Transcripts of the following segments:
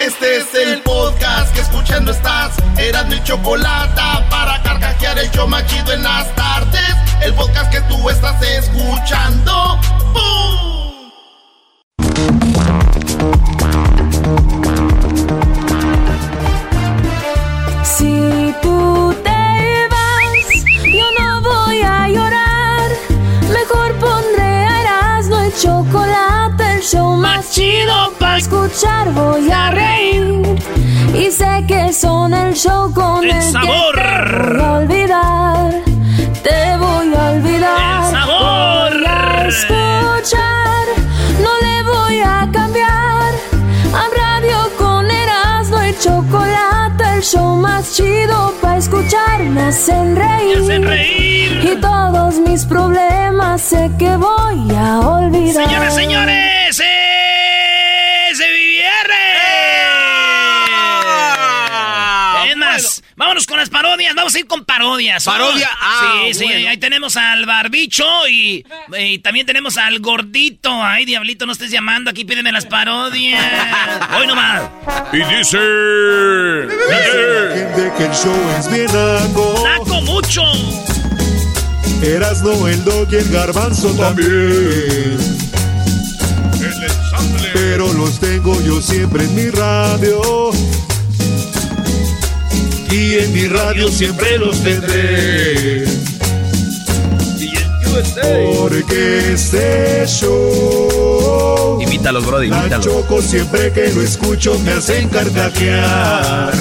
Este es el podcast que escuchando estás. Eran mi chocolate para carcajear el yo machido en las tardes. El podcast que tú estás escuchando. ¡Bum! Si tú te vas, yo no voy a llorar. Mejor pondré a Erasmo y chocolate, el show más chido para escuchar. Voy a reír y sé que son el show con El el, sabor. que te voy a olvidar. Te voy a olvidar. El sabor. Voy a escuchar, no le voy a cambiar. A radio con Erasmo y chocolate, el show más chido para escuchar. Me hacen reír. Me hacen reír. Y todos mis problemas sé que voy a olvidar. Señoras, señores, es el viernes. Es más, vámonos con las parodias. Vamos a ir con parodias. ¿Parodia? Ah, sí, sí. bueno. Ahí tenemos al barbicho y, y también tenemos al gordito. Ay, diablito, no estés llamando. Aquí pídeme las parodias. Hoy nomás. Y dice. gente que el show es bien naco. Mucho. Erasno, el dog y el garbanzo también. El ensamble. Pero los tengo yo siempre en mi radio. Y en mi radio siempre los tendré. Porque este show. Imítalos, Brody, La imítalos. choco siempre que lo escucho me hacen carcajear.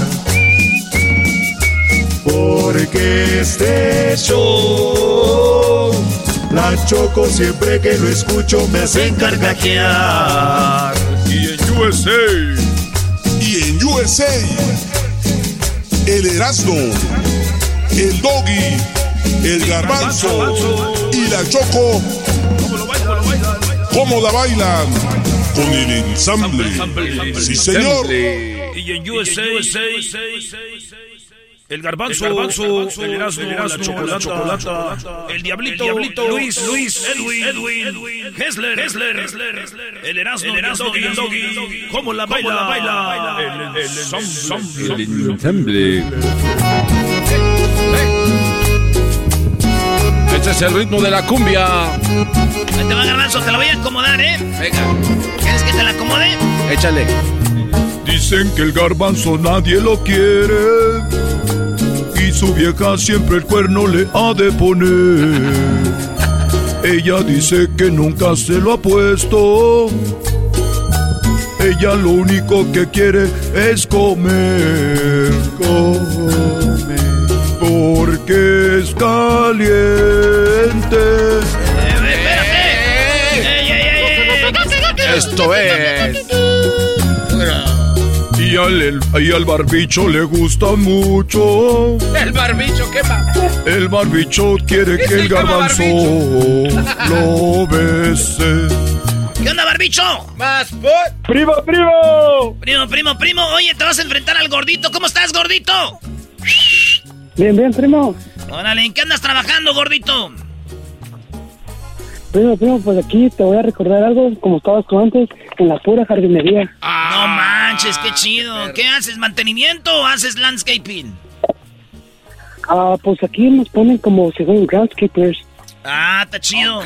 Porque este show. La choco siempre que lo escucho me hacen carcajear. Y en USA. Y en USA, el Erasmo, el Doggy, el Garbanzo y la Choco, ¿cómo la bailan? Con el ensamble. Sí, señor. Y en USA. El garbanzo, el garbanzo, el Erasmo, la chocolata, el diablito, Luis, Luis, Edwin, Edwin, Hessler, Hessler, el Erasmo, el Erasmo y el Doggy, ¿cómo la baila, la baila? El, el, el ensamble. Este es el ritmo de la cumbia. Ahí te va, garbanzo. Te la voy a acomodar, ¿eh? Venga, ¿Quieres que te la acomode? échale. Dicen que el garbanzo nadie lo quiere y su vieja siempre el cuerno le ha de poner. Ella dice que nunca se lo ha puesto. Ella lo único que quiere es comer, comer, porque es caliente. ¡Ey, ey, ey, ey! Esto es. Y al, el- y al barbicho le gusta mucho. El barbicho, ¿qué más? El barbicho quiere que el garbanzo lo bese. ¿Qué onda, barbicho? Más por. ¡Primo, primo! Primo, primo, primo. Oye, te vas a enfrentar al gordito. ¿Cómo estás, gordito? Bien, bien, primo. Órale, ¿en qué andas trabajando, gordito? Primo, primo, pues aquí te voy a recordar algo como estabas tú antes, en la pura jardinería. no manches, qué chido. ¿Qué haces? ¿Mantenimiento o haces landscaping? Ah, pues aquí nos ponen como según groundskeepers. Ah, está chido.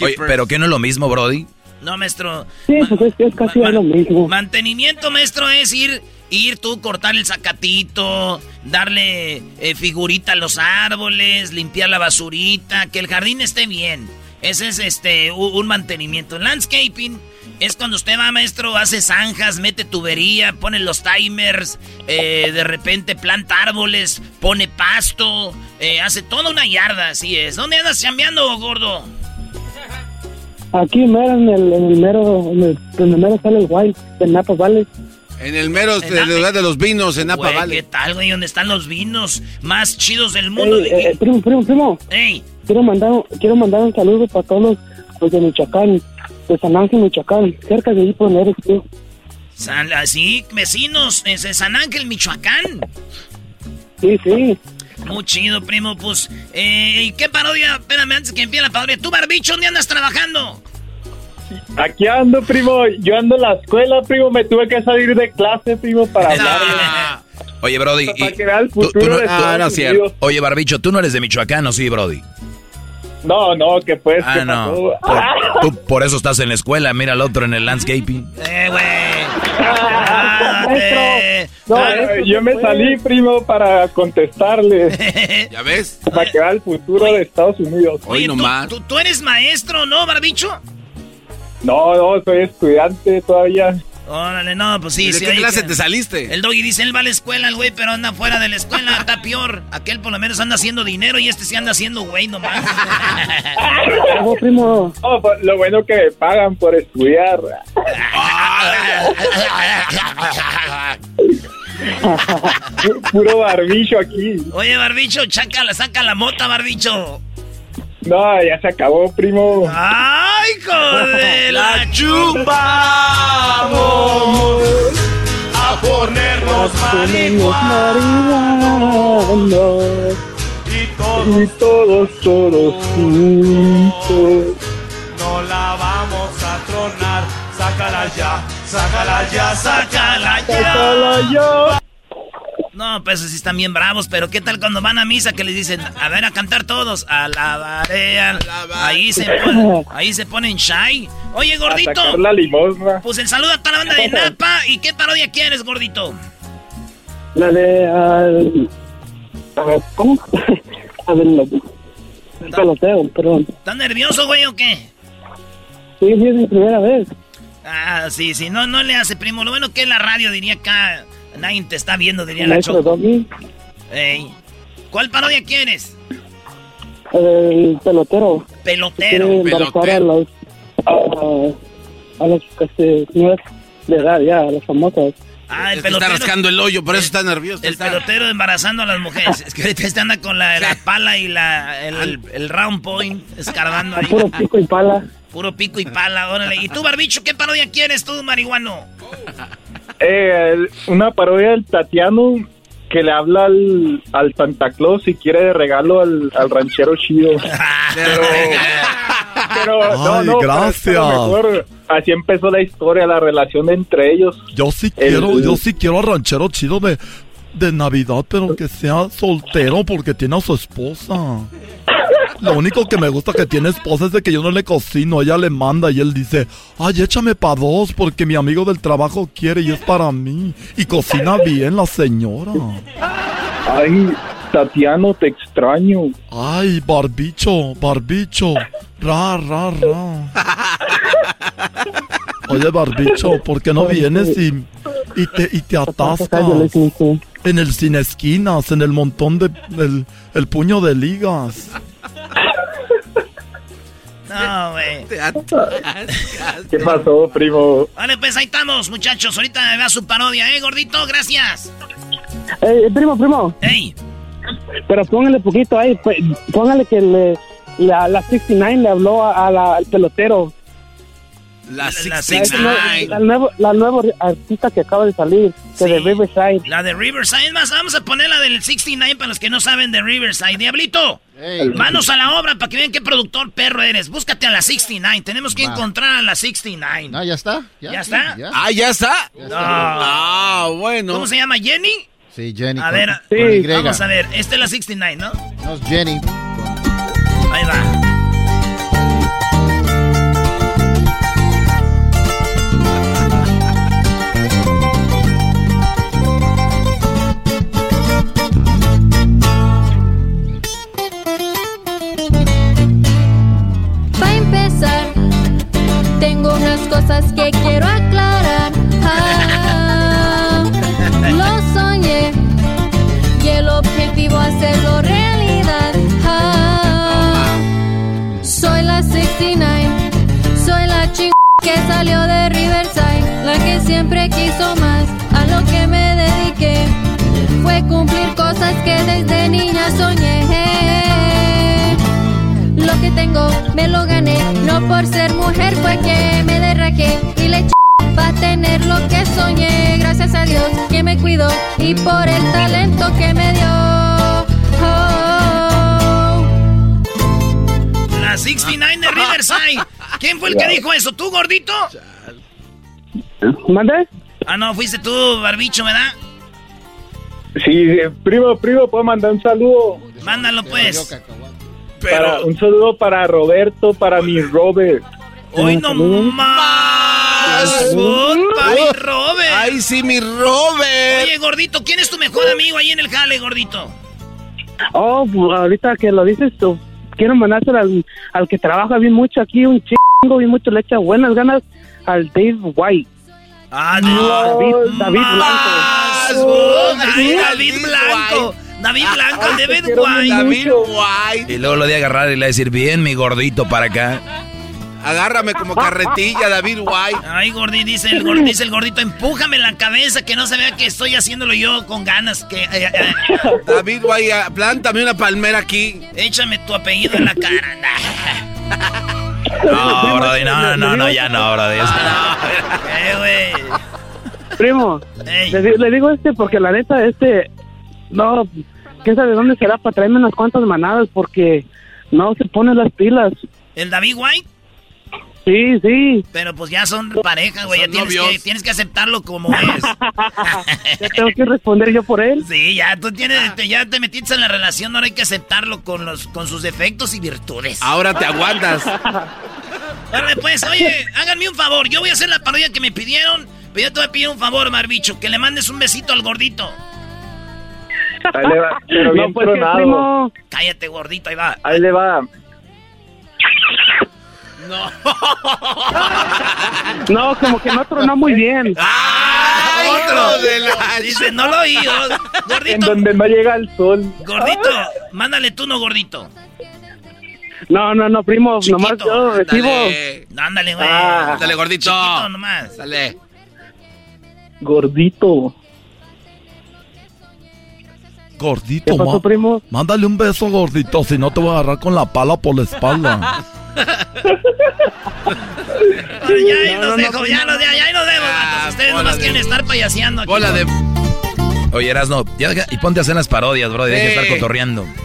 Oye, pero que no es lo mismo, Brody. No, maestro. Sí, pues es, es casi Ma- lo mismo. Mantenimiento, maestro, es ir ir tú, cortar el zacatito, darle eh, figurita a los árboles, limpiar la basurita, que el jardín esté bien. Ese es este un mantenimiento. Landscaping es cuando usted va, maestro, hace zanjas, mete tubería, pone los timers, eh, de repente planta árboles, pone pasto, eh, hace toda una yarda, así es. ¿Dónde andas chambeando, gordo? Aquí mero, en el, en el mero, en el, en el mero sale el Wild, en Napa Valley. En el mero de, lugar de los vinos, en Napa Güey, Valley. ¿Qué tal, güey? ¿Dónde están los vinos más chidos del mundo? Ey, eh, primo, primo, primo. Ey. Quiero mandar, quiero mandar un saludo para todos los, los de Michoacán, de San Ángel, Michoacán, cerca de ahí por donde eres tú. San, así, vecinos, es de San Ángel, Michoacán. Sí, sí. Muy chido, primo, pues. Eh, ¿Y qué parodia? Espérame, antes que empiece la parodia. ¿Tú, Barbicho, dónde andas trabajando? Aquí ando, primo. Yo ando en la escuela, primo. Me tuve que salir de clase, primo, para hablar. Oye, Brody. Para y- que vea el tú- tú futuro no- de ah, no cierto. Oye, Barbicho, tú no eres de Michoacán, ¿o sí, Brody? No, no, que pues, Ah, ¿qué no. pasó? Por, tú por eso estás en la escuela, mira al otro en el landscaping. Eh, güey. No, eh, yo me salí, primo, para contestarle. ¿Ya ves? Para que vea el futuro de Estados Unidos. Oye, ¿tú, tú, tú eres maestro, ¿no, Barbicho? No, no, soy estudiante todavía. Órale, no, pues sí, ¿De sí. qué clase que- te saliste? El doggy dice, él va a la escuela, el güey, pero anda fuera de la escuela, está peor. Aquel por lo menos anda haciendo dinero y este sí anda haciendo güey nomás. Bravo, primo. No, pues, lo bueno que me pagan por estudiar. Puro barbicho aquí. Oye, Barbicho, chácala, saca la mota, Barbicho. No, ya se acabó, primo. ¡Ay, joder! ¡La chupamos a ponernos marihuanos. y Y todos, todos juntos. no la vamos a tronar. Sácala ya, sácala ya, sácala Sácala ya. No, pues sí están bien bravos, pero ¿qué tal cuando van a misa que les dicen, a ver, a cantar todos? Alabaré, al- ahí se ponen, ahí se ponen shy. Oye, gordito, sacar la limosna. pues el saludo a toda la banda de Napa. ¿Y qué parodia quieres, gordito? La de. ¿Cómo? A ver, la- el peloteo, perdón. ¿Estás nervioso, güey, o qué? Sí, sí, es mi primera vez. Ah, sí, sí, no, no le hace, primo. Lo bueno que es la radio, diría acá, nadie te está viendo, diría la Choco. Ey. ¿Cuál parodia quieres? el pelotero. Pelotero. Embarazar a los. A, a los que se. No es de edad ya, a las famosas. Ah, el Es que está pelotero. rascando el hoyo, por eso está nervioso. El está. pelotero embarazando a las mujeres. Es que ahorita este anda con la, la pala y la, el, el round point escarbando ahí. Puro pico y pala. Puro pico y pala, órale. ¿Y tú, Barbicho, qué parodia quieres tú, marihuano? Eh, una parodia del Tatiano que le habla al, al Santa Claus y quiere de regalo al, al ranchero chido. Pero, pero no, Ay, no, gracias. pero mejor, así empezó la historia, la relación entre ellos. Yo sí El- quiero, yo sí quiero al ranchero chido de, de Navidad, pero que sea soltero porque tiene a su esposa. Lo único que me gusta que tiene esposa es de que yo no le cocino, ella le manda y él dice, ay, échame pa' dos porque mi amigo del trabajo quiere y es para mí. Y cocina bien la señora. Ay, Tatiano, te extraño. Ay, barbicho, barbicho, ra, ra, ra. Oye, barbicho, ¿por qué no vienes y, y te, y te atascas? En el sin esquinas, en el montón de... el, el puño de ligas. No, güey. ¿Qué pasó, primo? Vale, pues ahí estamos, muchachos. Ahorita vea su parodia, ¿eh, gordito? Gracias. Eh, primo, primo. Ey. Pero póngale poquito ahí, pues, póngale que le, la, la 69 le habló a, a la- al pelotero. La La La, 69. la nuevo, la nueva artista que acaba de salir, que de Riverside. La de Riverside. Es más, vamos a poner la del 69 para los que no saben de Riverside. Diablito, manos a la obra para que vean qué productor perro eres. Búscate a la 69. Tenemos que Va. encontrar a la 69. Ah, ya está. ¿Ya, está? Ah, ¿ya está? No. Ah, bueno. ¿Cómo se llama? ¿Jenny? Sí, Jenny. A con- ver, vamos a ver. Esta es la 69, ¿no? No es Jenny. Ahí va. que quiero aclarar. Ah, lo soñé y el objetivo hacerlo realidad. Ah, soy la 69, soy la ching que salió de Riverside, la que siempre quiso más a lo que me dediqué. Fue cumplir cosas que desde niña soñé. Tengo me lo gané, no por ser mujer fue que me derraqué y le eché para tener lo que soñé. Gracias a Dios que me cuidó y por el talento que me dio. Oh. La 69 de Riverside. ¿Quién fue el que dijo eso? ¿Tú, gordito? ¿Mande? Ah, no, fuiste tú, barbicho, ¿verdad? Sí, primo, primo, puedo mandar un saludo. Mándalo, pues. Para, un saludo para Roberto, para mi Robert. Hoy no más. para mi Robert. Ay, sí, mi Robert. Oye, gordito, ¿quién es tu mejor amigo ahí en el jale, gordito? Oh, pues ahorita que lo dices tú, quiero mandárselo al, al que trabaja bien mucho aquí, un chingo, bien mucho, le echa buenas ganas al Dave White. Ah, no. David, Blanco. oh, David, David Blanco. David Blanco, Ay, te David White. David White. Y luego lo de agarrar y le decir, bien, mi gordito, para acá. Agárrame como carretilla, David White. Ay, gordito, dice el, gordito, dice el gordito, empújame la cabeza, que no se vea que estoy haciéndolo yo con ganas. Que, eh, eh, David White, ah, plántame una palmera aquí. échame tu apellido en la cara. No, Brody, no, no, no, ya no, Brody. Eh, güey. Primo, le digo este porque la neta, este, no, quién sabe dónde será para traerme unas cuantas manadas porque no se pone las pilas. ¿El David White? Sí, sí. Pero pues ya son pareja, güey. Tienes que, tienes que aceptarlo como es. Ya tengo que responder yo por él. Sí, ya tú tienes, te- ya te metiste en la relación, ahora hay que aceptarlo con los, con sus defectos y virtudes. Ahora te aguantas. Pues, oye, háganme un favor. Yo voy a hacer la parodia que me pidieron, pero yo te voy a pedir un favor, Marbicho, que le mandes un besito al gordito. Ahí le va, pero bien No, pues tronado. primo. Cállate, gordito, ahí va. Ahí le va. No. No, como que no tronó muy bien. ¡Ah! Otro de la... Dice, no lo oí. oh. En Gordito, donde no llega el sol. gordito, mándale tú, no, gordito. No, no, no, primo, nomás Chiquito, yo recibo. Dale, Ándale, güey. Ah. dale, gordito. Chiquito nomás. Dale. Gordito. ¿Qué Gordito, pasó, primo? mándale un beso, gordito, si no te voy a agarrar con la pala por la espalda. Ay, ya ahí No, nos no, dejo, ya, no, nos, ya, ya ahí nos vemos, vatos. Ustedes nomás de- quieren estar payaseando aquí. Bola de... Oye, Erasno, ya y ponte a hacer las parodias, bro, y deja de estar cotorreando.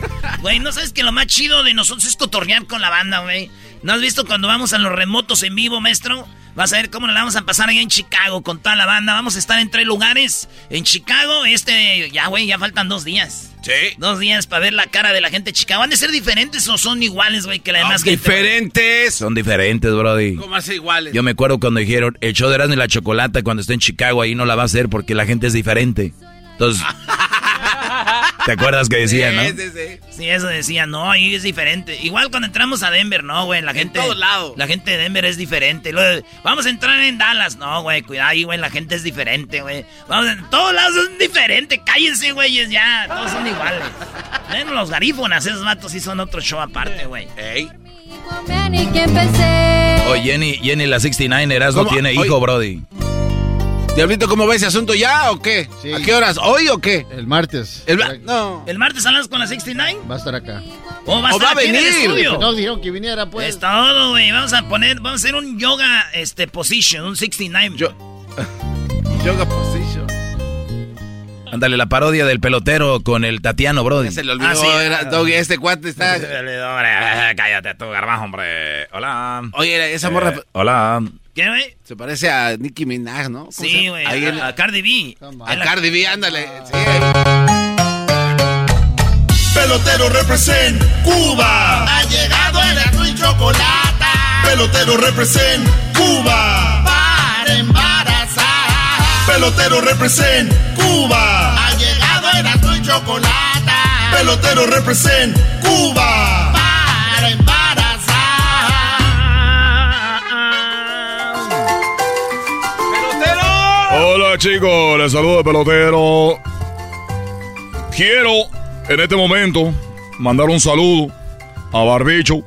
Güey, ¿no sabes que lo más chido de nosotros es cotorrear con la banda, güey? ¿No has visto cuando vamos a los remotos en vivo, maestro? Vas a ver cómo nos la vamos a pasar allá en Chicago con toda la banda. Vamos a estar en tres lugares. En Chicago, este, ya, güey, ya faltan dos días. Sí. Dos días para ver la cara de la gente de Chicago. ¿Van a ser diferentes o son iguales, güey, que la demás gente? Diferentes. Son diferentes, brody. ¿Cómo hace iguales? Yo me acuerdo cuando dijeron, el show de Erasmo y la Chocolata cuando esté en Chicago, ahí no la va a hacer porque la gente es diferente. Entonces, ¿te acuerdas que decían, no? Sí, sí, sí. Sí, eso decía, no, ahí es diferente. Igual cuando entramos a Denver, no, güey, la gente... todos lados. La gente de Denver es diferente. Luego, vamos a entrar en Dallas, no, güey, cuidado ahí, güey, la gente es diferente, güey. Vamos, en todos lados son diferentes, cállense, güeyes, ya, todos son iguales. Ven, los garífonas, esos vatos sí son otro show aparte, güey. Ey. Oye, Jenny, Jenny, la 69 Erasmo tiene Oye. hijo, brody. Diablito, ¿cómo ves ese asunto ya o qué? Sí. ¿A qué horas? ¿Hoy o qué? El martes. El No. ¿El martes hablas con la 69? Va a estar acá. ¿O va a O estar va a aquí en el venir. estudio? No, dijeron que viniera, pues. Es todo, güey. Vamos a poner, vamos a hacer un yoga, este, position, un 69. Yo- Yoga position. Ándale, la parodia del pelotero con el Tatiano, brody. Ya se le olvidó. Ah, sí. era- Doggy, este cuate está. Cállate tú, garbajo, hombre. Hola. Oye, esa morra Eh, hola. ¿Qué, güey? se parece a Nicki Minaj, ¿no? ¿Cómo se Sí, güey. A, a Cardi B. A Cardi B, ándale. Sí. Pelotero represent Cuba. Ha llegado el azul y chocolate. Pelotero represent Cuba. Para embarazar. Pelotero represent Cuba. Chocolate. Pelotero represent Cuba. Para embarazar. Hola chicos, les saludo el pelotero. Quiero en este momento mandar un saludo a Barbicho.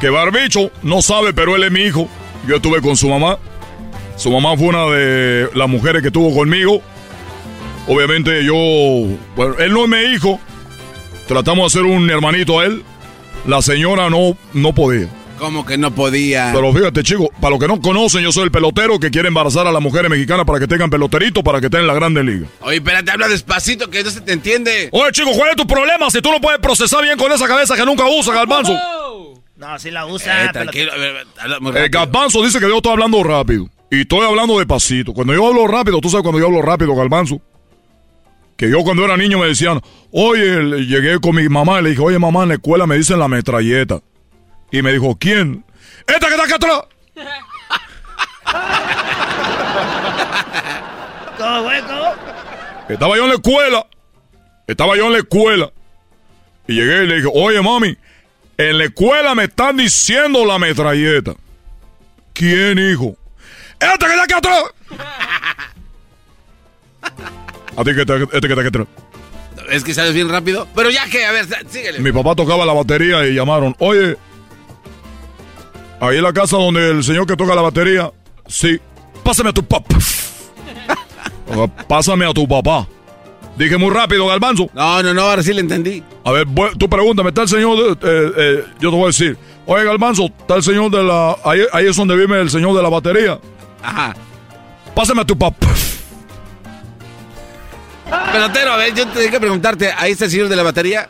Que Barbicho no sabe, pero él es mi hijo. Yo estuve con su mamá Su mamá fue una de las mujeres que tuvo conmigo. Obviamente yo, bueno, él no es mi hijo. Tratamos de hacer un hermanito a él. La señora no, no podía. ¿Cómo que no podía? Pero fíjate, chicos, para los que no conocen, yo soy el pelotero que quiere embarazar a las mujeres mexicanas para que tengan peloterito para que estén en la grande liga. Oye, espérate, habla despacito que no se te entiende. Oye, chico, ¿cuál es tu problema si tú no puedes procesar bien con esa cabeza que nunca usas, Galbanzo? No, sí la usa. Eh, tranquilo. Galbanzo dice que yo estoy hablando rápido. Y estoy hablando despacito. Cuando yo hablo rápido, tú sabes cuando yo hablo rápido, Galbanzo. Que yo cuando era niño me decían, oye, le- llegué con mi mamá y le dije, oye mamá, en la escuela me dicen la metralleta. Y me dijo, ¿quién? ¡Esta que está acá atrás! ¿Cómo? ¿Cómo? Estaba yo en la escuela. Estaba yo en la escuela. Y llegué y le dije, oye mami, en la escuela me están diciendo la metralleta. ¿Quién, hijo? ¡Este que está acá atrás! A ti que este atrás. Es que sabes bien rápido. Pero ya que, a ver, síguele. Mi papá tocaba la batería y llamaron, oye, ahí en la casa donde el señor que toca la batería, sí, pásame a tu papá. pásame a tu papá. Dije muy rápido, Galbanzo. No, no, no, ahora sí le entendí. A ver, tú pregúntame, está el señor, de- eh, eh, yo te voy a decir, oye Galbanzo, está el señor de la, ahí, ahí es donde vive el señor de la batería. Ajá. Pásame a tu papá. Pelotero, a ver, yo tengo que preguntarte, ¿ahí está el señor de la batería?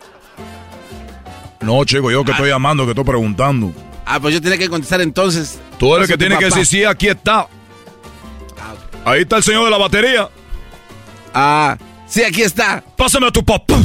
No, chico, yo que estoy llamando, que estoy preguntando. Ah, pues yo tenía que contestar entonces. Tú eres el que tiene que decir, sí, aquí está. Ahí está el señor de la batería. Ah, sí, aquí está. Pásame a tu papá.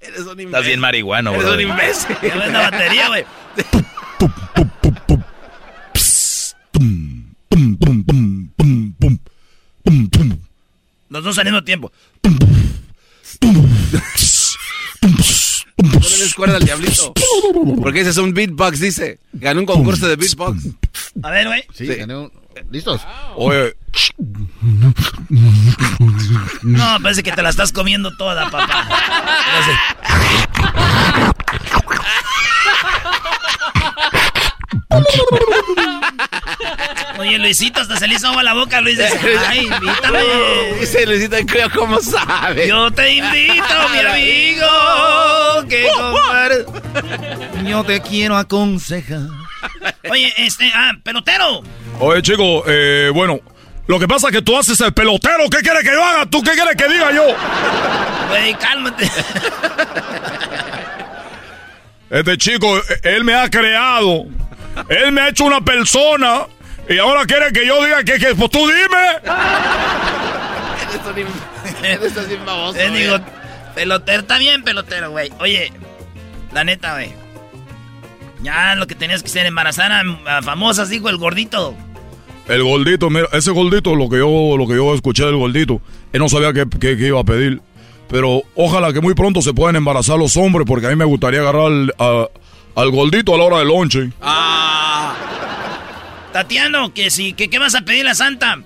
Eres un Estás bien marihuano, Eres bro. un imbécil. Ves la batería, güey. Los dos al mismo tiempo. No le des cuerda al diablito. Porque ese es un beatbox, dice. Ganó un concurso de beatbox. A ver, güey. Sí, gané un- ¿Listos? Oye, No, parece que te la estás comiendo toda, papá. Oye, Luisito, hasta se le hizo agua la boca, Luis. Dice, Ay, invítame. Dice Luisito, creo cómo sabe. Yo te invito, mi amigo, que compar- Yo te quiero aconsejar. Oye, este, ah, pelotero. oye, chico, eh, bueno, lo que pasa es que tú haces el pelotero. ¿Qué quieres que yo haga? ¿Tú qué quieres que diga yo? Güey, cálmate. Este chico, eh, él me ha creado. Él me ha hecho una persona. Y ahora quiere que yo diga que, que pues tú dime. Eres así baboso. Eh, digo, pelotero, está bien, pelotero, güey. Oye, la neta, güey. Ya lo que tenías que hacer, embarazar a, a famosas, dijo el gordito. El gordito, mira, ese gordito, lo que yo, lo que yo escuché del gordito, Y no sabía qué, qué- qué iba a pedir. Pero ojalá que muy pronto se puedan embarazar los hombres, porque a mí me gustaría agarrar al, a- al gordito a la hora del lonche. Ah. Tatiano, que sí, que qué vas a pedir a Santa.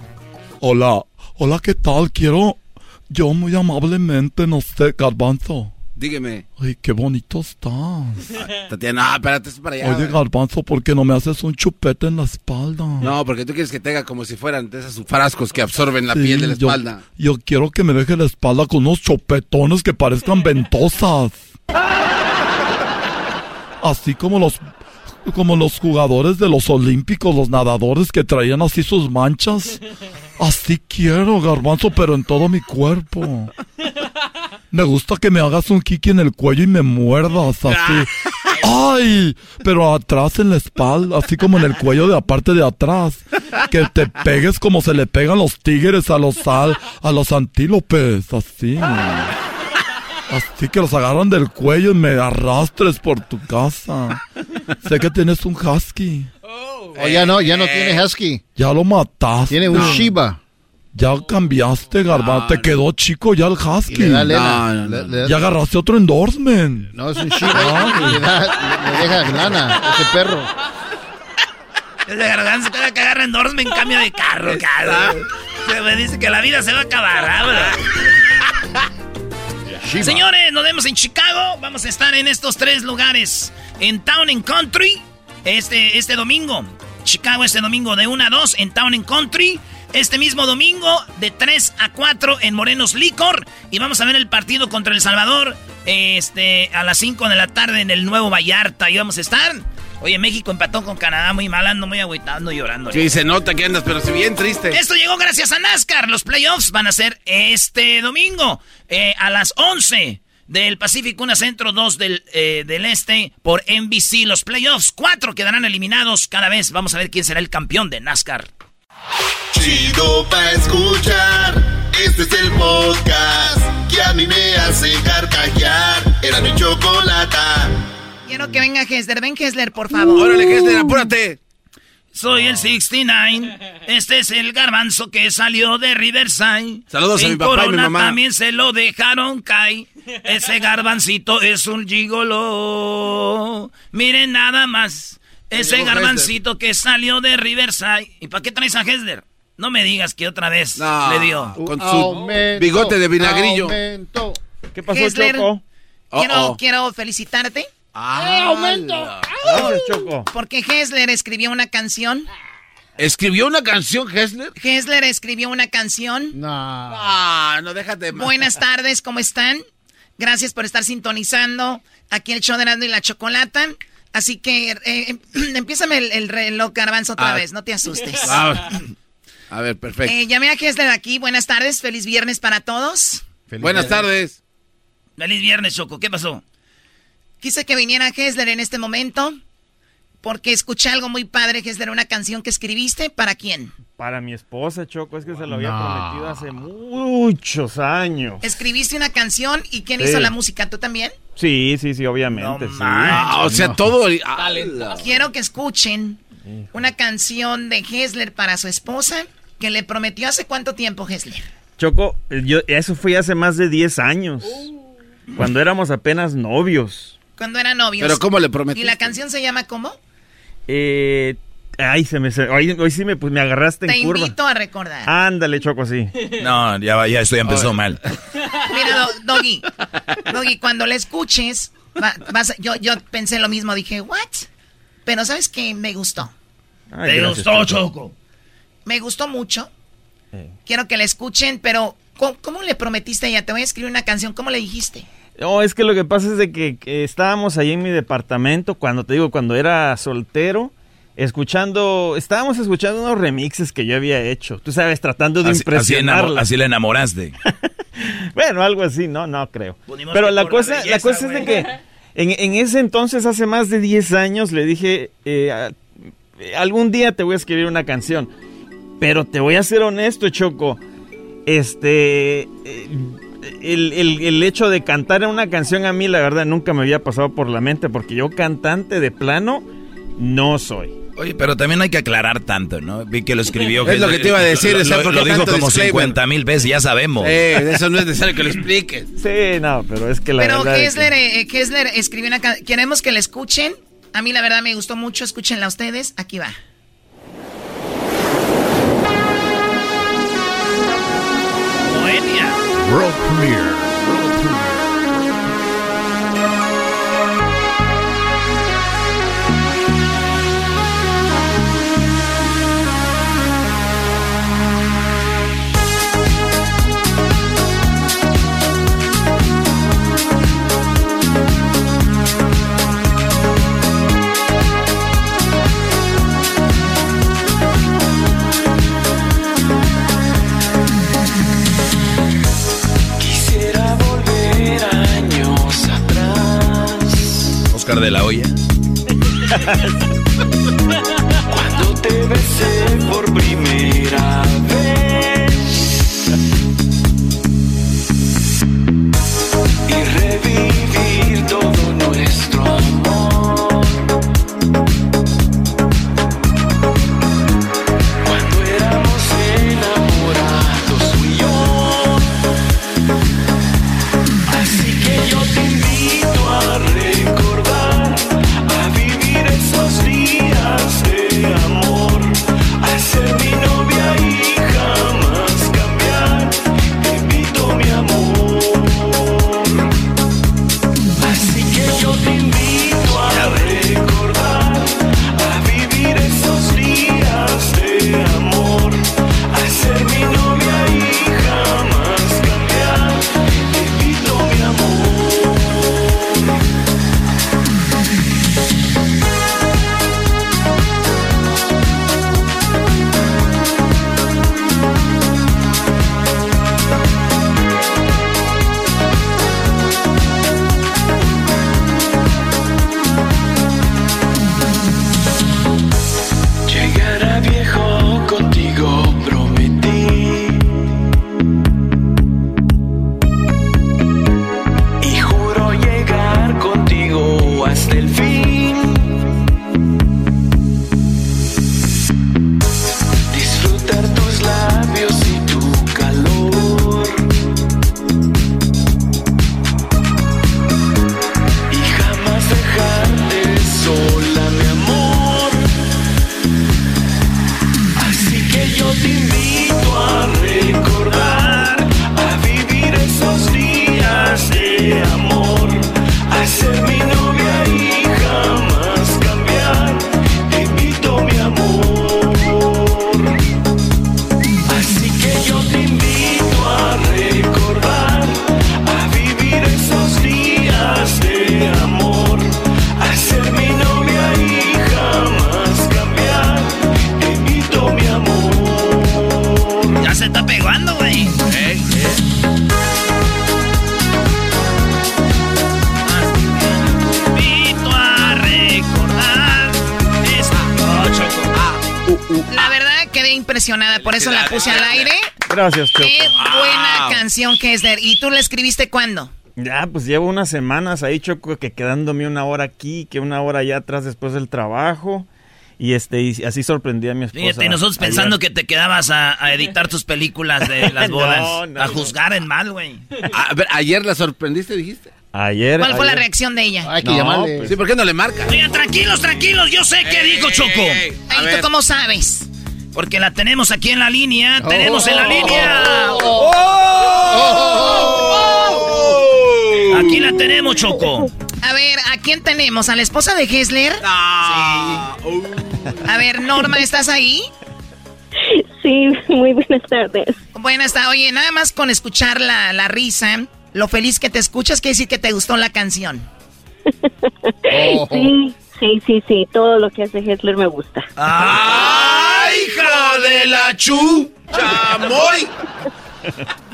Hola, hola, ¿qué tal? Quiero, yo muy amablemente, no sé, garbanzo. Dígame. Ay, qué bonito estás. Tatiana, no, espérate, es para allá. Oye, garbanzo, ¿por qué no me haces un chupete en la espalda? No, porque tú quieres que tenga como si fueran de esos frascos que absorben la Sí, piel de la yo- espalda. Yo, quiero que me deje la espalda con unos chopetones que parezcan ventosas. Así como los como los jugadores de los olímpicos, los nadadores que traían así sus manchas. Así quiero, garbanzo, pero en todo mi cuerpo. Me gusta que me hagas un kiki en el cuello y me muerdas así. ¡Ay! Pero atrás en la espalda, así como en el cuello de la parte de atrás. Que te pegues como se le pegan los tigres a los al, a los antílopes, así. Así que los agarran del cuello y me arrastres por tu casa. Sé que tienes un husky. Oh, ya no, ya no tiene husky. Ya lo mataste. Tiene un Shiba. Ya cambiaste, garbanzo. Te quedó chico ya el husky. Y le da lana. No, no, Le- le da- Ya agarraste otro endorsement. No, es un Shiba. y le, da, le, deja lana ese perro. Es de garbanzo cada que agarra endorsement en cambio de carro, cara. Se me dice que la vida se va a acabar, ¿ah? Señores, nos vemos en Chicago. Vamos a estar en estos tres lugares. En Town and Country, este, este domingo. Chicago este domingo de 1 a 2 en Town and Country. Este mismo domingo de 3 a 4 en Morenos Licor. Y vamos a ver el partido contra El Salvador este, a las 5 de la tarde en el Nuevo Vallarta. Y vamos a estar. Oye, México empató con Canadá muy mal, ando muy agüitando y llorando. Sí, se nota que andas, pero si bien triste. Esto llegó gracias a NASCAR. Los playoffs van a ser este domingo eh, a las 11 del Pacífico, una centro, dos del, eh, del este por NBC. Los playoffs, cuatro quedarán eliminados cada vez. Vamos a ver quién será el campeón de NASCAR. Chido pa' escuchar. Este es el podcast que a mí me hace carcajear. Era mi chocolata. Quiero que venga Hesler. Ven, Hesler, por favor. Órale, Hesler, apúrate. Soy el 69. Este es el garbanzo que salió de Riverside. Saludos a En mi papá y mi Corona mamá. También se lo dejaron caer. Ese garbancito es un gigolo. Miren nada más. Ese garbancito que salió de Riverside. ¿Y para qué traes a Hesler? No me digas que otra vez No, le dio. con su bigote de vinagrillo. ¿Qué Hesler, Quiero, Oh, oh. quiero felicitarte. Ah, aumento! Gracias, Choco. Porque Hesler escribió una canción. ¿Escribió una canción, Hessler? Hesler escribió una canción. No. Ah, no, déjate. más. Buenas tardes, ¿cómo están? Gracias por estar sintonizando aquí el show de Erasmo y la Chocolata. Así que eh, empiézame el, el reloj garbanzo otra Ah. vez, no te asustes. Ah, a ver, perfecto. Eh, llamé a Hesler aquí. Buenas tardes, feliz viernes para todos. Buenas tardes. Feliz viernes, Choco. ¿Qué pasó? Quise que viniera Hesler en este momento porque escuché algo muy padre, Hesler, una canción que escribiste. ¿Para quién? Para mi esposa, Choco, es que se lo había prometido hace muchos años. Escribiste una canción y ¿quién Sí. hizo la música? ¿Tú también? Sí, sí, sí, obviamente. sí. Ah, o sea, todo. ah, Quiero que escuchen una canción de Hesler para su esposa que le prometió hace cuánto tiempo, Hesler. Choco, yo, eso fue hace más de 10 años. Cuando éramos apenas novios. Cuando eran novios. Pero ¿cómo le prometiste? ¿Y la canción se llama cómo? Eh, ay, se me, se- hoy, hoy sí me, pues, me agarraste Te en curva. invito a recordar. Ándale, Choco, sí. No, ya, va- ya esto ya empezó mal. Mira, Do- Doggy. Doggy, cuando la escuches, va- vas a- yo, yo pensé lo mismo, dije, ¿what? Pero ¿sabes qué? Me gustó. Ay, ¿Te gracias, gustó, Choco. Choco? Me gustó mucho. Eh. Quiero que la escuchen, pero ¿cómo, cómo le prometiste a ella? Te voy a escribir una canción. ¿Cómo le dijiste? No, es que lo que pasa es de que, que estábamos ahí en mi departamento, cuando te digo, cuando era soltero, escuchando, estábamos escuchando unos remixes que yo había hecho, tú sabes, tratando de Así, impresionarla. así la enamoraste. Bueno, algo así, no, no creo. Pero la cosa, la cosa es de que en, en ese entonces, hace más de 10 años, le dije, eh, eh, algún día te voy a escribir una canción, pero te voy a ser honesto, Choco, este, eh, el, el- el hecho de cantar en una canción a mí, la verdad, nunca me había pasado por la mente, porque yo cantante de plano no soy. Oye, pero también hay que aclarar tanto, ¿no? Vi que lo escribió. Es lo que te iba a decir. Lo, lo, dijo como 50 mil veces, ya sabemos. Eh, eso no es necesario que lo expliques. Sí, no, pero es que la pero verdad... Kessler, eh, Kessler escribió una... Queremos que la escuchen. A mí la verdad me gustó mucho. Escúchenla ustedes. Aquí va. World Premiere. Oscar de la Hoya. Cuando te besé por primera vez y revivir todo Gracias, Choco. Qué buena canción que es de... ¿Y tú la escribiste cuándo? Ya, pues llevo unas semanas ahí, Choco, que quedándome una hora aquí, que una hora allá atrás después del trabajo. Y este y así sorprendí a mi esposa. Fíjate, y nosotros pensando que te quedabas a, a editar tus películas de las No, bodas. no, a no. juzgar en mal, güey. A ver, ayer la sorprendiste, dijiste. Ayer. ¿Cuál fue la reacción de ella? Hay que No, llamarle. pues- Sí, ¿por qué no le marca? Oigan, tranquilos, tranquilos, yo sé qué dijo Choco. Ay, ¿tú cómo sabes? Porque la tenemos aquí en la línea. Tenemos en la línea. Aquí la tenemos, Choco. A ver, ¿a quién tenemos? ¿A la esposa de Hessler? Ah, A ver, Norma, ¿estás ahí? Sí, muy buenas tardes. Bueno, está, oye, nada más con escuchar la, la risa, lo feliz que te escuchas, quiere decir que te gustó la canción. Sí, sí, sí, sí, todo lo que hace Hessler me gusta. ¡Ay, hija de la chu! ¡Chamoy!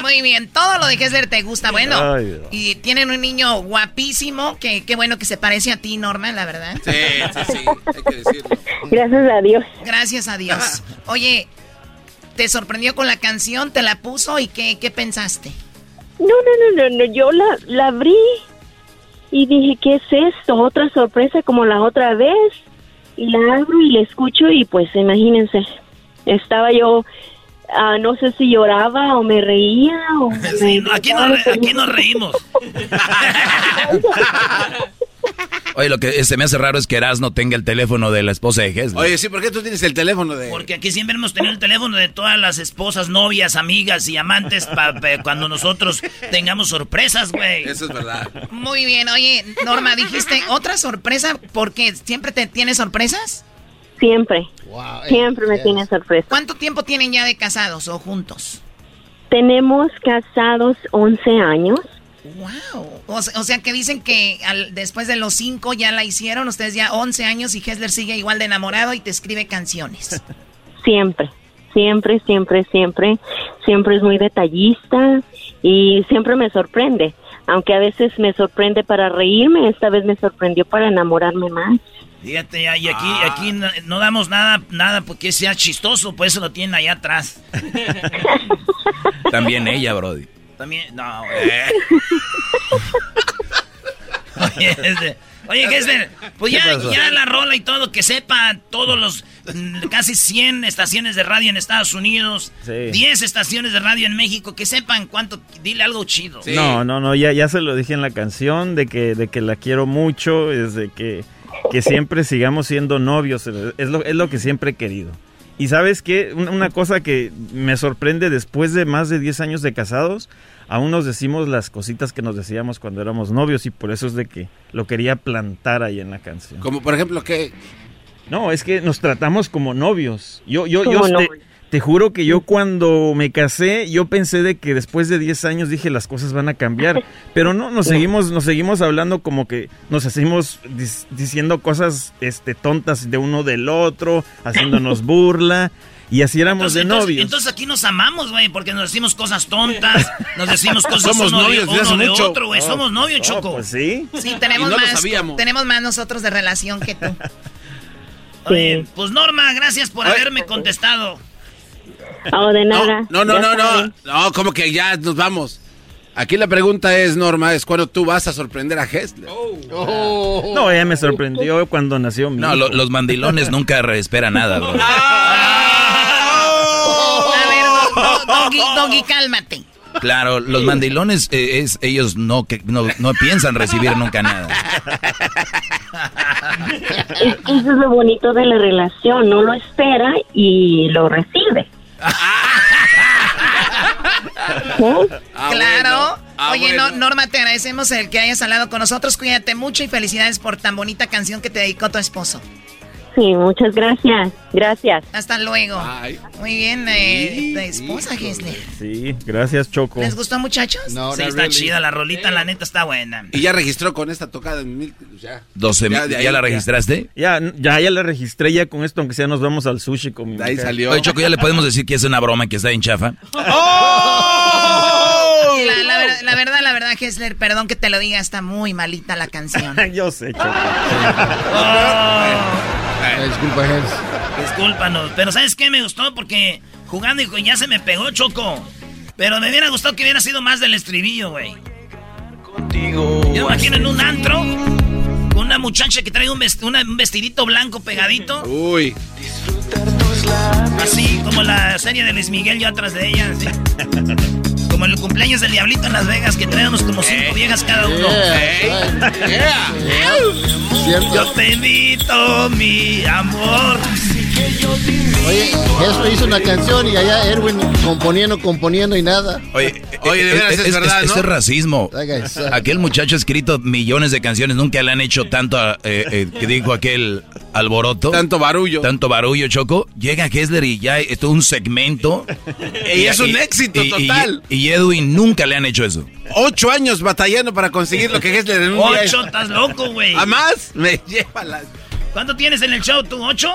Muy bien, todo lo de Hessler te gusta, bueno. Ay, y tienen un niño guapísimo, que qué bueno que se parece a ti, Norma, la verdad. Sí, sí, sí, hay que decirlo. Gracias a Dios. Gracias a Dios. Oye, ¿te sorprendió con la canción? ¿Te la puso y qué, qué pensaste? No, no, no, no, no, yo la, la abrí y dije, ¿qué es esto? ¿Otra sorpresa como la otra vez? Y la abro y la escucho y pues imagínense, estaba yo, ah, no sé si lloraba o me reía o... Sí, me no, aquí, no, re- aquí nos reímos. Oye, lo que se me hace raro es que Erasmo tenga el teléfono de la esposa de Hesler. Oye, sí, ¿por qué tú tienes el teléfono de...? Porque aquí siempre hemos tenido el teléfono de todas las esposas, novias, amigas y amantes para cuando nosotros tengamos sorpresas, güey. Eso es verdad. Muy bien, oye, Norma, dijiste otra sorpresa, porque siempre te tienes sorpresas. Siempre, siempre me tiene sorpresa. ¿Cuánto tiempo tienen ya de casados o juntos? Tenemos casados 11 años. Wow. O, se- o sea que dicen que al- después de los cinco ya la hicieron, ustedes ya 11 años y Hessler sigue igual de enamorado y te escribe canciones. Siempre, siempre, siempre, siempre, siempre es muy detallista y siempre me sorprende. Aunque a veces me sorprende para reírme, esta vez me sorprendió para enamorarme más. Fíjate, y aquí, aquí no, no damos nada, nada porque sea chistoso, por eso lo tienen allá atrás. También ella, Brody. También, no, güey. Oye, este, oye, Gessler, pues ¿Qué ya, la rola y todo, que sepa todos los mm, casi 100 estaciones de radio en Estados Unidos, Sí. 10 estaciones de radio en México, que sepan cuánto, dile algo chido. No, no, no, ya, ya se lo dije en la canción de que, de que la quiero mucho, es de que, que siempre sigamos siendo novios, es lo, es lo que siempre he querido. Y sabes qué, una, una cosa que me sorprende después de más de 10 años de casados, aún nos decimos las cositas que nos decíamos cuando éramos novios y por eso es de que lo quería plantar ahí en la canción. Como por ejemplo, ¿qué? No, es que nos tratamos como novios. Yo, yo, yo Como te, juro que yo cuando me casé, yo pensé de que después de 10 años dije las cosas van a cambiar. Pero no, nos seguimos, nos seguimos hablando como que nos hacemos dis- diciendo cosas este, tontas de uno del otro, haciéndonos burla. Y así éramos de novios. entonces aquí nos amamos, güey, porque nos decimos cosas tontas, nos decimos cosas Somos uno novios uno de mucho. otro, güey. Oh, Somos novios, oh, Choco. pues sí. Sí, tenemos no más, tenemos más nosotros de relación que tú. Oye, pues Norma, gracias por Ay. haberme contestado. Oh, de nada. No, no, no, no, no, como que ya nos vamos. Aquí la pregunta es, Norma, es cuando tú vas a sorprender a Hessler. Oh. No, ella me sorprendió cuando nació mi No, hijo. lo- los mandilones nunca esperan nada, bro. A ver, do- do- Doggy, cálmate. Claro, los mandilones, eh, es, ellos no, que, no, no piensan recibir nunca nada. Eso es lo bonito de la relación, no lo espera y lo recibe. Ah, claro. bueno. Ah, Oye, bueno. Norma, te agradecemos el que hayas hablado con nosotros. Cuídate mucho y felicidades por tan bonita canción que te dedicó tu esposo. Sí, muchas gracias. Gracias. Hasta luego. Ay. Muy bien, eh, de esposa, Gisler. Sí, gracias, Choco. ¿Les gustó, muchachos? No, sí, está really. chida la rolita, la neta está buena. Y ya registró con esta tocada en mil... Ya. 12 Ya, mil, de ahí, ¿Ya la registraste? Ya, ya, ya la registré ya con esto, aunque sea nos vamos al sushi con mi De ahí mujer. salió. Oye, Choco, ¿ya le podemos decir que es una broma que está en chafa? La, la ver- la verdad, la verdad, Gessler, perdón que te lo diga, está muy malita la canción. Yo sé, Choco. Eh, disculpa. Discúlpanos, pero ¿sabes qué me gustó? Porque jugando y ya se me pegó, Choco. Pero me hubiera gustado que hubiera sido más del estribillo, güey. Yo me imagino en un antro con una muchacha que trae un, vest- una- un vestidito blanco pegadito. Uy. Así como la serie de Luis Miguel, yo atrás de ella. así. Como el cumpleaños del Diablito en Las Vegas, que traíamos como cinco viejas cada uno. Yeah. Cierto. Yo te invito, mi amor. Oye, eso hizo una canción y allá Erwin componiendo, componiendo y nada. Oye, Oye, de veras, es verdad, Esto ¿no? es racismo. Aquel muchacho ha escrito millones de canciones, nunca le han hecho tanto, a- eh, eh, que dijo aquel alboroto. Tanto barullo. Tanto barullo, Choco. Llega Kessler y ya es todo un segmento. Y es un éxito y- total. Y, Edwin nunca le han hecho eso. Ocho años batallando para conseguir lo que Hessler en un día. Ocho, estás loco, güey. ¿A más? Me lleva la... ¿Cuánto tienes en el show tú? ¿Ocho?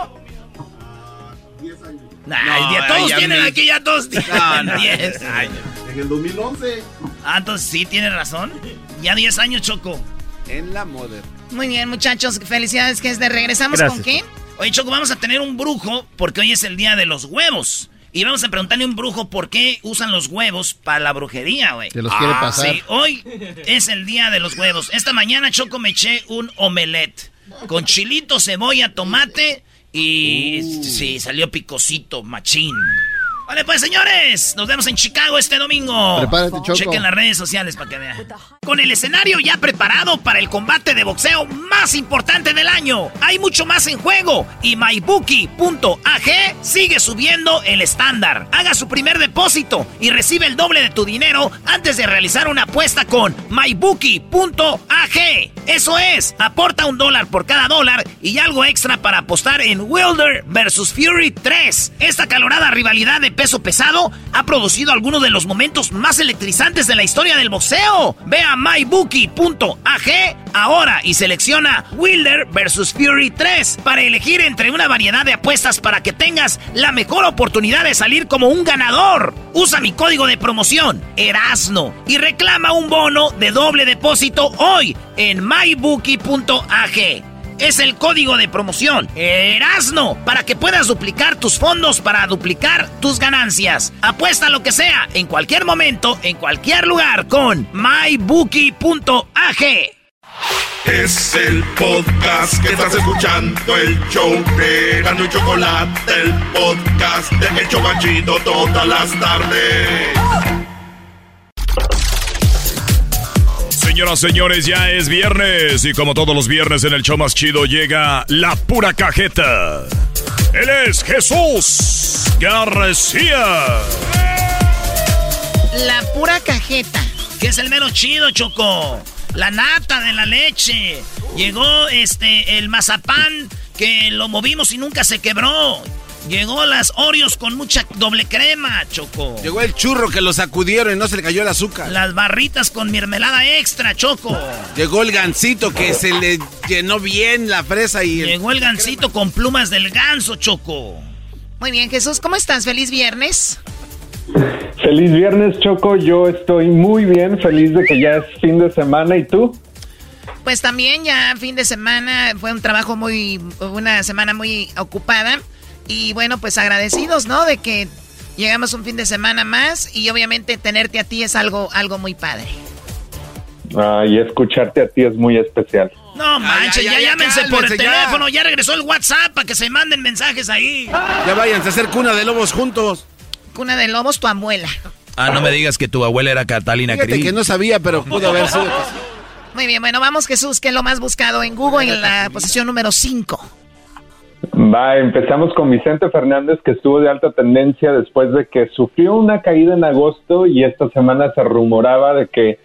Nah, No, todos ya tienen me- aquí, ya todos tienen No, no. 10 años. En el 2011. Ah, entonces sí, tienes razón. Ya 10 años, Choco. En la moda. Muy bien, muchachos, felicidades, Gessler. ¿Regresamos Gracias. con qué? Oye, Choco, vamos a tener un brujo porque hoy es el día de los huevos. Y vamos a preguntarle a un brujo por qué usan los huevos para la brujería, güey. Te los quiere Ah, pasar. Sí, hoy es el día de los huevos. Esta mañana Choco me eché un omelette con chilito, cebolla, tomate y sí, salió picosito, machín. Vale, pues señores, nos vemos en Chicago este domingo. Prepárate, Choco. Chequen las redes sociales para que vean. Con el escenario ya preparado para el combate de boxeo más importante del año. Hay mucho más en juego y mybookie.ag sigue subiendo el estándar. Haga su primer depósito y recibe el doble de tu dinero antes de realizar una apuesta con mybookie.ag. Eso es, aporta un dólar por cada dólar y algo extra para apostar en Wilder vs Fury 3. Esta calorada rivalidad de peso pesado ha producido algunos de los momentos más electrizantes de la historia del boxeo. Ve mybookie.ag ahora y selecciona Wilder vs Fury 3 para elegir entre una variedad de apuestas para que tengas la mejor oportunidad de salir como un ganador. Usa mi código de promoción, Erasno, y reclama un bono de doble depósito hoy en mybookie.ag. Es el código de promoción Erasno para que puedas duplicar tus fondos para duplicar tus ganancias. Apuesta lo que sea, en cualquier momento, en cualquier lugar con mybookie.ag. Es el podcast que estás escuchando, el show de Gano y Chocolate, el podcast de El todas las tardes. Señoras, señores, ya es viernes y como todos los viernes en el show más chido llega la pura cajeta. Él es Jesús García. La pura cajeta, que es el mero chido, Choco. La nata de la leche. Llegó este el mazapán que lo movimos y nunca se quebró. Llegó las Oreos con mucha doble crema, Choco. Llegó el churro que lo sacudieron y no se le cayó el azúcar. Las barritas con mermelada extra, Choco. Llegó el gansito que se le llenó bien la fresa y... el- Llegó el gansito con plumas del ganso, Choco. Muy bien, Jesús, ¿cómo estás? Feliz viernes. Feliz viernes, Choco. Yo estoy muy bien, feliz de que ya es fin de semana. ¿Y tú? Pues también ya fin de semana fue un trabajo muy, una semana muy ocupada y bueno, pues agradecidos, ¿no? De que llegamos un fin de semana más y obviamente tenerte a ti es algo, algo muy padre. Ah, y escucharte a ti es muy especial. No manches, ya, ya, ya, ya, llámense por el teléfono, ya regresó el WhatsApp para que se manden mensajes ahí. Ya váyanse a hacer cuna de lobos juntos. Cuna de lobos, tu abuela. Ah, no me digas que tu abuela era Catalina Fíjate que no sabía, pero pudo haber sido. Muy bien, bueno, vamos Jesús, que es lo más buscado en Google en la posición número 5. Va, empezamos con Vicente Fernández, que estuvo de alta tendencia después de que sufrió una caída en agosto y esta semana se rumoraba de que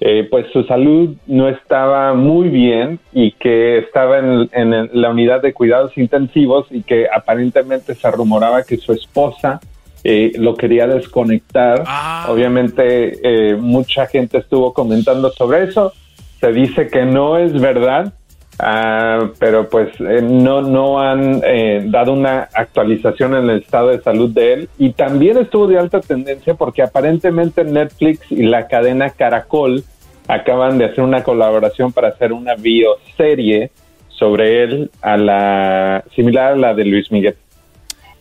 eh, pues su salud no estaba muy bien y que estaba en, la unidad de cuidados intensivos y que aparentemente se rumoraba que su esposa eh, lo quería desconectar. Obviamente eh, mucha gente estuvo comentando sobre eso. Se dice que no es verdad, Ah, pero pues eh, no, no han eh, dado una actualización en el estado de salud de él y también estuvo de alta tendencia porque aparentemente Netflix y la cadena Caracol acaban de hacer una colaboración para hacer una bioserie sobre él a la similar a la de Luis Miguel.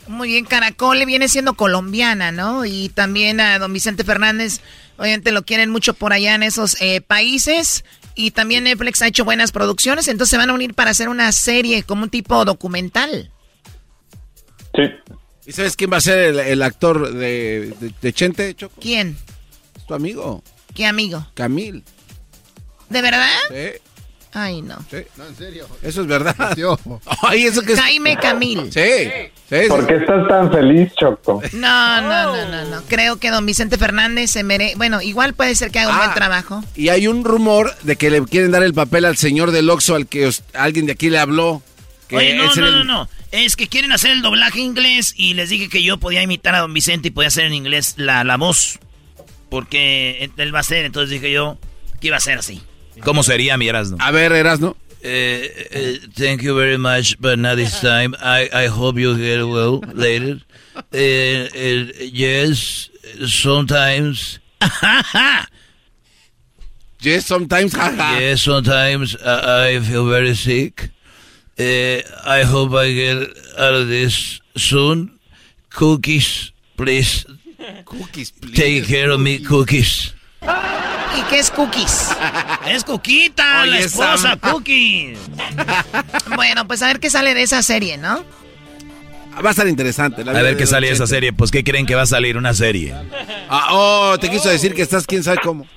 Muy bien, Caracol viene siendo colombiana, ¿no? Y también a don Vicente Fernández, obviamente lo quieren mucho por allá en esos eh, países. Y también Netflix ha hecho buenas producciones, entonces se van a unir para hacer una serie como un tipo documental. Sí. ¿Y sabes quién va a ser el, el actor de, de, de Chente, Choco? ¿Quién? Es tu amigo, ¿Qué amigo? Camil. ¿De verdad? Sí, Ay, no. sí. No, en serio. Eso es verdad. Ay, eso que es... Jaime Camil. Sí, sí, sí. ¿Por qué estás tan feliz, Choco? No, no, no, no, no. Creo que don Vicente Fernández se merece... Bueno, igual puede ser que haga un Ah. buen trabajo. Y hay un rumor de que le quieren dar el papel al señor del Oxxo al que os- alguien de aquí le habló. Que Oye, no, no, no, no. Es que quieren hacer el doblaje inglés y les dije que yo podía imitar a don Vicente y podía hacer en inglés la, la voz. Porque él va a ser, entonces dije yo que iba a ser así. ¿Cómo sería mi Erasmo? A ver, Erasno. Eh, eh, thank you very much, but not this time. I, I hope you get well later. Eh, eh, yes, sometimes. yes, sometimes. Yes, sometimes uh, I feel very sick. I hope I get out of this soon. Cookies, please. Cookies, please. Take care of me, cookies. ¿Y qué es cookies? Es Cuquita, Oye, la esposa, Sam. Cookies. Bueno, pues a ver qué sale de esa serie, ¿no? Va a estar interesante. la A ver qué sale de esa serie. Pues, ¿qué creen que va a salir? Una serie. Ah, oh, te quiso decir que estás quién sabe cómo.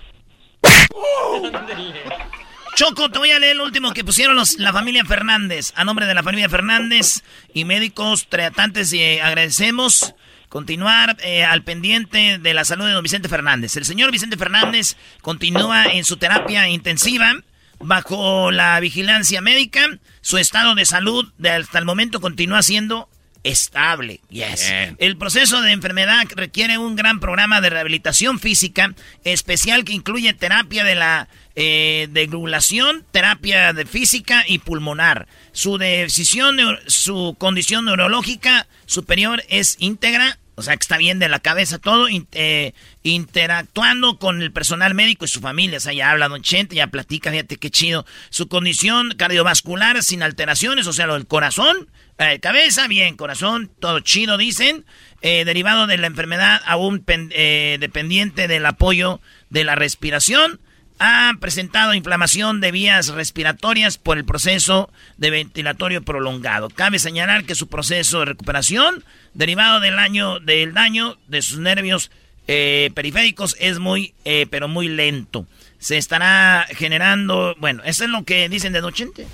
Choco, te voy a leer el último que pusieron los, la familia Fernández. A nombre de la familia Fernández y médicos tratantes, y agradecemos continuar eh, al pendiente de la salud de don Vicente Fernández. El señor Vicente Fernández continúa en su terapia intensiva bajo la vigilancia médica. Su estado de salud de hasta el momento continúa siendo estable. Yes. El proceso de enfermedad requiere un gran programa de rehabilitación física especial que incluye terapia de la eh, deglulación, terapia de física y pulmonar. Su decisión, su condición neurológica superior es íntegra, o sea que está bien de la cabeza todo, eh, interactuando con el personal médico y su familia. O sea, ya habla Don Chente, ya platica, fíjate qué chido. Su condición cardiovascular sin alteraciones, o sea, lo del corazón, eh, cabeza, bien, corazón, todo chido, dicen. Eh, derivado de la enfermedad aún pen- eh, dependiente del apoyo de la respiración. Ha presentado inflamación de vías respiratorias por el proceso de ventilatorio prolongado. Cabe señalar que su proceso de recuperación, derivado del, año, del daño de sus nervios eh, periféricos, es muy, eh, pero muy lento. Se estará generando, bueno, eso es lo que dicen de Don Chente.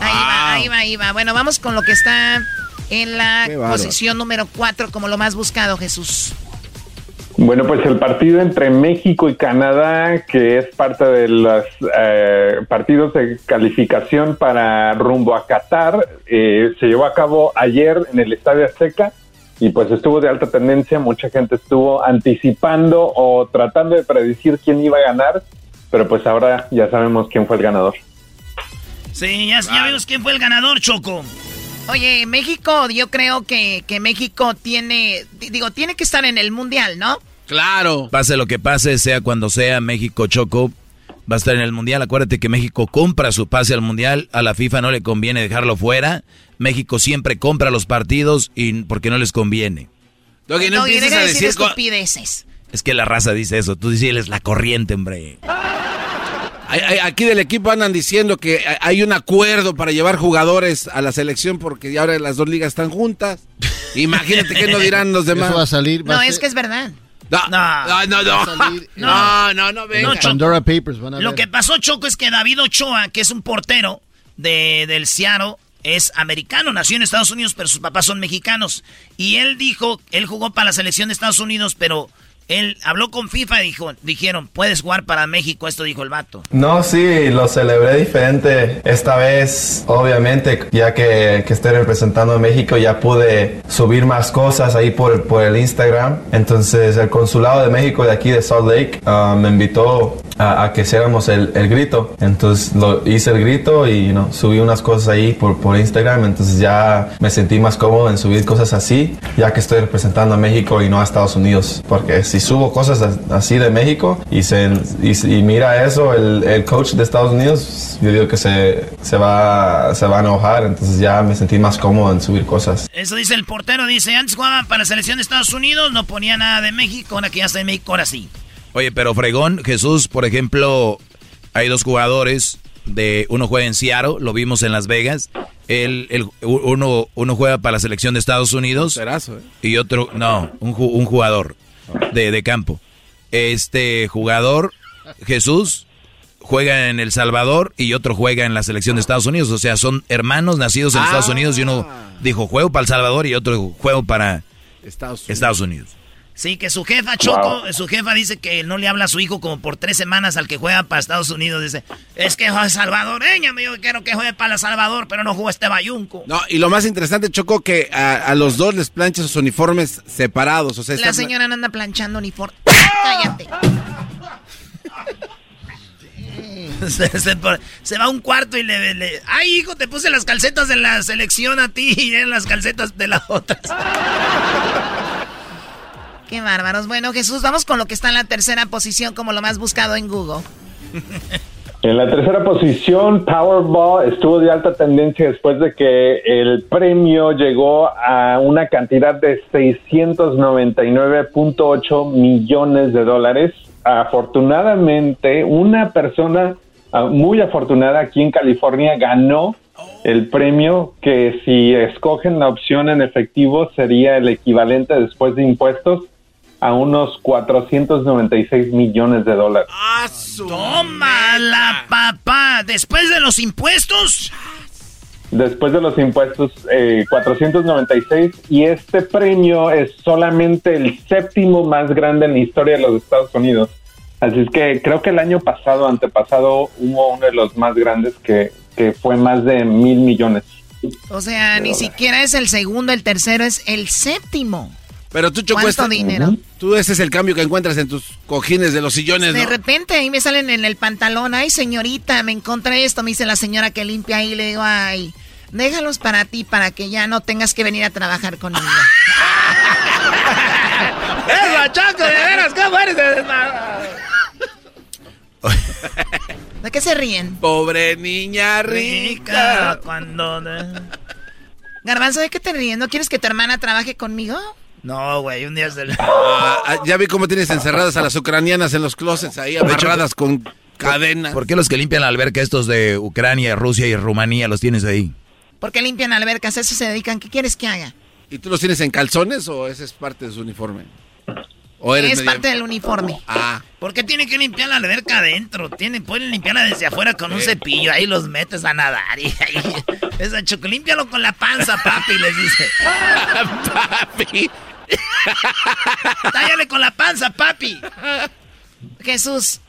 Ahí va, ahí va, ahí va. Bueno, vamos con lo que está en la posición número 4 como lo más buscado, Jesús. Bueno, pues el partido entre México y Canadá, que es parte de los eh, partidos de calificación para rumbo a Qatar, eh, se llevó a cabo ayer en el Estadio Azteca y pues estuvo de alta tendencia, mucha gente estuvo anticipando o tratando de predecir quién iba a ganar, pero pues ahora ya sabemos quién fue el ganador. Sí, ya, ya vimos quién fue el ganador, Choco. Oye, México, yo creo que, que México tiene, di- digo, tiene que estar en el Mundial, ¿no? Claro. Pase lo que pase, sea cuando sea, México Choco va a estar en el Mundial. Acuérdate que México compra su pase al Mundial. A la FIFA no le conviene dejarlo fuera. México siempre compra los partidos y porque no les conviene. No Doggy, empieces a de decir estupideces. Es que la raza dice eso. Tú dices la corriente, hombre. Aquí del equipo andan diciendo que hay- un acuerdo para llevar jugadores a la selección porque ya ahora las dos ligas están juntas. Imagínate qué no dirán los demás. Eso va a salir. va No, a es que es verdad. No, no, no, no. No, no, no, venga. Pandora Papers van a Lo ver. que pasó, Choco, es que David Ochoa, que es un portero de, del Seattle, es americano, nació en Estados Unidos, pero sus papás son mexicanos. Y él dijo, él jugó para la selección de Estados Unidos, pero él habló con FIFA y dijo, dijeron, puedes jugar para México, esto dijo el vato. No, sí, lo celebré diferente. Esta vez, obviamente, ya que, que estoy representando a México, ya pude subir más cosas ahí por, por el Instagram. Entonces, el consulado de México de aquí de Salt Lake ah, me invitó a, que hiciéramos el, el grito. Entonces, hice el grito y you subí unas cosas ahí por, por Instagram. Entonces, ya me sentí más cómodo en subir cosas así, ya que estoy representando a México y no a Estados Unidos. Porque si subo cosas as- así de México y, se, y, mira eso, el, el coach de Estados Unidos, yo digo que se, se, va, se va a enojar. Entonces, ya me sentí más cómodo en subir cosas. Eso dice el portero, dice, antes jugaba para la selección de Estados Unidos, no ponía nada de México, ahora que ya está en México, ahora sí. Oye, pero Fregón, Jesús, por ejemplo, hay dos jugadores. De, uno juega en Seattle, lo vimos en Las Vegas. El, el- uno, uno juega para la selección de Estados Unidos. Terazo, ¿eh? Y otro, no, un, ju- un jugador de, de campo. Este jugador, Jesús, juega en El Salvador y otro juega en la selección de Estados Unidos. O sea, son hermanos nacidos en Ah. Estados Unidos y uno dijo juego para El Salvador y otro juego para Estados Unidos. Estados Unidos. Sí, que su jefa, Choco, su jefa dice que no le habla a su hijo como por tres semanas al que juega para Estados Unidos. Dice, es que es salvadoreña, me dijo que quiero que juegue para El Salvador, pero no juega este bayunco. No, y lo más interesante, Choco, que a, a los dos les planchan sus uniformes separados. O sea, La señora no anda planchando uniforme. Cállate. se, se por- se va a un cuarto y le, le- Ay, hijo, te puse las calcetas de la selección a ti y en las calcetas de las otras. Qué bárbaros. Bueno, Jesús, vamos con lo que está en la tercera posición como lo más buscado en Google. En la tercera posición, Powerball estuvo de alta tendencia después de que el premio llegó a una cantidad de 699.8 millones de dólares. Afortunadamente, una persona ah, muy afortunada aquí en California ganó el premio que si escogen la opción en efectivo sería el equivalente después de impuestos a unos 496 millones de dólares. Toma la papá. Después de los impuestos. Después de los impuestos, eh, 496 y este premio es solamente el séptimo más grande en la historia de los Estados Unidos. Así es que creo que el año pasado, antepasado, hubo uno de los más grandes que, que fue más de mil millones. O sea, ni siquiera es el segundo, el tercero, es el séptimo. Pero tú, Choco, ¿Cuánto dinero? Tú ese es el cambio que encuentras en tus cojines de los sillones, De ¿no? repente ahí me salen en el pantalón, ay señorita, me encontré esto, me dice la señora que limpia ahí, le digo, ay, déjalos para ti, para que ya no tengas que venir a trabajar conmigo. ¡Eso, Choco! ¡De veras! ¿Cómo eres de ¿De qué se ríen? Pobre niña rica. Cuando... Garbanzo, ¿de qué te ríen? ¿No quieres que tu hermana trabaje conmigo? No, güey, un día se le... Ah, ah, ya vi cómo tienes encerradas a las ucranianas en los closets ahí, amarradas con cadenas. ¿Por qué los que limpian la alberca, estos de Ucrania, Rusia y Rumanía, los tienes ahí? Porque limpian albercas, a eso se dedican. ¿Qué quieres que haga? ¿Y tú los tienes en calzones o ese es parte de su uniforme? ¿O eres es medio- parte del uniforme. Ah. ¿Por qué tiene que limpiar la alberca adentro? Tienen, pueden limpiarla desde afuera con un cepillo. Ahí los metes a nadar. Y ahí, esa choco, límpialo con la panza, papi, les dice. papi. Tállale con la panza, papi. Jesús,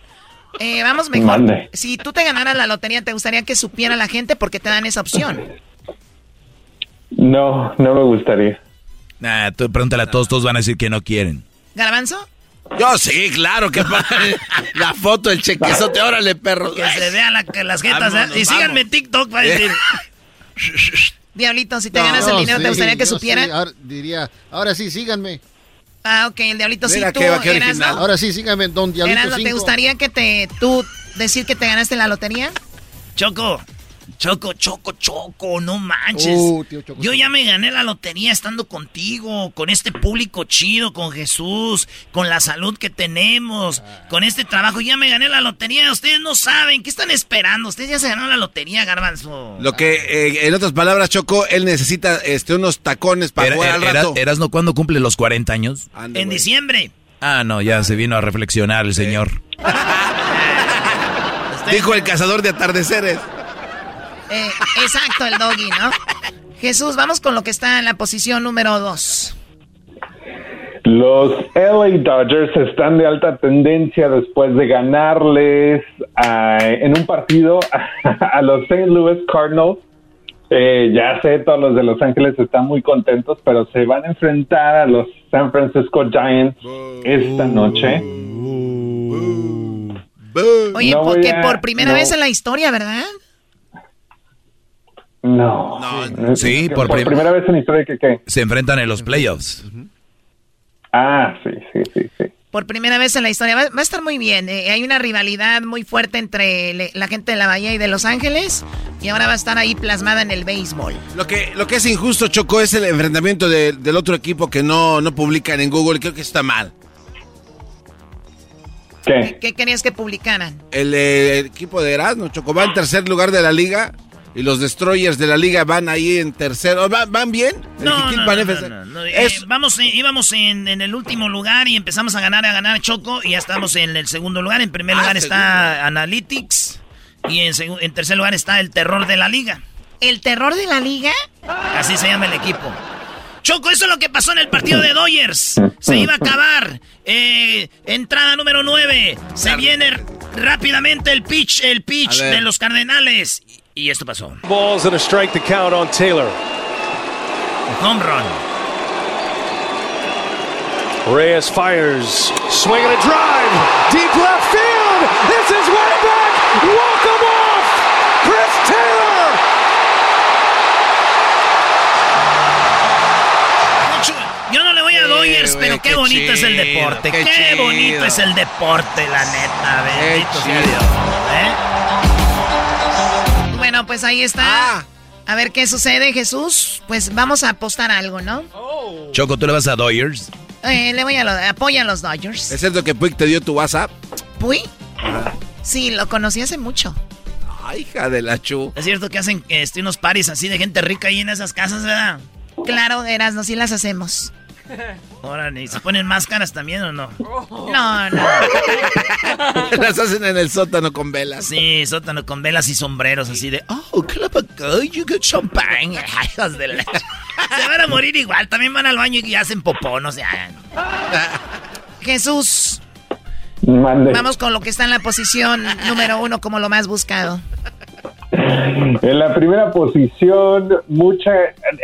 eh, vamos mejor. Mande. Si tú te ganaras la lotería, ¿te gustaría que supiera la gente porque te dan esa opción? No, no me gustaría. Nah, tú pregúntale a todos, todos van a decir que no quieren. ¿Garbanzo? Yo sí, claro que la foto, el chequezote, órale, perro. Que se vean la- las jetas. Vámonos, ¿eh? Y síganme en TikTok para decir. Diablito, si te No, ganas el dinero, ¿te gustaría que yo supiera? sí, ahora diría, ahora sí, síganme. Ah, ok, el Diablito sí, tú, original. Ahora sí, síganme, don Diablito Erasno, ¿te gustaría que te, tú decir que te ganaste la lotería? Choco, Choco, Choco, Choco, no manches. Uh, tío Choco, Yo ya me gané la lotería estando contigo, con este público chido, con Jesús, con la salud que tenemos, con este trabajo. Ya me gané la lotería. Ustedes no saben. ¿Qué están esperando? Ustedes ya se ganaron la lotería, Garbanzo. Lo que, eh, en otras palabras, Choco, él necesita este, unos tacones para Era- jugar al era- rato. ¿Erasno cuándo cumple los 40 años? Ande, En diciembre. Ah, no, ya se vino a reflexionar el señor. Dijo el cazador de atardeceres. Eh, exacto, el doggy, ¿no? Jesús, vamos con lo que está en la posición número dos. Los LA Dodgers están de alta tendencia después de ganarles ah, en un partido a, los St. Louis Cardinals. Eh, ya sé, todos los de Los Ángeles están muy contentos, pero se van a enfrentar a los San Francisco Giants esta noche. Oye, No porque a- por primera no. vez en la historia, ¿verdad? No. Sí, Que por, prim- primera vez en la historia que qué. Se enfrentan en los playoffs. Ah, sí, sí, sí, sí. Por primera vez en la historia. Va, va a estar muy bien. eh, hay una rivalidad muy fuerte entre le- la gente de la Bahía y de Los Ángeles. Y ahora va a estar ahí plasmada en el béisbol. Lo que, lo que es injusto, Choco, es el enfrentamiento de- del otro equipo que no, no publican en Google. Creo que está mal. ¿Qué? ¿Qué querías que publicaran? El, eh, equipo de Erasmo, Choco, va en tercer lugar de la liga. Y los Destroyers de la liga van ahí en tercero. ¿Van, van bien? No, no, van no, eh, vamos, eh, íbamos en, en el último lugar y empezamos a ganar, a ganar Choco y ya estamos en el segundo lugar. En primer Ah, lugar está Analytics y en, en tercer lugar está el terror de la liga. ¿El terror de la liga? Así se llama el equipo. Choco, eso es lo que pasó en el partido de Dodgers. Se iba a acabar. Eh, entrada número 9. Se viene rápidamente el pitch, el pitch de los Cardenales. Y esto pasó. Balls and a strike to count on Taylor. Home run. Reyes fires. Swing and a drive. Deep left field. This is way back. Walk 'em off. Chris Taylor. Yo no le voy a Dodgers, pero qué, qué bonito es el chido, deporte. qué Qué, chido. bonito es el deporte, la neta. Bendito sea chido. Dios. ¿eh? Bueno, pues ahí está. A ver qué sucede, Jesús. Pues vamos a apostar algo, ¿no? Choco, ¿tú le vas a Dodgers? Eh, le voy a los, apoya a los Dodgers. ¿Es cierto que Puig te dio tu WhatsApp? ¿Puig? Sí, lo conocí hace mucho. Ay, hija de la chu. Es cierto que hacen este, unos paris así de gente rica ahí en esas casas, ¿verdad? Claro, no sí las hacemos. Ahora, ¿y se ponen máscaras también o no? No, no. Las hacen en el sótano con velas. Sí, sótano con velas y sombreros así de, oh, club you get champagne. se van a morir igual, también van al baño y hacen popó, no se hagan. Jesús. Vamos con lo que está en la posición número uno como lo más buscado. En la primera posición, mucha,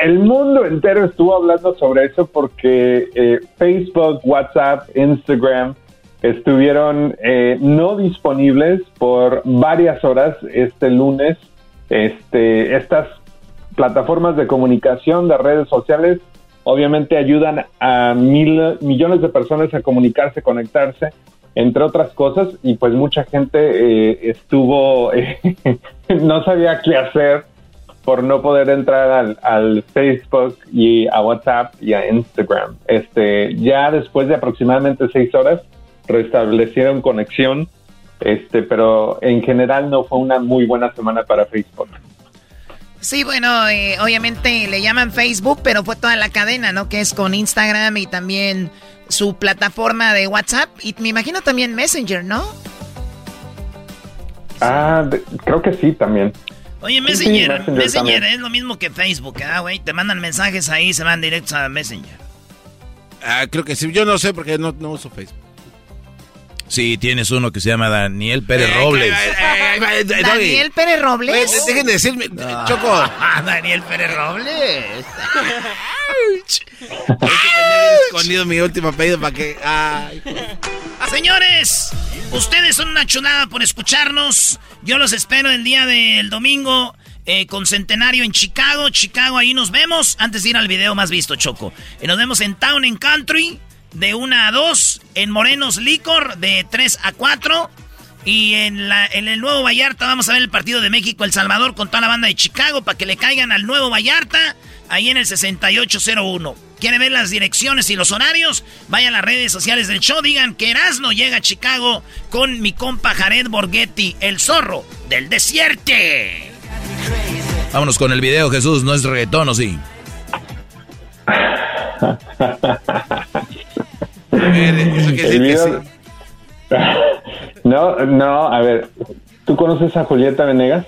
el mundo entero estuvo hablando sobre eso porque eh, Facebook, WhatsApp, Instagram estuvieron eh, no disponibles por varias horas este lunes. Este, estas plataformas de comunicación de redes sociales obviamente ayudan a mil, millones de personas a comunicarse, conectarse entre otras cosas, y pues mucha gente eh, estuvo, no sabía qué hacer por no poder entrar al, Facebook y a WhatsApp y a Instagram. Este, ya después de aproximadamente seis horas restablecieron conexión, este, pero en general no fue una muy buena semana para Facebook. Sí, bueno, eh, obviamente le llaman Facebook, pero fue toda la cadena, ¿no? Que es con Instagram y también su plataforma de WhatsApp y me imagino también Messenger, ¿no? Ah, creo que sí también. Oye, Messenger, Messenger, es lo mismo que Facebook, ¿ah, güey? Te mandan mensajes ahí, se van directos a Messenger. Ah, creo que sí. Yo no sé porque no, no uso Facebook. Sí, tienes uno que se llama Daniel Pérez Robles. ¿Daniel Pérez Robles? Dejen de decirme, Choco. Daniel Pérez Robles. escondido mi último pedido para que... Señores, ustedes son una chulada por escucharnos. Yo los espero el día del domingo eh, con Centenario en Chicago. Chicago, ahí nos vemos. Antes de ir al video más visto, Choco. Y nos vemos en Town and Country de 1 a 2, en Morenos Licor de 3 a 4. Y en, la, en el Nuevo Vallarta vamos a ver el partido de México-El Salvador con toda la banda de Chicago para que le caigan al Nuevo Vallarta ahí en el 6801. ¿Quieren ver las direcciones y los horarios? Vayan a las redes sociales del show, digan que Erasmo llega a Chicago con mi compa Jared Borghetti, el zorro del desierto. Vámonos con el video, Jesús, no es reggaetón, ¿o sí? No, no, a ver, ¿tú conoces a Julieta Venegas?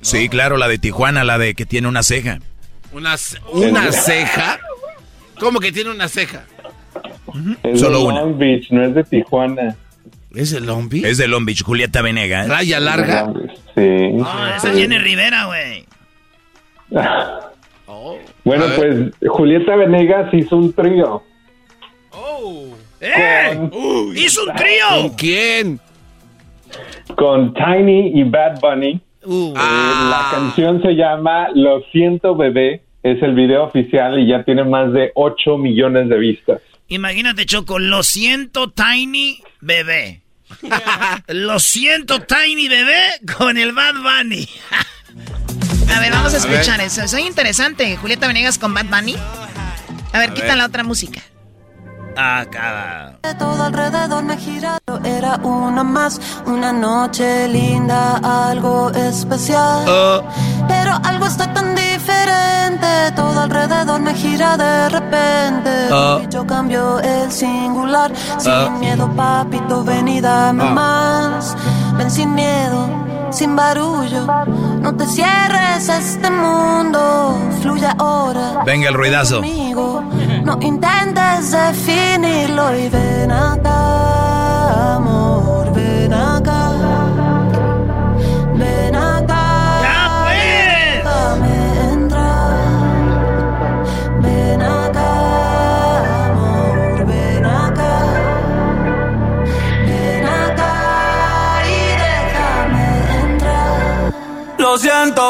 Sí, claro, la de Tijuana, la de que tiene una ceja. ¿Una, una ceja? ¿Cómo que tiene una ceja? Es Solo de Long Beach, no es de Tijuana. ¿Es de Long Beach? Es de Long Beach, Julieta Venegas. ¿Raya larga? Sí. No, esa viene Rivera, güey. Oh. Bueno, pues Julieta Venegas hizo un trío. Oh. ¡Eh! ¡Hizo un trío! ¿Con quién? Con Tiny y Bad Bunny. Uh. Ah. La canción se llama Lo siento bebé. Es el video oficial y ya tiene más de 8 millones de vistas. Imagínate, Choco, lo siento, Tiny bebé. lo siento, Tiny bebé con el Bad Bunny. a ver, vamos a escuchar eso. Soy interesante. Julieta Venegas con Bad Bunny. A ver, quita la otra música. Acaba. Todo alrededor me gira, era una más, una noche linda, algo especial. Oh. Pero algo está tan diferente, todo alrededor me gira de repente. Oh. Y yo cambio el singular, sin oh. miedo, papito, ven y dame más. Ven sin miedo sin barullo. No te cierres este mundo, fluye ahora. Venga el ruidazo. No intentes definirlo y ven acá, amor, Lo siento,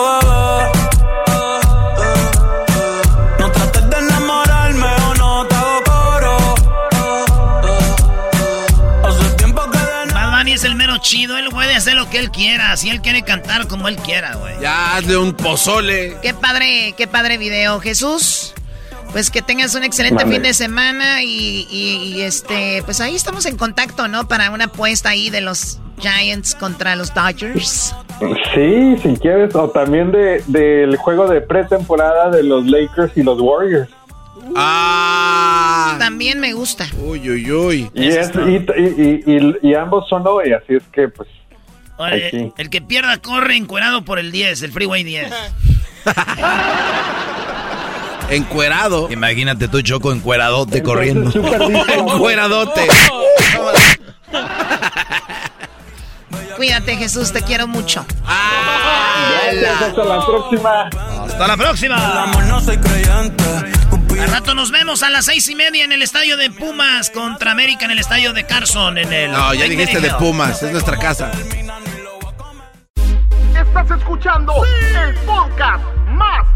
bebé quiera, si él quiere cantar como él quiera, güey. Ya, hazle un pozole. Qué padre, qué padre video, Jesús. Pues que tengas un excelente fin de semana y, y- y, este, pues ahí estamos en contacto, ¿no? Para una apuesta ahí de los Giants contra los Dodgers. Sí, si quieres, o también de, del juego de pretemporada de los Lakers y los Warriors. Ah. También me gusta. Uy, uy, uy. Y, es, y, y, y- y- y ambos son hoy, así es que pues... Oye, el que pierda corre encuerado por el 10, el Freeway 10. Encuerado. Imagínate tú, Choco, encueradote corriendo. Encueradote. Cuídate, Jesús, te quiero mucho. Gracias, hasta la próxima. Hasta la próxima. Al rato nos vemos a las seis y media en el estadio de Pumas contra América en el estadio de Carson en el. No, ya dijiste de. Pumas, es nuestra casa. Estás escuchando el podcast más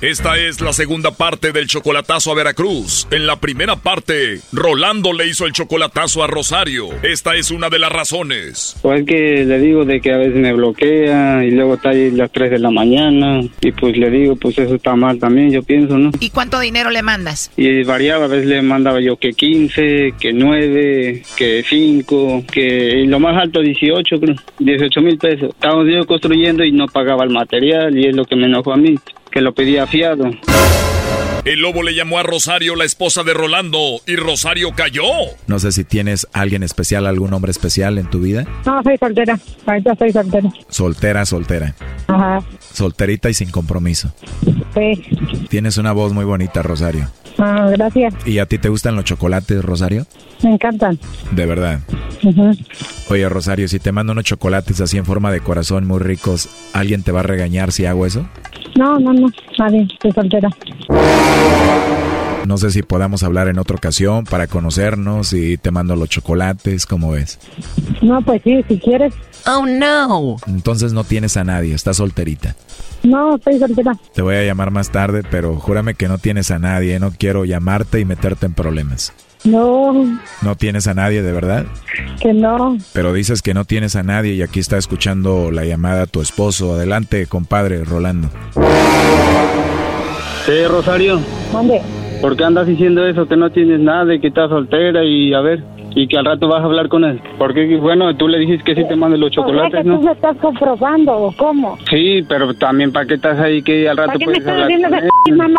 Esta es la segunda parte del chocolatazo a Veracruz. En la primera parte, Rolando le hizo el chocolatazo a Rosario. Esta es una de las razones. Pues que le digo de que a veces me bloquea y luego está ahí las 3 de la mañana y pues le digo pues eso está mal también yo pienso, ¿no? ¿Y cuánto dinero le mandas? Y variaba, a veces le mandaba yo que 15, que 9, que 5, que y lo más alto 18, creo, 18 mil pesos. Estábamos yo construyendo y no pagaba el material y es lo que me enojó a mí, que lo pedía fiado. El lobo le llamó a Rosario la esposa de Rolando y Rosario cayó. No sé si tienes alguien especial, algún hombre especial en tu vida. No, soy soltera. Ahorita soy soltera. Soltera, soltera. Ajá. Solterita y sin compromiso. Sí. Tienes una voz muy bonita, Rosario. Ah, gracias. ¿Y a ti te gustan los chocolates, Rosario? Me encantan. De verdad. Oye, Rosario, si te mando unos chocolates así en forma de corazón muy ricos, ¿alguien te va a regañar si hago eso? No, no, no. Nadie. Soy soltera. No sé si podamos hablar en otra ocasión para conocernos y te mando los chocolates, ¿cómo ves? No, pues sí, si quieres. Oh, no. Entonces no tienes a nadie, estás solterita. No, estoy soltera. Te voy a llamar más tarde, pero júrame que no tienes a nadie, no quiero llamarte y meterte en problemas. No, No tienes a nadie, de verdad. que no. Pero dices que no tienes a nadie y aquí está escuchando la llamada a tu esposo. Adelante, compadre Rolando. Sí, Rosario. ¿Dónde? ¿Por qué andas diciendo eso? Que no tienes nada y que estás soltera y a ver, y que al rato vas a hablar con él. Porque, bueno, tú le dijiste que sí te mande los ¿Por qué chocolates, que tú ¿no? me estás comprobando o cómo? Sí, pero también para qué estás ahí que al rato ¿Para qué me puedes estás hablar con él. mamá?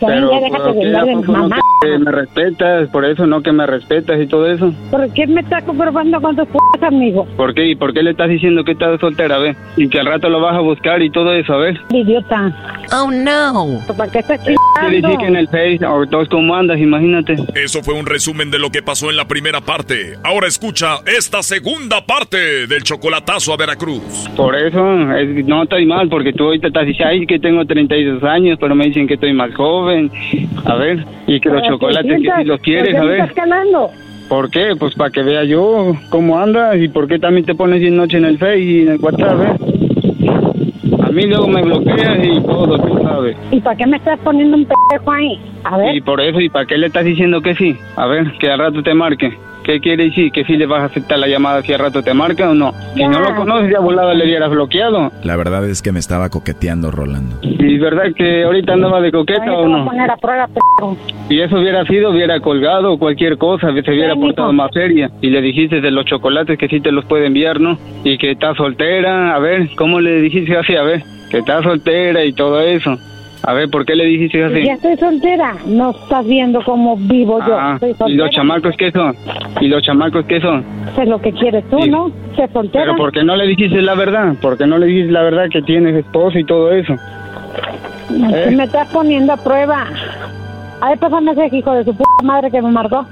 Pero, ya déjate ¿por de a de poco no mamá. que me respetas? Por eso no que me respetas y todo eso. ¿Por qué me estás comprobando con tus p***, amigo? ¿Por qué? ¿Y por qué le estás diciendo que estás soltera, a ver? Y que al rato lo vas a buscar y todo eso, a ver. Idiota. Oh, no. ¿Para qué estás Te dije que en el Face, o todos cómo andas, imagínate. Eso fue un resumen de lo que pasó en la primera parte. Ahora escucha esta segunda parte del chocolatazo a Veracruz. Por eso, es- no estoy mal, porque tú ahorita estás diciendo, ay, que tengo 32 años, pero me dicen que estoy más joven. A ver, y que los chocolates que sientas, si los quieres, ¿por a ver. estás? ¿Por qué? Pues para que vea yo cómo andas y por qué también te pones sin noche en el Face y en el WhatsApp. A mí luego me bloqueas y todo, tú sabes. ¿Y para qué me estás poniendo un pendejo ahí? A ver. Y por eso, ¿y para qué le estás diciendo que sí? A ver, que al rato te marque. ¿Qué quiere decir? ¿Que sí le vas a aceptar la llamada si al rato te marca o no? Si no lo conoces, ya volado le hubieras bloqueado. La verdad es que me estaba coqueteando, Rolando. ¿Y verdad que ahorita andaba de coqueta o no? poner a prueba. Si eso hubiera sido, hubiera colgado cualquier cosa, se hubiera portado más seria. Y le dijiste de los chocolates que sí te los puede enviar, ¿no? Y que está soltera, a ver, ¿cómo le dijiste así? A ver, que está soltera y todo eso. A ver, ¿por qué le dijiste así? Ya estoy soltera. No estás viendo cómo vivo yo. Ah, Estoy ¿Y los chamacos qué son? ¿Y los chamacos qué son? Es lo que quieres tú, Sí. ¿no? Ser soltera. Pero ¿por qué no le dijiste la verdad? ¿Por qué no le dijiste la verdad que tienes esposo y todo eso? Tú Me estás poniendo a prueba. A ver, pásame ese hijo de su puta madre que me marcó.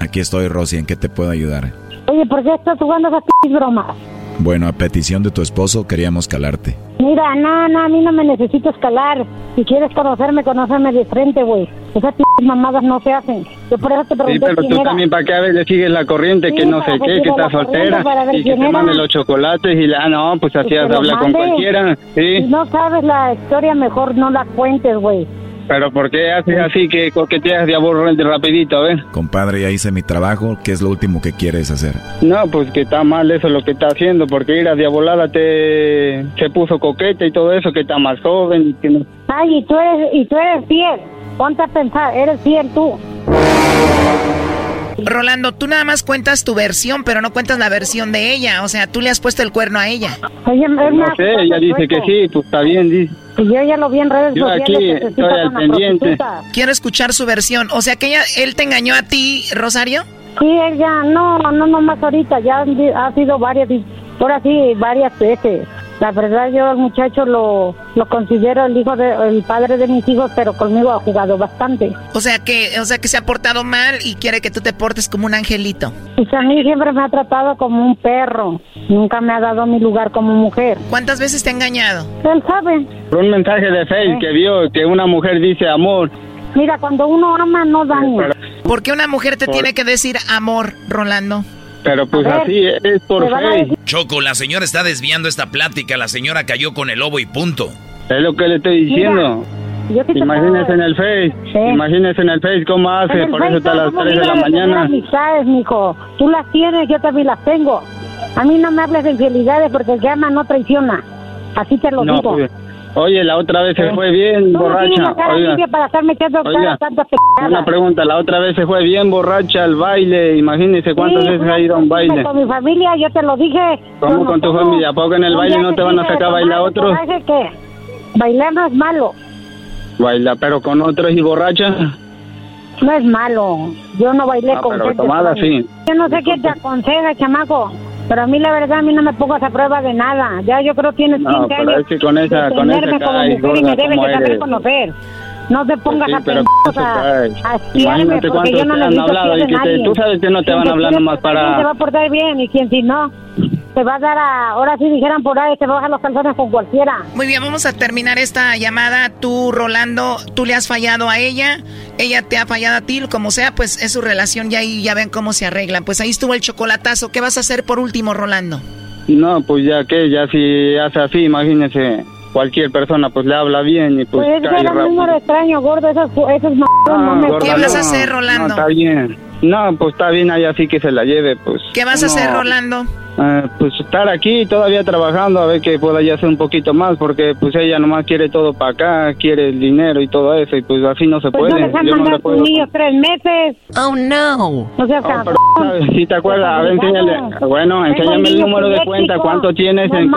Aquí estoy, Rosy, ¿en qué te puedo ayudar? Oye, ¿por qué estás jugando esas bromas? Bueno, a petición de tu esposo queríamos calarte. Mira, no, no, a mí no me necesito escalar. Si quieres conocerme, conóceme de frente, güey. Esas p mamadas no se hacen. Yo por eso te Sí, pregunté pero quién tú era. también para qué a ver le sigues la corriente, Sí, que no sé qué, que corriente, soltera para ver y que te mande los chocolates y la, ah, no, pues así has lo habla con cualquiera, Si sí. no sabes la historia, mejor no la cuentes, güey. Pero ¿por qué haces así que coqueteas de aburro de rapidito, a ver? Compadre, ya hice mi trabajo. ¿Qué es lo último que quieres hacer? No, pues que está mal eso lo que está haciendo, porque ir a diabolada te se puso coqueta y todo eso, que está más joven y que no... Ay, y tú eres, y tú eres fiel. Ponte a pensar, eres fiel tú. Rolando, tú nada más cuentas tu versión, pero no cuentas la versión de ella. O sea, tú le has puesto el cuerno a ella. No sé, ella dice que sí, pues está bien, dice. Y yo ya lo vi en redes Yo sociales. aquí que estoy al pendiente. prostituta. Quiero escuchar su versión. O sea, que ella, él te engañó a ti, Rosario. Sí, ella, no, no, no más ahorita, ya ha sido varias, ahora sí, varias veces. La verdad, yo al muchacho lo, lo considero el hijo de, el padre de mis hijos, pero conmigo ha jugado bastante. O sea que, o sea que se ha portado mal y quiere que tú te portes como un angelito. Y a mí siempre me ha tratado como un perro, nunca me ha dado mi lugar como mujer. ¿Cuántas veces te ha engañado? Él sabe. Por un mensaje de Facebook que vio que una mujer dice amor. Mira, cuando uno ama, no daña. ¿Por qué una mujer te Por- tiene que decir amor, Rolando? Pero pues ver, así es por Facebook. Choco, la señora está desviando esta plática. La señora cayó con el lobo y punto. Es lo que le estoy diciendo. Yo Imagínese puedo- en el Face. Sí. Imagínese en el Face cómo hace. Por eso está a las Facebook 3 de la mañana. amistades, mijo. Tú las tienes, yo también las tengo. A mí no me hables de infidelidades porque el que ama no traiciona. Así te lo No, digo. pues, oye, la otra vez se fue bien borracha. Oiga, para estarme echando Oiga, cara tantas una pregunta. La otra vez se fue bien borracha al baile. Imagínese cuántas Sí, veces ha ido a un baile. Con mi familia, yo te lo dije. ¿Cómo con tu familia? ¿A poco en el baile no te van a sacar a bailar otros? que Bailar no es malo, Baila, pero con otros y borracha. no es malo. Yo no bailé Ah, con pero gente. tomada, sí. Yo no sé qué te aconseja, chamaco. Pero a mí la verdad, a mí no me pongas a prueba de nada. Ya yo creo que tienes No, 15 pero años es que con esa- de con esa tenerme como y mujer y gorda me debes de saber conocer. No te pongas Sí, a pero a, a Imagínate yo no te han hablado y de que te- tú sabes que no te Quien van a hablar nomás para- Se va a portar bien y quien si no, te va a dar a... Ahora sí dijeran por ahí, te va a bajar los calzones con cualquiera. Muy bien, vamos a terminar esta llamada. Tú, Rolando, tú le has fallado a ella, ella te ha fallado a ti, como sea, pues es su relación y ahí ya ven cómo se arreglan. Pues ahí estuvo el chocolatazo. ¿Qué vas a hacer por último, Rolando? No, pues ya que, ya si hace así, imagínese, cualquier persona pues le habla bien y pues, Pues es que cae era un número extraño, gordo, esos, esos m***os no Ah, me... gorda, ¿Qué vas a hacer, Rolando? No, está bien. No, pues está bien ahí así que se la lleve, pues. ¿Qué vas a hacer, Rolando? Eh, pues estar aquí todavía trabajando a ver que pueda ya hacer un poquito más porque pues ella nomás quiere todo para acá, quiere el dinero y todo eso y pues así no se Pues puede. no dejan Yo no mandar puedo... niños tres meses. Oh, no. No seas. ¿sabes? Si te acuerdas, a ver, enséñale. Bueno, enséñame el número de cuenta, ¿cuánto tienes No en,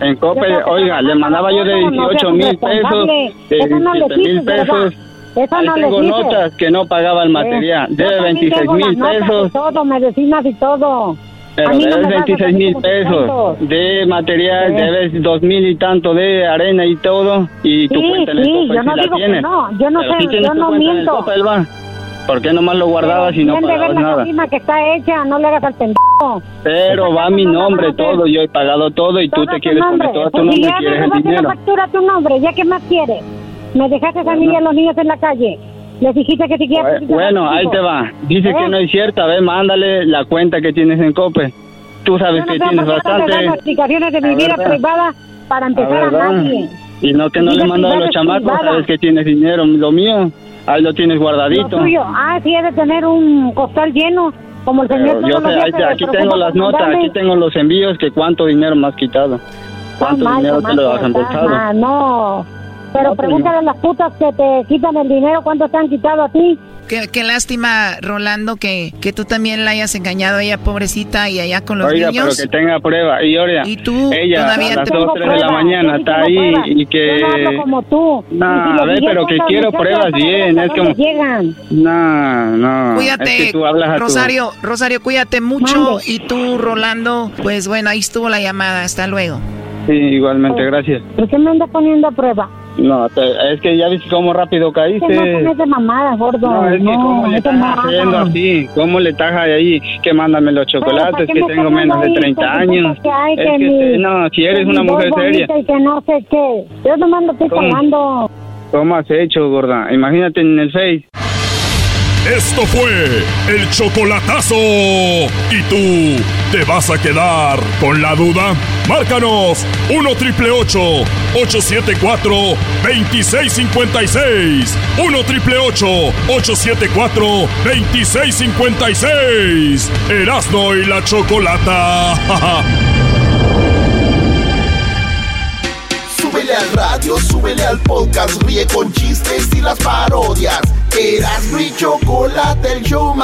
en Oiga, le mandaba yo de trabajar, no 18 seas mil pesos, de Eso no le 17 mil pesos. Eso Ahí no tengo notas que no pagaba el material. Yo Debe también 26 tengo las mil pesos. y todo, medicinas y todo. Pero no debes a 26 salir mil pesos de material, Sí. debes dos mil y tanto de arena y todo. Y tu Sí, cuenta en el sí, yo no la digo que tienes. no, yo no sé, tienes yo tu no miento. ¿Por qué nomás lo guardabas y no pagabas la nada? cocina que está hecha, no le hagas al pendejo. Pero va mi nombre todo, yo he pagado todo y tú te tu quieres nombre. poner todo tu Pues si nombre y quieres el la dinero. factura tu nombre, ¿ya qué más quieres? Me dejaste a mí y a los niños en la calle. Les dijiste que si quieres... Bueno, ahí te va. Dice ¿Eh? que no es cierto. A ver, mándale la cuenta que tienes en Cope. Tú sabes no que tienes no bastante. dan explicaciones de mi A vida privada para A empezar a, va. nadie. Y no que no le mando a los chamacos, privada. sabes que tienes dinero. Lo mío, Ahí lo tienes Lo guardadito. tuyo. Ah, sí, debe tener un costal lleno, como el señor. Yo sé, días te- aquí tengo las notas, aquí tengo los envíos, que cuánto dinero me has quitado. ¿Cuánto Ah, dinero te lo has embolsado? Ah, no. Pero pregúntale a las putas que te quitan el dinero, ¿cuánto te han quitado a ti? Qué, qué lástima, Rolando, que, que tú también la hayas engañado a ella, pobrecita, y allá con los Oiga, niños. pero que tenga prueba. Y ahora, Y tú ella todavía a las te- 2, Tengo 3 de la prueba, mañana sí está ahí pruebas. y que... Yo no hablo como tú. No, Y si a ver, pero que quiero pruebas bien, es como... llegan. No, no. Cuídate, Es que tú hablas a tu- Rosario, Rosario, cuídate mucho. Mande. Y tú, Rolando, pues bueno, ahí estuvo la llamada. Hasta luego. Sí, igualmente, gracias. ¿Por qué me andas poniendo a prueba? No, te- es que ya viste cómo rápido caíste. Que no de mamada, gordo. No, es que cómo le estás no haciendo así, cómo le estás ahí, que mándame los chocolates, ¿para qué que me tengo menos de dando ahí? 30 Que años. que hay, Es que que mi- te- no, si eres una mujer seria. Y que no sé qué. Yo nomás lo estoy ¿Cómo? hablando. ¿Cómo has hecho, gorda? Imagínate en el Face. Esto fue el chocolatazo. ¿Y tú te vas a quedar con la duda? Márcanos 1 triple 874 2656. 1 triple 874 2656. Erasno y la chocolata. Súbele al radio, súbele al podcast, ríe con chistes y las parodias. Eras mi chocolate, el show.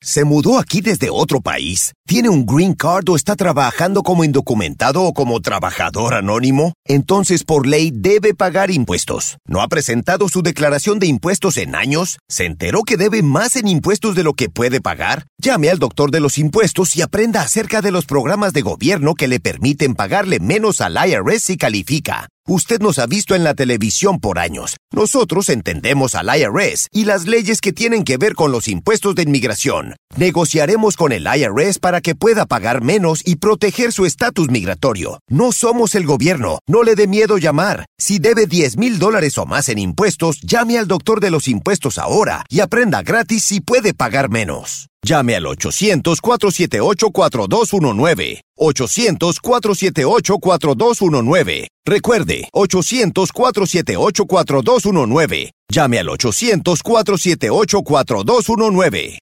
¿Se mudó aquí desde otro país? ¿Tiene un green card o está trabajando como indocumentado o como trabajador anónimo? Entonces, por ley, debe pagar impuestos. ¿No ha presentado su declaración de impuestos en años? ¿Se enteró que debe más en impuestos de lo que puede pagar? Llame al doctor de los impuestos y aprenda acerca de los programas de gobierno que le permiten pagarle menos al IRS si califica. Usted nos ha visto en la televisión por años. Nosotros entendemos al IRS y las leyes que tienen que ver con los impuestos de inmigración. Negociaremos con el IRS para que pueda pagar menos y proteger su estatus migratorio. No somos el gobierno. No le dé miedo llamar. Si debe 10 mil dólares o más en impuestos, llame al doctor de los impuestos ahora y aprenda gratis si puede pagar menos. Llame al 800-478-4219. 800-478-4219. Recuerde, 800-478-4219. Llame al 800-478-4219.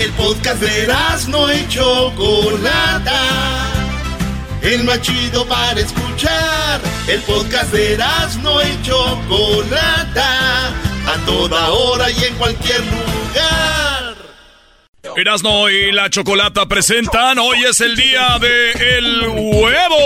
El podcast de Erasmo y Chocolata. El más chido para escuchar. El podcast de Erasmo y Chocolata. A toda hora y en cualquier lugar. Erasno y la Chocolata presentan. Hoy es el día de el huevo.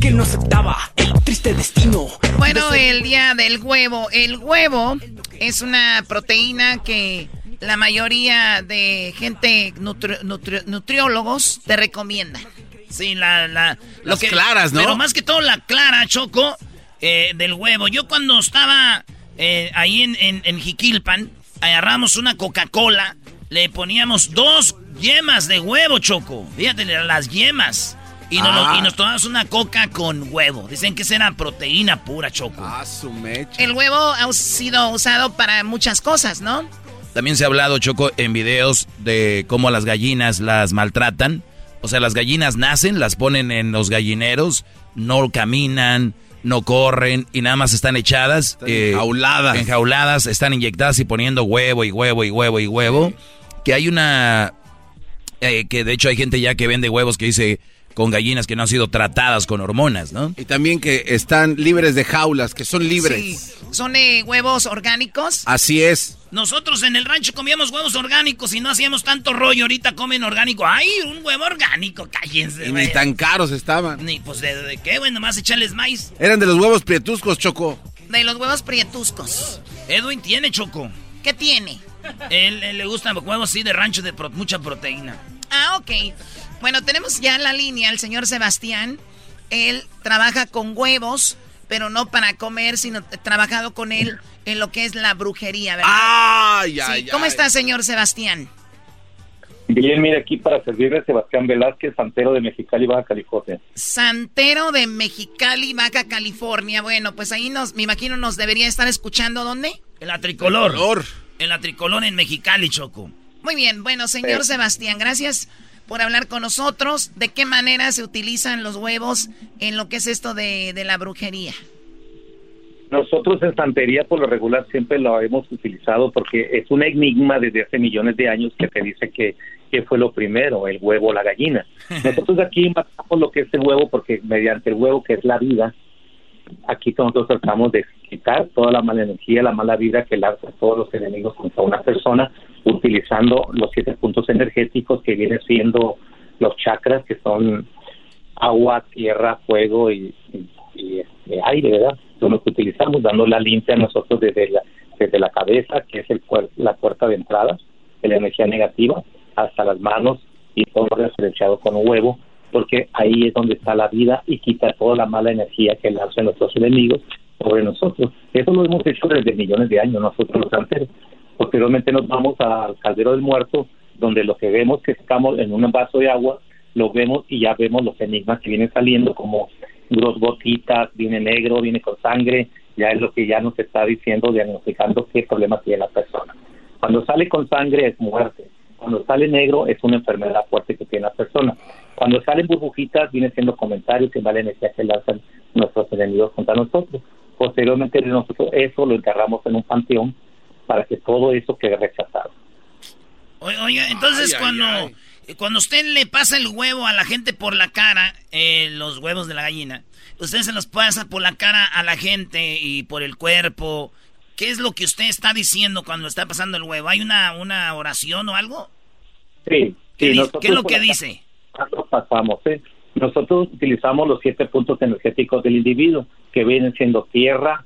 que no aceptaba el triste destino. Bueno, el día del huevo. El huevo es una proteína que la mayoría de gente nutri- nutri- nutriólogos te recomiendan. Sí, la, la lo Las claras, ¿no? Pero más que todo la clara, Choco, eh, del huevo. Yo cuando estaba eh, ahí en, en, en Jiquilpan, agarramos una Coca-Cola, le poníamos dos yemas de huevo, Choco. Fíjate, las yemas. Y nos, lo- Ah. y nos tomamos una coca con huevo. Dicen que será proteína pura, Choco. Ah, su mecha. El huevo ha sido usado para muchas cosas, ¿no? También se ha hablado, Choco, en videos de cómo las gallinas las maltratan. O sea, las gallinas nacen, las ponen en los gallineros, no caminan, no corren y nada más están echadas. eh, enjauladas. Enjauladas, están inyectadas y poniendo huevo y huevo y huevo y huevo. Que hay una... eh, que de hecho hay gente ya que vende huevos que dice con gallinas que no han sido tratadas con hormonas, ¿no? Y también que están libres de jaulas, que son libres. Sí. Son eh, huevos orgánicos. Así es. Nosotros en el rancho comíamos huevos orgánicos y no hacíamos tanto rollo. Ahorita comen orgánico. ¡Ay, un huevo orgánico! Cállense. Y ni tan caros estaban. Ni, pues, ¿de, de qué, güey? Nomás echarles maíz. Eran de los huevos prietuscos, Choco. De los huevos prietuscos. Edwin tiene choco. ¿Qué tiene? Él, él le gustan los huevos sí de rancho de pro- mucha proteína. Ah, ok. Bueno, tenemos ya en la línea al señor Sebastián. Él trabaja con huevos, pero no para comer, sino he trabajado con él en lo que es la brujería, ¿verdad? Ay, Sí, ay, ¿Cómo ay. está, señor Sebastián? Bien, mire, aquí para servirle Sebastián Velázquez, santero de Mexicali, Baja California. Santero de Mexicali, Baja California. Bueno, pues ahí nos, me imagino, nos debería estar escuchando, ¿dónde? En la tricolor. En la tricolor en Mexicali, Choco. Muy bien, bueno, señor Sí. Sebastián, gracias por hablar con nosotros. ¿De qué manera se utilizan los huevos en lo que es esto de, de la brujería? Nosotros en santería por lo regular siempre lo hemos utilizado porque es un enigma desde hace millones de años que te dice que, que fue lo primero, el huevo o la gallina. Nosotros aquí matamos lo que es el huevo porque mediante el huevo que es la vida, aquí nosotros tratamos de quitar toda la mala energía, la mala vida que lanza todos los enemigos contra una persona utilizando los siete puntos energéticos que vienen siendo los chakras que son agua, tierra, fuego y, y, este, aire, ¿verdad? Son los que utilizamos, dando la limpia a nosotros desde la, desde la cabeza, que es el la puerta de entrada de la energía negativa, hasta las manos y todo referenciado con un huevo, porque ahí es donde está la vida y quita toda la mala energía que lanzan nuestros enemigos sobre nosotros. Eso lo hemos hecho desde millones de años nosotros los santeros. Posteriormente nos vamos al caldero del muerto, donde lo que vemos que estamos en un vaso de agua, lo vemos y ya vemos los enigmas que vienen saliendo como dos gotitas, viene negro, viene con sangre, ya es lo que ya nos está diciendo, diagnosticando qué problema tiene la persona. Cuando sale con sangre es muerte, cuando sale negro es una enfermedad fuerte que tiene la persona. Cuando salen burbujitas viene siendo comentarios que vale energía que lanzan nuestros enemigos contra nosotros. Posteriormente nosotros eso lo enterramos en un panteón para que todo eso quede rechazado. Oye, entonces cuando cuando usted le pasa el huevo a la gente por la cara, eh, los huevos de la gallina, usted se los pasa por la cara a la gente y por el cuerpo. ¿Qué es lo que usted está diciendo cuando está pasando el huevo? ¿Hay una, una oración o algo? Sí. ¿Qué, sí, ¿qué es lo que dice? Nosotros pasamos, ¿eh? Nosotros utilizamos los siete puntos energéticos del individuo, que vienen siendo tierra,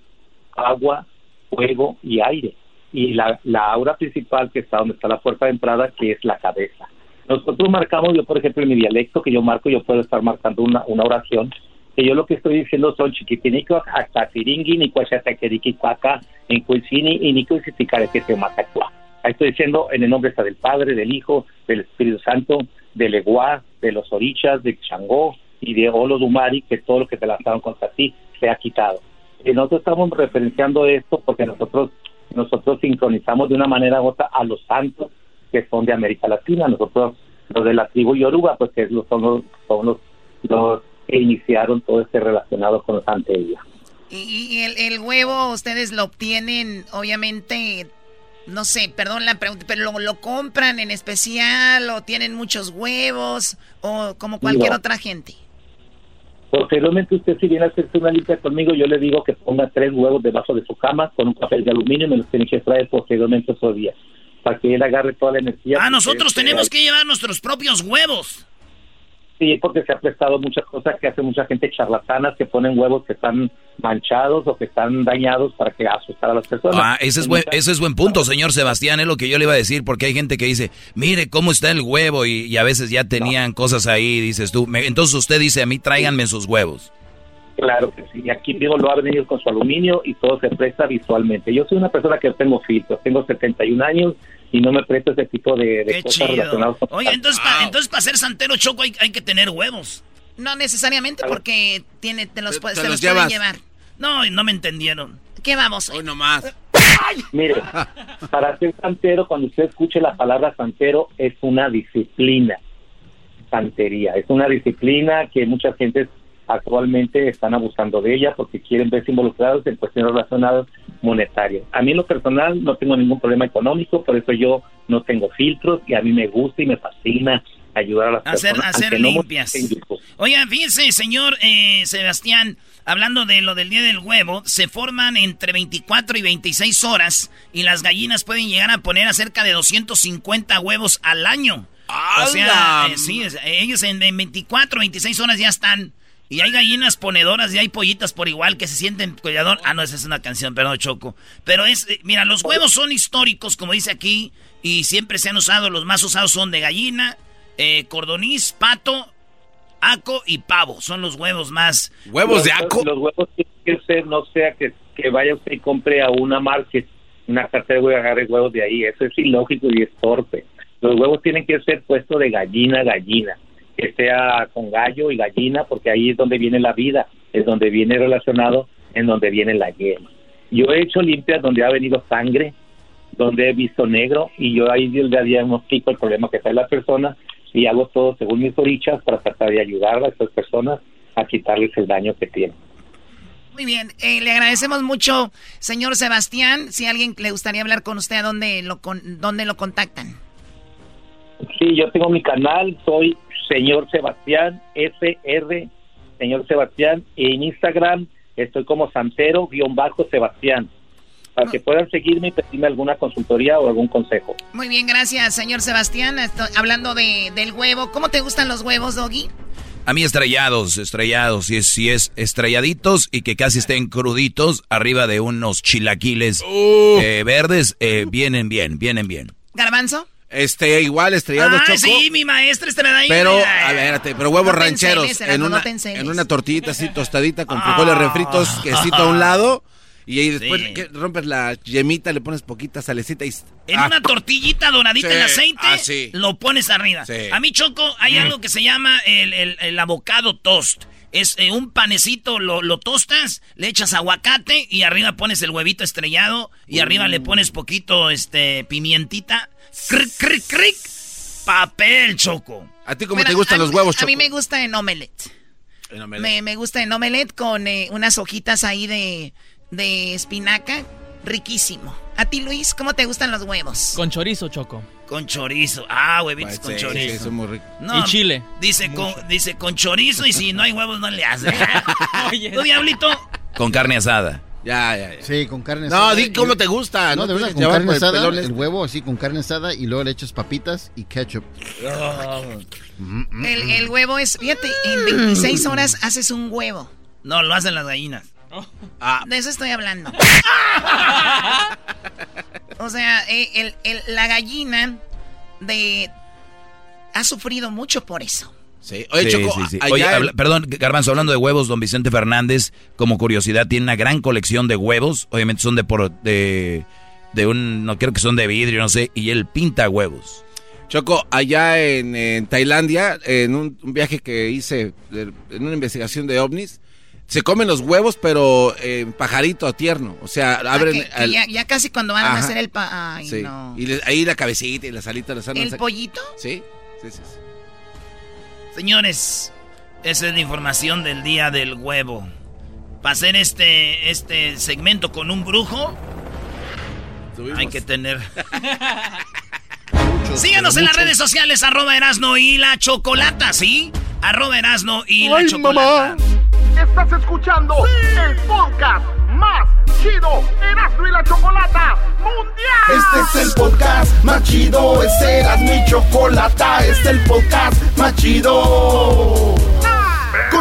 agua, fuego y aire. Y la, la aura principal que está donde está la puerta de entrada, que es la cabeza. Nosotros marcamos, yo por ejemplo en mi dialecto que yo marco, yo puedo estar marcando una, una oración, que yo lo que estoy diciendo son chiquitinico hasta tiringui, ni cuachataqueriqui cuaca, en cuisini y ni que te matacua. Ahí estoy diciendo en el nombre está del Padre, del Hijo, del Espíritu Santo, del Eguá, de los Orichas, de Changó y de Olodumari, que todo lo que te lanzaron contra ti se ha quitado. Y nosotros estamos referenciando esto porque nosotros nosotros sincronizamos de una manera u otra a los santos que son de América Latina. Nosotros, los de la tribu Yoruba, pues que son los, son los, los que iniciaron todo este relacionado con los santería. Y, el, el, huevo, ustedes lo obtienen, obviamente, no sé, perdón la pregunta, pero lo, lo compran en especial o tienen muchos huevos o como cualquier otra gente. Posteriormente usted si viene a hacerse una limpia conmigo, yo le digo que ponga tres huevos debajo de su cama con un papel de aluminio y me los tiene que traer posteriormente esos días para que él agarre toda la energía. Ah, nosotros tenemos que llevar nuestros propios huevos. Sí, porque se ha prestado muchas cosas que hace mucha gente charlatanas que ponen huevos que están manchados o que están dañados para que asustar a las personas. Ah, ese es, buen, ese es buen punto, señor Sebastián, es lo que yo le iba a decir, porque hay gente que dice, mire cómo está el huevo y, a veces ya tenían cosas ahí, dices tú. entonces usted dice a mí, tráiganme sus huevos. Claro que sí. Aquí digo, lo ha venido con su aluminio y todo se presta visualmente. Yo soy una persona que tengo filtros, tengo 71 años y no me presto ese tipo de, cosas relacionadas con... Oye, entonces, entonces para ser santero choco hay, que tener huevos. No necesariamente porque tiene, te los, puedes, te, los, pueden llevar. No, no me entendieron. ¿Qué vamos? Hoy nomás. Mire, para ser santero, cuando usted escuche la palabra santero, es una disciplina. Santería. Es una disciplina que mucha gente actualmente están abusando de ella porque quieren verse involucrados en cuestiones relacionadas monetarias. A mí en lo personal no tengo ningún problema económico, por eso yo no tengo filtros y a mí me gusta y me fascina ayudar a las hacer, personas. Hacer limpias. Oigan, fíjense, señor eh, Sebastián, hablando de lo del día del huevo, se forman entre 24 y 26 horas y las gallinas pueden llegar a poner a cerca de 250 huevos al año. O sea, eh, sí, ellos en, en 24, 26 horas ya están y hay gallinas ponedoras y hay pollitas por igual que se sienten cuidador. Ah, no, esa es una canción, perdón, Choco. Pero es, eh, mira, los huevos son históricos, como dice aquí, y siempre se han usado, los más usados son de gallina, eh, cordoniz, pato, aco y pavo. Son los huevos más... ¿Huevos de aco? Los huevos tienen que ser, no sea que, que vaya usted y compre a una market, una cartera y agarre huevos de ahí. Eso es ilógico y es torpe. Los huevos tienen que ser puestos de gallina a gallina que sea con gallo y gallina, porque ahí es donde viene la vida, es donde viene relacionado, en donde viene la yema. Yo he hecho limpias donde ha venido sangre, donde he visto negro, y yo ahí le diagnostico el problema que trae la persona, y hago todo según mis orichas para tratar de ayudar a estas personas a quitarles el daño que tienen. Muy bien, eh, le agradecemos mucho, señor Sebastián. Si alguien le gustaría hablar con usted, ¿a dónde lo, con, dónde lo contactan? Sí, yo tengo mi canal, soy señor Sebastián, SR, señor Sebastián, y en Instagram estoy como Santero-Sebastián, para que puedan seguirme y pedirme alguna consultoría o algún consejo. Muy bien, gracias, señor Sebastián. hablando de, del huevo, ¿cómo te gustan los huevos, Doggy? A mí estrellados, estrellados, si es, si es estrelladitos y que casi estén cruditos arriba de unos chilaquiles Uh. eh, verdes, eh, vienen bien, vienen bien. ¿Garbanzo? Este, igual, estrellado, Ah, Choco. sí, mi maestra estrella ahí. Pero, mira. a ver, espérate, pero huevos No rancheros en una, no en una tortillita así tostadita con frijoles refritos, quesito a un lado. Y ahí después Sí. rompes la yemita, le pones poquita salecita y... En Ah, una tortillita doradita Sí, en aceite, así. lo pones arriba. A mí, Choco, hay Mm. algo que se llama el, el, el avocado toast. Es eh, un panecito, lo, lo tostas, le echas aguacate y arriba pones el huevito estrellado y arriba le pones poquito este pimientita. Cric, cric, cric. Papel, Choco. ¿A ti Bueno, a mí- A mí me gusta en omelette. En omelette. Me, me gusta en omelette con eh, unas hojitas ahí de, de espinaca. Riquísimo. A ti, Luis, ¿cómo te gustan los huevos? Con chorizo, Choco. Con chorizo. Ah, huevitos con sí, chorizo. sí, son muy ricos. No, Y chile. Dice con, dice con chorizo y si no hay huevos no le hace. ¿Tú, Diablito? Con carne asada. Ya, ya, ya. Sí, con carne No, asada. di cómo te gusta, No, no de te verdad, con carne el asada, el, huevo así con carne asada y luego le echas papitas y ketchup. El, el huevo es, fíjate, en 26 horas haces un huevo. No, lo hacen las gallinas. Ah. De eso estoy hablando. o sea, eh, el, el- la gallina de ha sufrido mucho por eso. Sí, oye, Sí, Choco, sí, sí. allá Oye, habla- perdón, Garbanzo, hablando de huevos, don Vicente Fernández, como curiosidad, tiene una gran colección de huevos. Obviamente son de por, de, de un, no creo que son de vidrio, no sé, y él pinta huevos. Choco, allá en, en Tailandia, en un, un viaje que hice, de- en una investigación de ovnis, se comen los huevos, pero en pajarito tierno. O sea, abren... Que- que al- ya, ya casi cuando van a hacer el pa... Ay, sí. no. Y les- ahí la cabecita y las alitas las ¿El pollito? Sí, sí, sí. sí. Señores, esa es la información del día del huevo. Para hacer este, este segmento con un brujo, hay que tener... Síganos en las redes sociales, arroba Erasno y la Chocolata, ¿sí? Arroba Erasno y la Ay, Chocolata. Estás escuchando el podcast más chido Erasmo y la Chocolata Este es el podcast más chido. Este era mi chocolata. Este es el podcast más chido.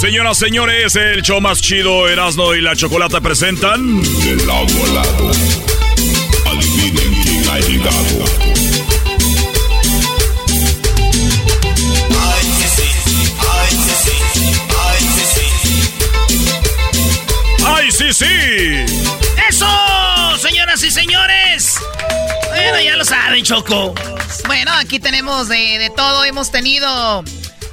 Señoras, señores, el show más chido Erasno y la Chocolata presentan. De lado a lado. Adivinen quién ha llegado. ¡Ay, sí, sí! ¡Eso! señoras y señores. Bueno, ya lo saben, Choco. Bueno, aquí tenemos de, todo. Hemos tenido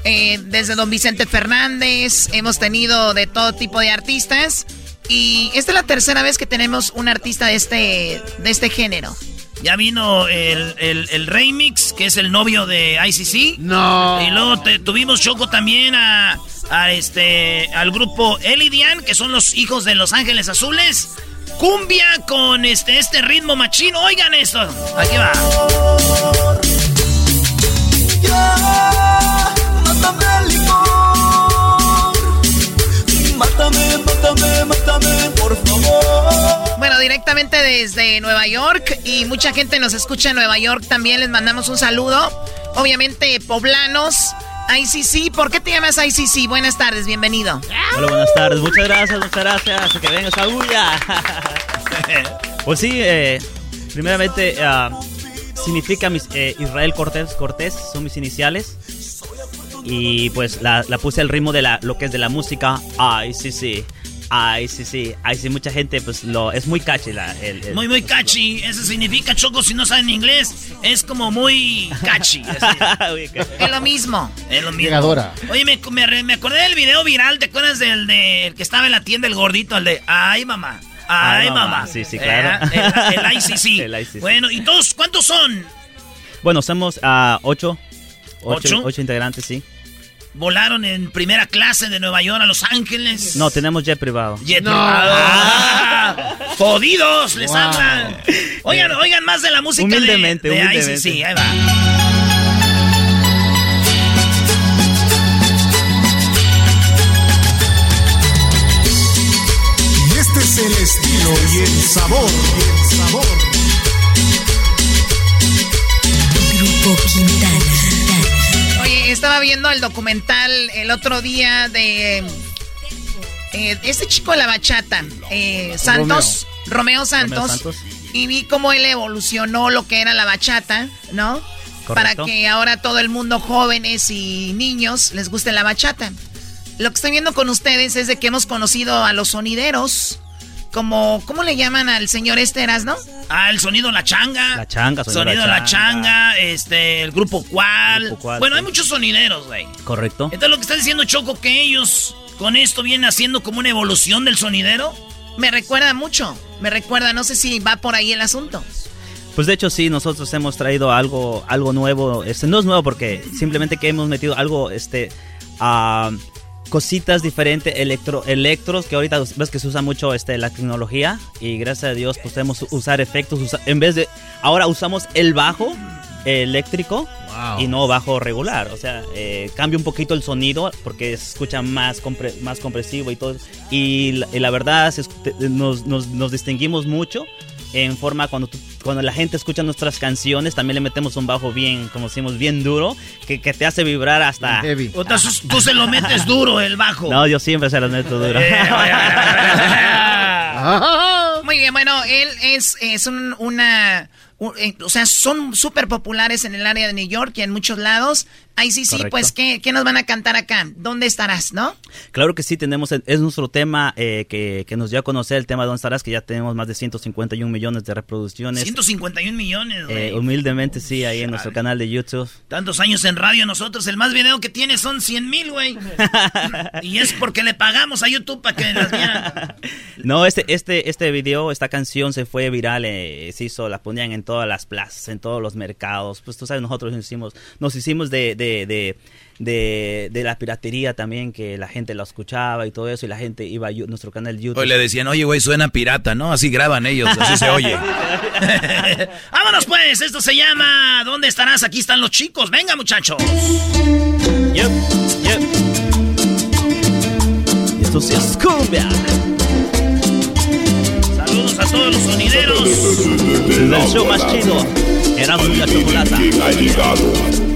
eh, desde don Vicente Fernández, hemos tenido de todo tipo de artistas. Y esta es la tercera vez que tenemos un artista de este, de este género. Ya vino el, el, Remix, que es el novio de ICC. No. Y luego tuvimos Choco también a, a, este, al grupo Elidian, que son los hijos de Los Ángeles Azules. Cumbia con este, este ritmo machino. Oigan esto. Aquí va. Directamente desde Nueva York y mucha gente nos escucha en Nueva York. También les mandamos un saludo. Obviamente, poblanos. ICC, ¿por qué te llamas ICC? Buenas tardes, bienvenido. Hola, buenas tardes, muchas gracias, muchas gracias. Que venga esa bulla. pues sí, eh, primeramente uh, significa mis, eh, Israel Cortés, Cortés, son mis iniciales. Y pues la, puse al ritmo de la, lo que es de la música. Sí, sí. Ay, sí, sí. Ay, sí, mucha gente, pues lo es muy catchy. La, el, Muy, muy catchy. Eso significa, Choco, si no saben inglés, es como muy catchy. es lo mismo. Es lo mismo. Oye, me, me, acordé del video viral, ¿te acuerdas del de, que estaba en la tienda, el gordito, el de, ay, mamá. Ay, mamá. Sí, sí, claro. Eh, el, ICC. Bueno, ¿y todos cuántos son? Bueno, somos a ocho, ocho. Ocho integrantes, sí. ¿Volaron en primera clase de Nueva York a Los Ángeles? No, tenemos jet privado. Jet privado. Ah, ¡Jodidos! Les hablan. Oigan, oigan más de la música humildemente, de, humildemente. Sí, ahí va. Y este es el estilo y el sabor. Y el sabor. Grupo Quintana estaba viendo el documental el otro día de eh, este chico de la bachata, eh, Santos, Romeo, Santos, y vi cómo él evolucionó lo que era la bachata, ¿no? Para que ahora todo el mundo, jóvenes y niños, les guste la bachata. Lo que estoy viendo con ustedes es de que hemos conocido a los sonideros, como, ¿cómo le llaman al señor Esteras, no? Ah, el sonido La Changa. La Changa, sonido, sonido La, changa. este, el grupo Cual. bueno, hay muchos sonideros, güey. Correcto. Entonces lo que está diciendo Choco, que ellos con esto vienen haciendo como una evolución del sonidero. Me recuerda mucho, me recuerda, no sé si va por ahí el asunto. Pues de hecho sí, nosotros hemos traído algo, algo nuevo. Este no es nuevo porque simplemente que hemos metido algo, este, a cositas diferentes, electro, electros, que ahorita ves que se usa mucho este, la tecnología y gracias a Dios pues podemos usar efectos, en vez de, ahora usamos el bajo eléctrico y no bajo regular, o sea, eh, cambia un poquito el sonido porque se escucha más, más compresivo y todo, y la, verdad nos, nos, nos distinguimos mucho en forma cuando, cuando la gente escucha nuestras canciones, también le metemos un bajo bien, como decimos, bien duro, que, que te hace vibrar hasta... Heavy. tú se lo metes duro el bajo. No, yo siempre se lo meto duro. Eh, Muy bien, bueno, él es, es una eh, o sea, son súper populares en el área de New York y en muchos lados. Ahí sí, sí, pues, ¿qué, ¿qué, nos van a cantar acá? ¿Dónde estarás, no? Claro que sí, tenemos, es nuestro tema eh, que, que, nos dio a conocer el tema de ¿Dónde estarás? Que ya tenemos más de 151 millones de reproducciones. 151 millones, eh, humildemente, sí, ahí en nuestro canal de YouTube. Tantos años en radio nosotros, el más video que tiene son 100 mil, güey. y es porque le pagamos a YouTube para que las vieran. no, este, este, este video, esta canción se fue viral, se hizo, la ponían en todas las plazas, en todos los mercados. Pues tú sabes, nosotros nos hicimos, nos hicimos de, de, de, de, la piratería también, que la gente lo escuchaba y todo eso, y la gente iba a nuestro canal YouTube. Hoy le decían, oye, güey, suena pirata, ¿no? Así graban ellos, así se oye. Vámonos pues, esto se llama ¿Dónde estarás? Aquí están los chicos. Venga, muchachos. Yep, yep. Y esto se es cumbia. Saludos a todos los sonideros. El show más chido, Erasmus la Chocolata. Sí,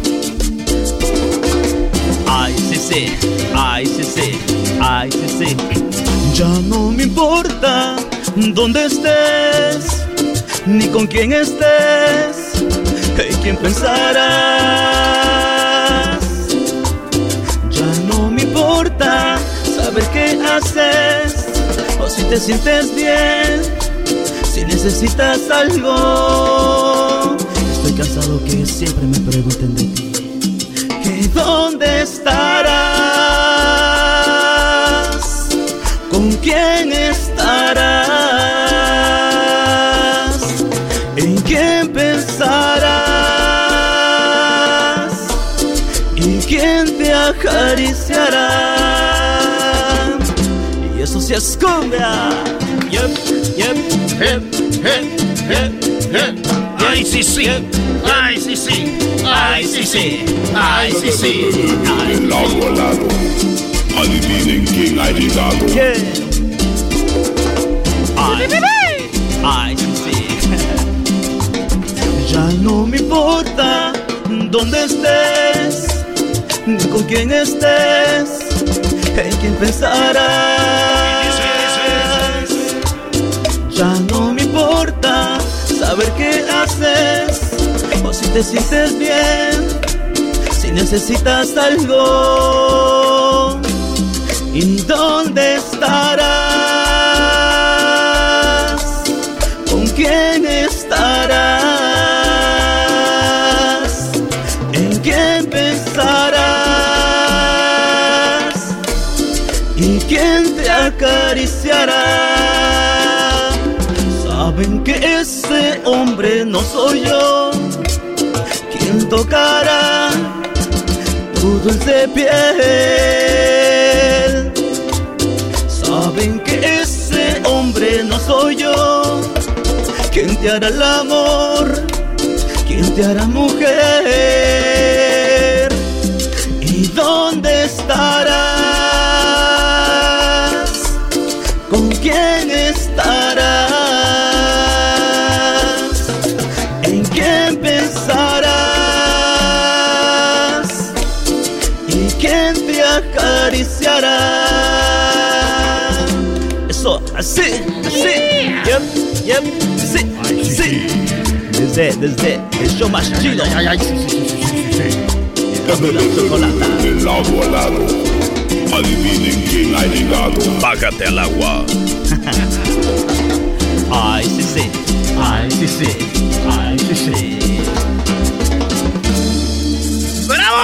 ay, sí, sí, ay, sí, sí. Ya no me importa dónde estés, ni con quién estés, y quién pensarás. Ya no me importa saber qué haces, o si te sientes bien Si necesitas algo, dónde estarás? ¿Con quién estarás? ¿En quién pensarás? ¿Y quién te acariciará? Y eso se esconde. Yep, yep, yep, yep. Ay, sí, sí. Ay, sí, sí. Ay, sí, sí. Ay, sí, sí. Lado a lado. Adivinen quién ha llegado. Ay, ay, sí, sí. Ya no me importa dónde estés, ni con quién estés, en quién pensarás. Ya no qué haces, o si te sientes bien, si necesitas algo. ¿Y dónde estarás? No soy yo. ¿Quién tocará tu dulce piel? Saben que ese hombre no soy yo. ¿Quién te hará el amor? ¿Quién te hará mujer? ¿Y dónde estarás? Yep, sí, sí. Desde, desde el show más chido. Ay, ay, sí, sí, sí, sí, sí. De lado a lado. Adivinen quién ha llegado. Bájate al agua. Ay, sí, sí. Ay, sí, sí. Ay, sí, sí. ¡Bravo!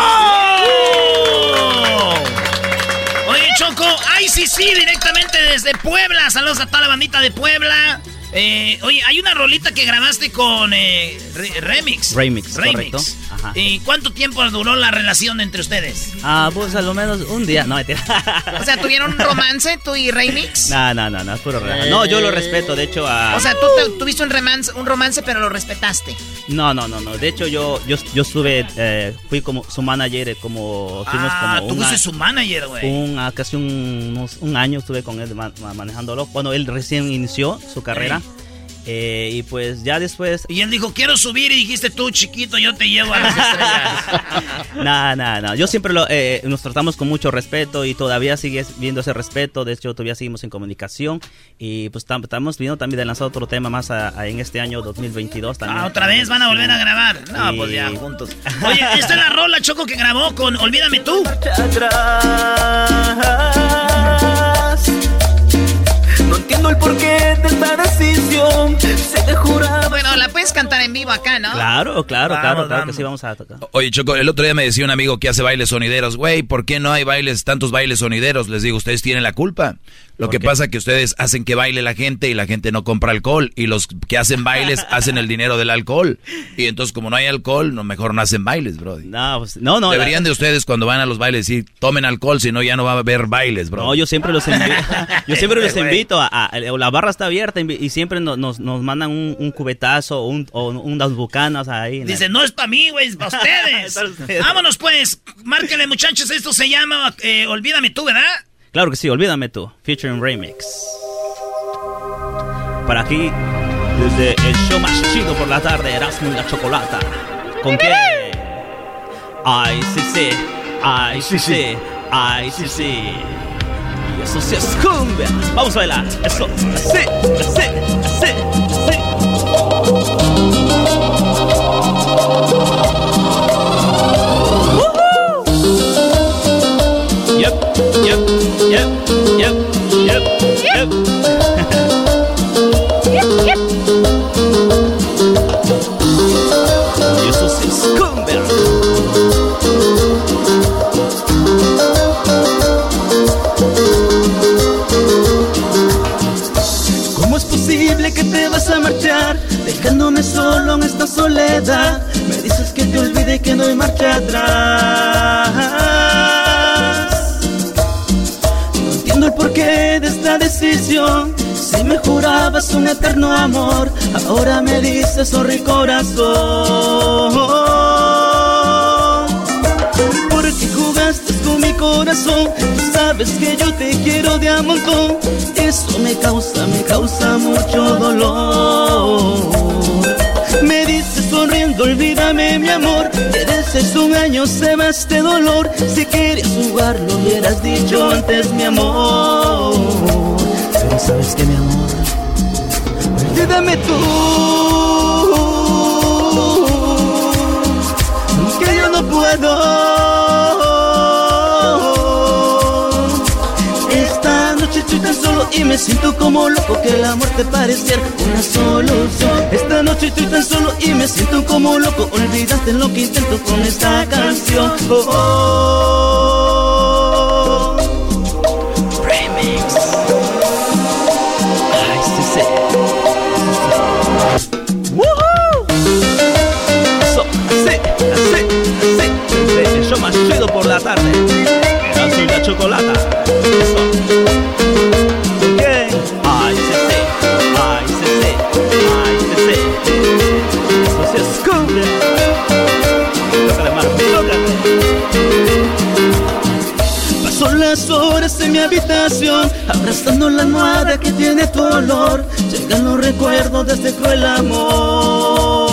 Oye, Choco, ay, sí, sí, directamente desde Puebla. Saludos a toda la bandita de Puebla. Eh, oye, hay una rolita que grabaste con eh, Re- Remix. Remix, correcto. Ajá. ¿Y cuánto tiempo duró la relación entre ustedes? Ah, pues a lo menos un día. No, mentira. O sea, ¿tuvieron un romance tú y Remix? No, no, no, no, es puro relajo. No, yo lo respeto, de hecho. a- O sea, tú te- tuviste un romance, un romance, pero lo respetaste. No, no, no, no. De hecho, yo, yo, yo estuve, eh, fui como su manager, eh, como fuimos Ah, como tú fuiste su manager, güey. un- ah, casi un, unos- un año estuve con él ma- ma- manejándolo. Cuando él recién inició su carrera. Eh, y pues ya después. Y él dijo, quiero subir y dijiste tú, chiquito, yo te llevo a las estrellas. Nada, nada, nada. Yo siempre lo, eh, nos tratamos con mucho respeto y todavía sigue viendo ese respeto. De hecho, todavía seguimos en comunicación. Y pues tam- estamos viendo también de lanzar otro tema más a- a- en este año 2022 también. Ah, otra vez van a volver a grabar. No, Y- pues ya, juntos. Oye, esta es la rola, Choco, que grabó con Olvídame tú. Entiendo el porqué de esta decisión. Se te jura. Bueno, la puedes cantar en vivo acá, ¿no? Claro, claro, Vamos, claro, claro que sí vamos a tocar. Oye, Choco, el otro día me decía un amigo que hace bailes sonideros, güey, ¿por qué no hay bailes, tantos bailes sonideros? Les digo, ustedes tienen la culpa. Lo que pasa es que ustedes hacen que baile la gente y la gente no compra alcohol. Y los que hacen bailes hacen el dinero del alcohol. Y entonces, como no hay alcohol, no, mejor no hacen bailes, bro. No, pues, no, no. Deberían la- de ustedes cuando van a los bailes decir, tomen alcohol, si no ya no va a haber bailes, bro. No, yo siempre los invito. yo siempre los Güey. invito a, a- la barra está abierta y siempre nos, nos, nos mandan un, un cubetazo o, un, o unas bucanas ahí. en Dice, el- no es para mí, güey, es para ustedes. Para ustedes. Vámonos, pues. Márquenle, muchachos, esto se llama eh, Olvídame tú, ¿verdad? Claro que sí, olvídame tú. Featuring Remix. Para aquí, desde el show más chido por la tarde, Erasmo y la Chocolata. ¿Con qué? Ay, sí, sí. Ay, sí, sí. Ay, sí. Y eso sí es cumbia. Vamos a bailar. Eso, sí, sí, sí, sí. Yep, yep, yep, yep. yep, yep. Y ¿Cómo es posible que te vas a marchar? Dejándome solo en esta soledad. Me dices que te olvide que no hay marcha atrás. Porqué de esta decisión. Si me jurabas un eterno amor, ahora me dices sorry corazón. Porque jugaste con mi corazón, tú sabes que yo te quiero de a montón. Eso me causa, me causa mucho dolor. Me dices sonriendo, olvídame mi amor. Desees un año se va este dolor. Si quieres jugar, lo hubieras dicho antes, mi amor. Pero sabes que mi amor, olvídame tú. Que yo no puedo. Y me siento como loco que el amor te pareciera una solución. Esta noche estoy tan solo y me siento como loco. Olvídate lo que intento con esta canción. Oh, oh. Remix. Ay, sí, sí. ¡Woohoo! Show más chido por la tarde. Y la chocolata. Las horas en mi habitación, abrazando la almohada que tiene tu olor. Llegan los recuerdos de este cruel amor.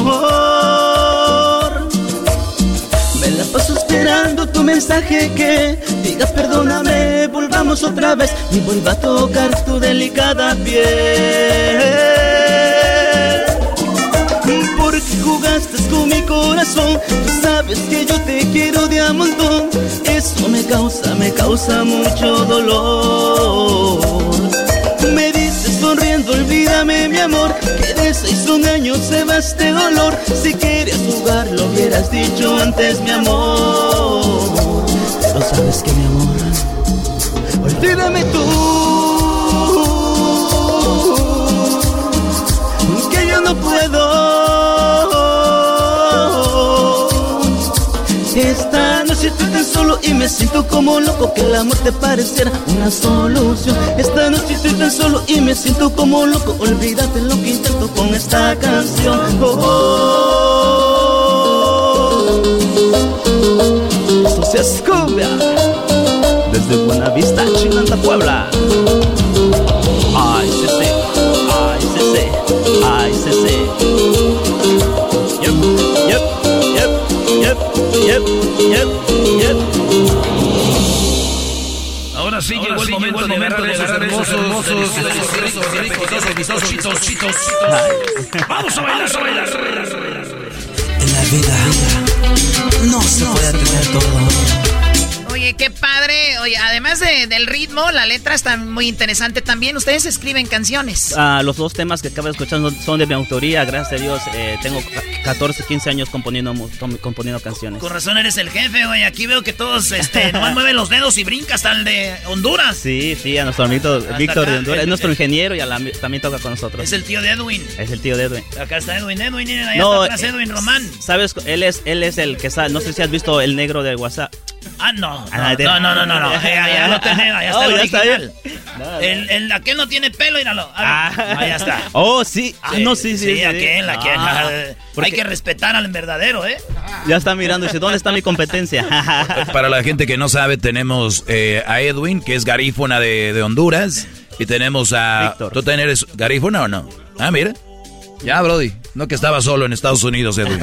Me la paso esperando tu mensaje que diga perdóname, volvamos otra vez y vuelva a tocar tu delicada piel. Porque jugaste con mi corazón, tú sabes que yo te quiero de a. Eso me causa, me causa mucho dolor. Me dices sonriendo, olvídame mi amor, que de seis un año se va este dolor. Si querías jugar, lo hubieras dicho antes, mi amor. Pero sabes que mi amor, olvídame tú, Noche estoy tan solo y me siento como loco que el amor te pareciera una solución. Esta noche estoy tan solo y me siento como loco. Olvídate lo que intento con esta canción. Oh, oh. Eso se es cumbia. Desde Buenavista, Chinanta, Puebla. Ay, sí. Ay, sí. Ay, sí, yep, yep, yep. Ahora sí llegó el momento de agarrar esos hermosos, deliciosos, vistosos, chitos, chitos. Vamos a bailar, a bailar. En la vida no se puede tener todo. Oye, además de- del ritmo, la letra está muy interesante también. Ustedes escriben canciones. Ah, los dos temas que acabo de escuchar son, de mi autoría, gracias a Dios. eh, tengo 14, 15 años componiendo, componiendo canciones. Con razón eres el jefe, güey. Aquí veo que todos este, nomás mueven los dedos y brinca hasta el de Honduras. Sí, sí, a nuestro amigo Víctor acá, de Honduras. el- Es nuestro ingeniero y a la- también toca con nosotros. Es el tío de Edwin. Es el tío de Edwin. Acá está Edwin, Edwin, miren, allá No, está atrás eh, Edwin Román. ¿Sabes? Él es, él es el que sabe. No sé si has visto el negro de WhatsApp. Ah, no. Ah, de- No, no, no, no, no. Ya, ya lo ya está Oh, el ya está bien. El, el aquel no tiene pelo, míralo. Ah, ah, ya está. Oh, sí. Ah, no, sí, sí. Sí, aquel, aquel. Ah, Hay que respetar al verdadero, ¿eh? Ya está mirando y dice, ¿dónde está mi competencia? Para la gente que no sabe, tenemos eh, a Edwin, que es garífona de, de Honduras. Y tenemos a... ¿Tú también eres garífona o no? Ah, mira. Ya, Brody. No que estaba solo en Estados Unidos, Edwin.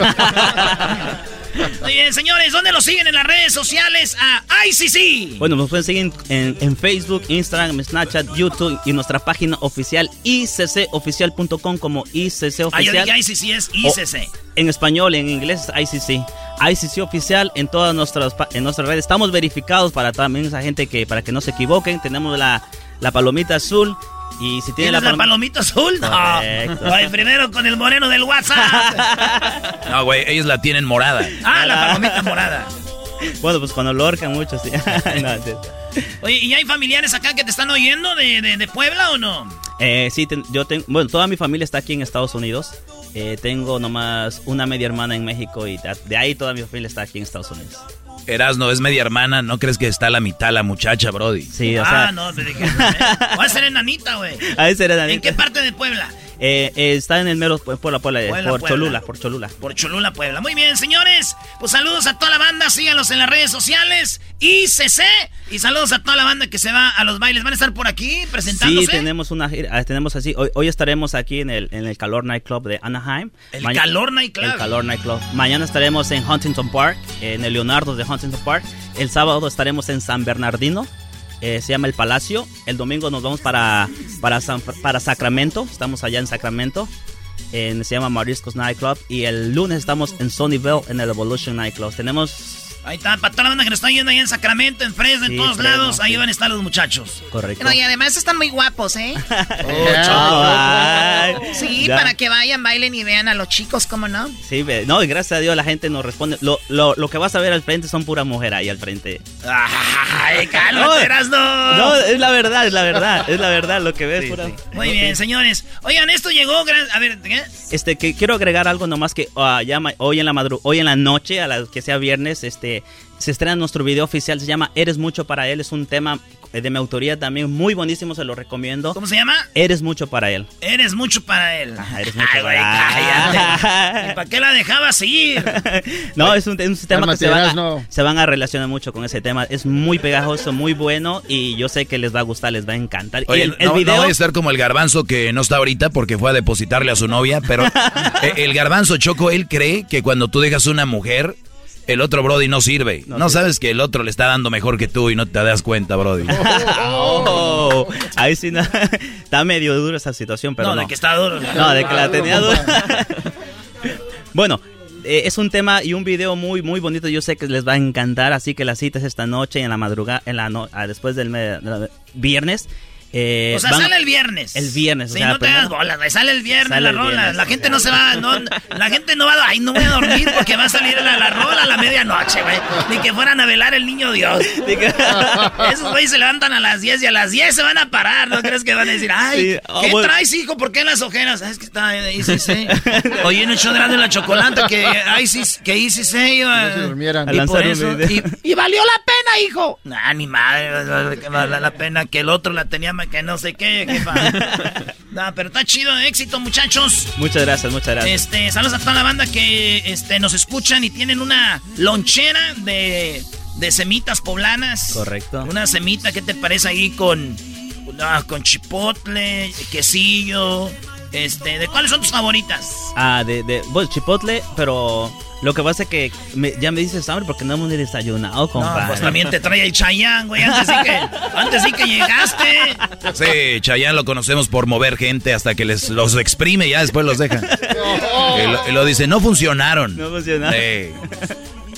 Bien, señores, ¿dónde lo siguen en las redes sociales? A ICC. Bueno, nos pueden seguir en, en Facebook, Instagram, Snapchat, YouTube y nuestra página oficial iccoficial.com como ICC Ah, yo Oficial. dije ICC es O- ICC. en español, en inglés es ICC. ICC Oficial en todas nuestras, en nuestras redes. Estamos verificados para también esa gente que, para que no se equivoquen. Tenemos la, la palomita azul. Y si tiene ¿Tienes la, palom- palomita azul? No. Ay, primero con el moreno del WhatsApp. No, güey, ellos la tienen morada. Ah, la palomita morada. Bueno, pues cuando lo mucho, sí. No. Oye, ¿y hay familiares acá que te están oyendo de, de, de Puebla o no? Eh, sí, ten- yo tengo, bueno, toda mi familia está aquí en Estados Unidos. Eh, tengo nomás una media hermana en México y de, ahí toda mi familia está aquí en Estados Unidos. Erasno es media hermana, ¿no crees que está a la mitad la muchacha, Brody? Sí, o ah, sea, no, te dije. ¿eh? Voy a ser enanita, güey. a ese era ¿En qué parte de Puebla? Eh, eh, está en el mero por la Puebla, eh, Puebla, por Puebla. Cholula, por Cholula. Por Cholula, Puebla. Muy bien, señores. Pues saludos a toda la banda. Síganlos en las redes sociales. ICC. Y saludos a toda la banda que se va a los bailes. ¿Van a estar por aquí presentándose? Sí, tenemos una ah, tenemos así. Hoy, hoy estaremos aquí en el, en el Calor Nightclub de Anaheim. El Maña- Calor Nightclub. El Calor Nightclub. Mañana estaremos en Huntington Park, en el Leonardo de Huntington Park. El sábado estaremos en San Bernardino. Eh, se llama El Palacio. El domingo nos vamos para, para, San- para Sacramento. Estamos allá en Sacramento. en- se llama Mariscos Nightclub. Y el lunes estamos en Sunnyvale, en el Evolution Nightclub. Tenemos Ahí está, para toda la banda que nos está yendo ahí en Sacramento, en Fresno, en Sí, todos Fresno, lados, ahí sí. van a estar los muchachos. Correcto. No, y además están muy guapos, ¿eh? Ay, Sí, ya. para que vayan, bailen y vean a los chicos, ¿cómo no? Sí, no, y gracias a Dios la gente nos responde. Lo, lo, lo que vas a ver al frente son pura mujer ahí al frente. ¡Ay, cálmate, Erasno! No, es la verdad, es la verdad, es la verdad lo que ves. pura- Muy bien, señores. Oigan, esto llegó... gran- A ver, ¿qué? Este, que quiero agregar algo nomás que ah, ya hoy en la madru hoy en la noche, a la que sea viernes, este, se estrena nuestro video oficial, se llama Eres mucho para él, es un tema eh, de mi autoría también muy buenísimo, se lo recomiendo. ¿Cómo se llama? Eres mucho para él. Eres mucho para él. eres mucho Ay, güey, para-. ¿Y ¿Para qué la dejabas ir? No, es un, es un tema que se van, a, se van a relacionar mucho con ese tema. Es muy pegajoso, muy bueno y yo sé que les va a gustar, les va a encantar. y el, el no, no video... voy a estar como el garbanzo que no está ahorita porque fue a depositarle a su novia, pero eh, el garbanzo Choco, él cree que cuando tú dejas una mujer, el otro Brody no sirve. No, sabes que el otro le está dando mejor que tú y no te das cuenta, Brody. Oh, ahí sí no- está medio duro esa situación, pero no, no. de que está duro. No, de que la tenía dura. bueno, eh, es un tema y un video muy muy bonito. Yo sé que les va a encantar, así que la cita es esta noche en la madrugada, en la no- ah, después del viernes. Eh, O sea, van- sale el viernes. El viernes. o Sí, sea, no te primero- hagas bolas, güey. Sale el viernes Sale la rola. viernes. La gente no se va, no, la gente no va a, ay, no voy a dormir porque va a salir la, la rola a la medianoche, güey. Ni que fueran a velar el niño Dios. Esos güeyes se levantan a las 10 y a las 10 se van a parar. ¿No crees que van a decir, ay, Sí, oh, ¿qué bueno. traes, hijo? ¿Por qué en las ojeras? "Ah, Es que está sí. Oye, en el show de la chocolate que sí, que sí se iba. No se durmieran. Y, A por lanzar un eso, video. y, y valió la pena, hijo. Nah, ni madre, que vale la pena que el otro la tenía, que no sé qué, jefa. Nah, pero está chido, éxito, muchachos. Muchas gracias, muchas gracias. Este, saludos a toda la banda que este, nos escuchan y tienen una lonchera de, de semitas poblanas. Correcto. Una semita, ¿qué te parece ahí con, ah, con chipotle, quesillo? Este, ¿de cuáles son tus favoritas? Ah, de, de bueno, chipotle, pero lo que pasa es que me- ya me dices hambre porque no hemos ni desayunado, compadre. No, pues también te trae el chayán, güey. Antes sí que, antes sí que llegaste. Sí, Chayanne lo conocemos por mover gente hasta que les los exprime y ya después los deja. Y lo, y lo dice, no funcionaron. No funcionaron. Sí.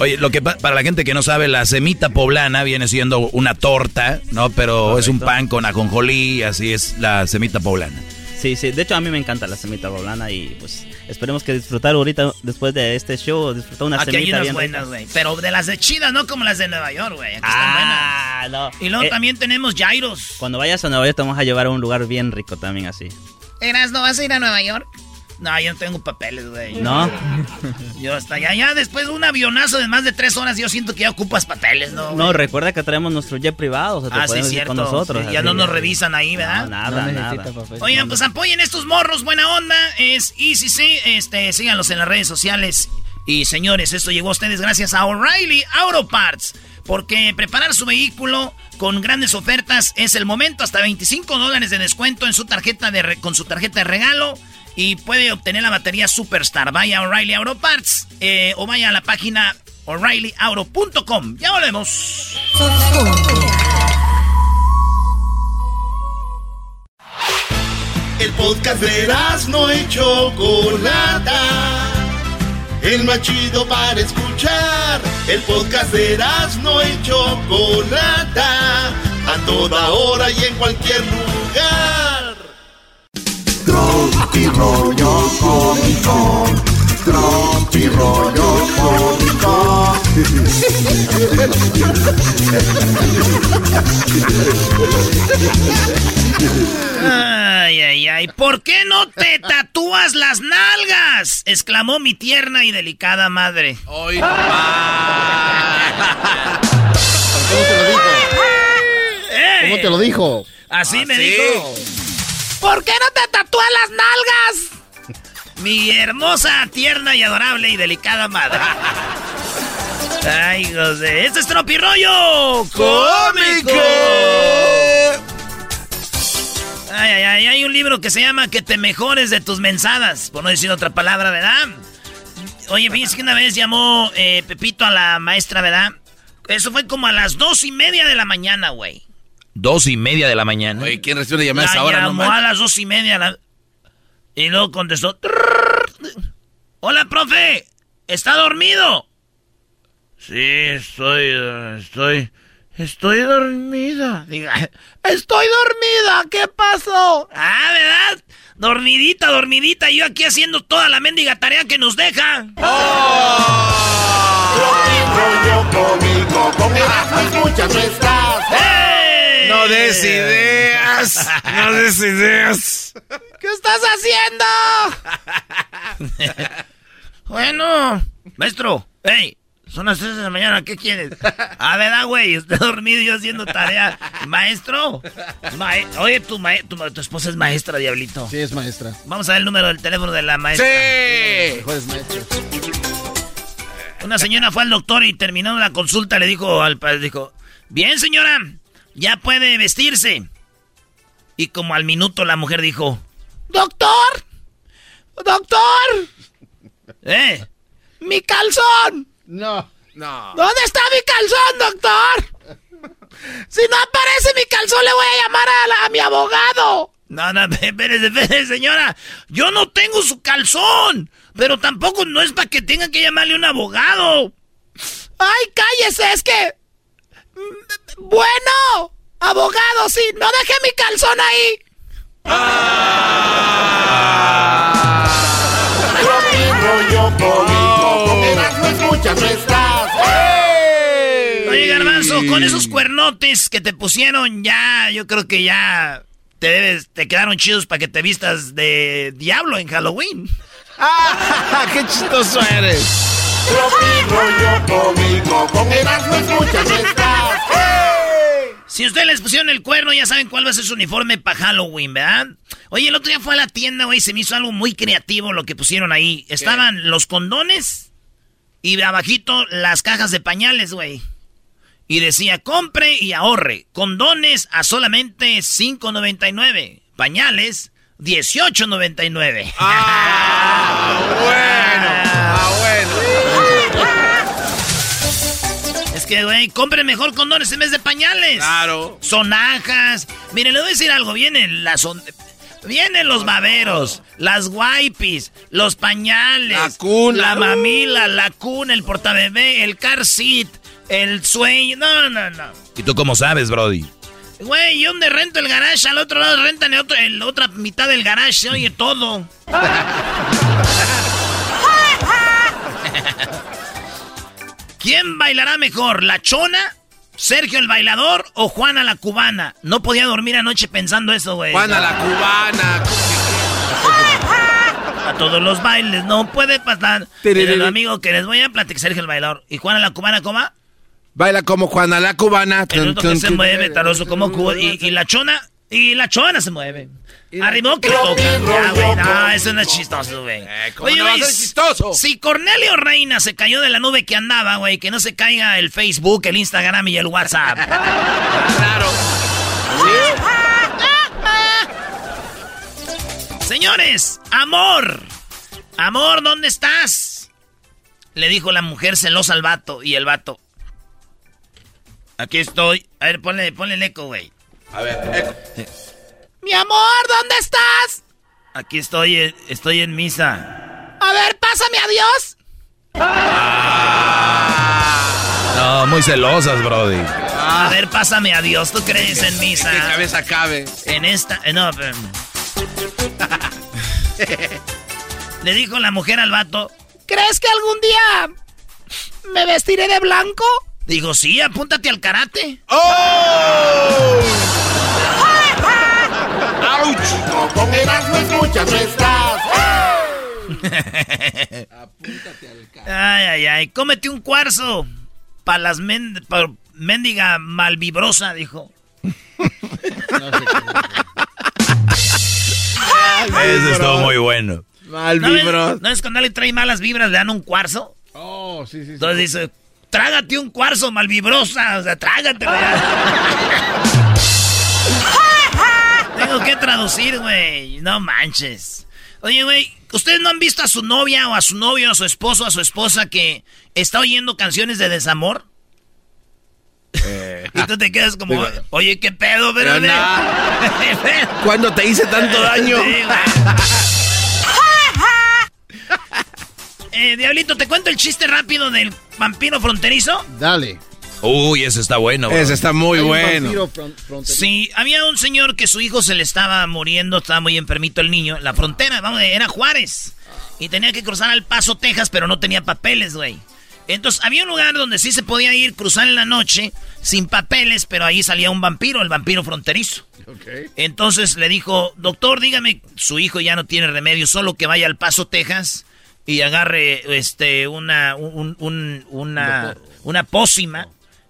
Oye, lo que pa- para la gente que no sabe, la semita poblana viene siendo una torta, ¿no? Pero es un pan con ajonjolí, así es la semita poblana. Sí, sí, de hecho a mí me encanta la semita poblana y pues esperemos que disfrutar ahorita después de este show, disfrutar una Aquí hay semita unas bien buenas, güey. Pero de las de chidas, no como las de Nueva York, güey. Aquí Ah, están no. buenas. Y luego Eh, también tenemos gyros. Cuando vayas a Nueva York te vamos a llevar a un lugar bien rico también así. Eras, ¿no vas a ir a Nueva York? No, yo no tengo papeles, güey. ¿No? Yo hasta allá, ya después de un avionazo de más de tres horas, yo siento que ya ocupas papeles, ¿no? No, recuerda que traemos nuestro jet privado, o sea, te Ah, sí, cierto. con nosotros. Sí, ya así, no nos revisan ahí, ¿verdad? No, nada, nada. Oigan, pues apoyen estos morros, buena onda. Es Easy, sí, este, síganlos en las redes sociales. Y señores, esto llegó a ustedes gracias a O'Reilly Auto Parts. Porque preparar su vehículo con grandes ofertas es el momento. Hasta 25 dólares de descuento en su tarjeta de re- con su tarjeta de regalo. Y puede obtener la batería Superstar. Vaya a O'Reilly Auto Parts eh, o vaya a la página o'ReillyAuto.com. Ya volvemos. El podcast de no y Chocolata. El más chido para escuchar. El podcast de no y Chocolata. A toda hora y en cualquier lugar. Tropi rollo cómico. Tropi rollo cómico. Ay, Ay, ay, ay. ¿Por qué no te tatúas las nalgas? exclamó mi tierna y delicada madre. Hoy ¿Cómo te lo dijo? ¿Cómo te lo dijo? Así me ¿Ah, dijo. ¿Por qué no te tatúas las nalgas? Mi hermosa, tierna y adorable y delicada madre. Ay, José. Este es Tropirollo Cómico. Ay, ay, ay. Hay un libro que se llama Que te mejores de tus mensadas. Por no decir otra palabra, ¿verdad? Oye, fíjense que una vez llamó eh, Pepito a la maestra, ¿verdad? Eso fue como a las dos y media de la mañana, güey. Dos y media de la mañana. Oye, ¿quién recibe una llamada a esa hora? Llamó a las dos y media. la- Y luego contestó. Hola, profe. ¿Está dormido? Sí, estoy, eh, estoy, estoy dormida. Diga, Estoy dormida, ¿qué pasó? ah, ¿verdad? Dormidita, dormidita. Yo aquí haciendo toda la mendiga tarea que nos deja. rollo cómico, con Erasmo escuchas no des ideas. No des ideas. ¿Qué estás haciendo? Bueno, maestro, hey, son las 3 de la mañana, ¿qué quieres? Ah, ¿verdad, güey? Estoy dormido y yo haciendo tarea. Maestro, mae- oye, tu, mae- tu, tu esposa es maestra, diablito. Sí, es maestra. Vamos a ver el número del teléfono de la maestra. ¡Sí! Mejores maestros. Una señora fue al doctor y terminando la consulta le dijo al padre, dijo, bien señora, ya puede vestirse. Y como al minuto la mujer dijo, ¡Doctor! ¡Doctor! eh, ¡Mi calzón! No. No. ¿Dónde está mi calzón, doctor? Si no aparece mi calzón, le voy a llamar a, la- a mi abogado. No, no, espérese, espérese, señora. Yo no tengo su calzón. Pero tampoco no es para que tenga que llamarle a un abogado. ¡Ay, cállese! Es que... Bueno, abogado, sí. No dejé mi calzón ahí. rollo cómico, con Erasmo escuchas no estás. Oye, Garbanzo, con esos cuernotes que te pusieron ya, yo creo que ya te debes, te quedaron chidos para que te vistas de diablo en Halloween. ¡Ah! ¡Qué chistoso eres! rollo cómico, con Erasmo escuchas no estás. Si ustedes les pusieron el cuerno, ya saben cuál va a ser su uniforme para Halloween, ¿verdad? Oye, el otro día fue a la tienda, güey, se me hizo algo muy creativo lo que pusieron ahí. Estaban los condones y abajito las cajas de pañales, güey. Y decía, compre y ahorre. Condones a solamente $5.99. Pañales, $18.99. ¡Ah, bueno! Que, güey, compren mejor condones en vez de pañales. Claro. Sonajas. Miren, le voy a decir algo. Vienen las... Vienen los baberos, las wipes, los pañales, La cuna. la mamila, la cuna, el portabebé, el car seat, el sueño. No, no, no. ¿Y tú cómo sabes, Brody? Güey, yo donde rento el garage, al otro lado rentan el otro, en la otra mitad del garage, se oye todo. ¿Quién bailará mejor, la chona, Sergio el bailador o Juana la cubana? No podía dormir anoche pensando eso, güey. Juana la cubana. A todos los bailes no puede pasar. Pero el amigo que les voy a platicar, Sergio el bailador. ¿Y Juana la cubana cómo? Baila como Juana la cubana. El que se mueve, taroso como cubo. Y, y la chona, y la chona se mueve. Arriba que toca. Ya, güey, no, eso no es chistoso, güey. ¿cómo no va a güey, chistoso? Si Cornelio Reina se cayó de la nube que andaba, güey, que no se caiga el Facebook, el Instagram y el WhatsApp. Claro. Señores, amor. Amor, ¿dónde estás? Le dijo la mujer celosa al vato. Y el vato. Aquí estoy. A ver, ponle, ponle el eco, güey. A ver, eco. Mi amor, ¿dónde estás? Aquí estoy, eh, estoy en misa. A ver, pásame a Dios. No, muy celosas, Brody. A ver, pásame a Dios. ¿Tú crees en misa? Que cabeza cabe. En esta. eh, no, pero- Le dijo la mujer al vato. ¿Crees que algún día me vestiré de blanco? Dijo, sí, apúntate al karate. ¡Oh! con Erasmo escuchas no estás. Apúntate al carro. Ay, ay, ay. Cómete un cuarzo. Para las men pa mendiga malvibrosa, dijo. no sé Eso estuvo muy bueno. Mal ¿No ves, ¿No ves cuando le trae malas vibras le dan un cuarzo? Oh, sí, sí. sí. Entonces dice, trágate un cuarzo malvibrosa. O sea, trágate. Tengo que traducir, güey, no manches. Oye, güey, ¿ustedes no han visto a su novia o a su novio, a su esposo, a su esposa que está oyendo canciones de desamor? Y tú te quedas como, oye, ¿qué pedo, pero Pero ¿Cuándo te hice tanto daño? Eh, Diablito, ¿te cuento el chiste rápido del vampiro fronterizo? Dale. Uy, ese está bueno. Ese está muy bueno. vampiro fron- fronterizo. Sí, había un señor que su hijo se le estaba muriendo, estaba muy enfermito el niño, la frontera, vamos, era Juárez. Y tenía que cruzar al Paso, Texas, pero no tenía papeles, güey. Entonces, había un lugar donde sí se podía ir, cruzar en la noche, sin papeles, pero ahí salía un vampiro, el vampiro fronterizo. Entonces le dijo, doctor, dígame, su hijo ya no tiene remedio, solo que vaya al Paso, Texas, y agarre este una, un- un- una, una pócima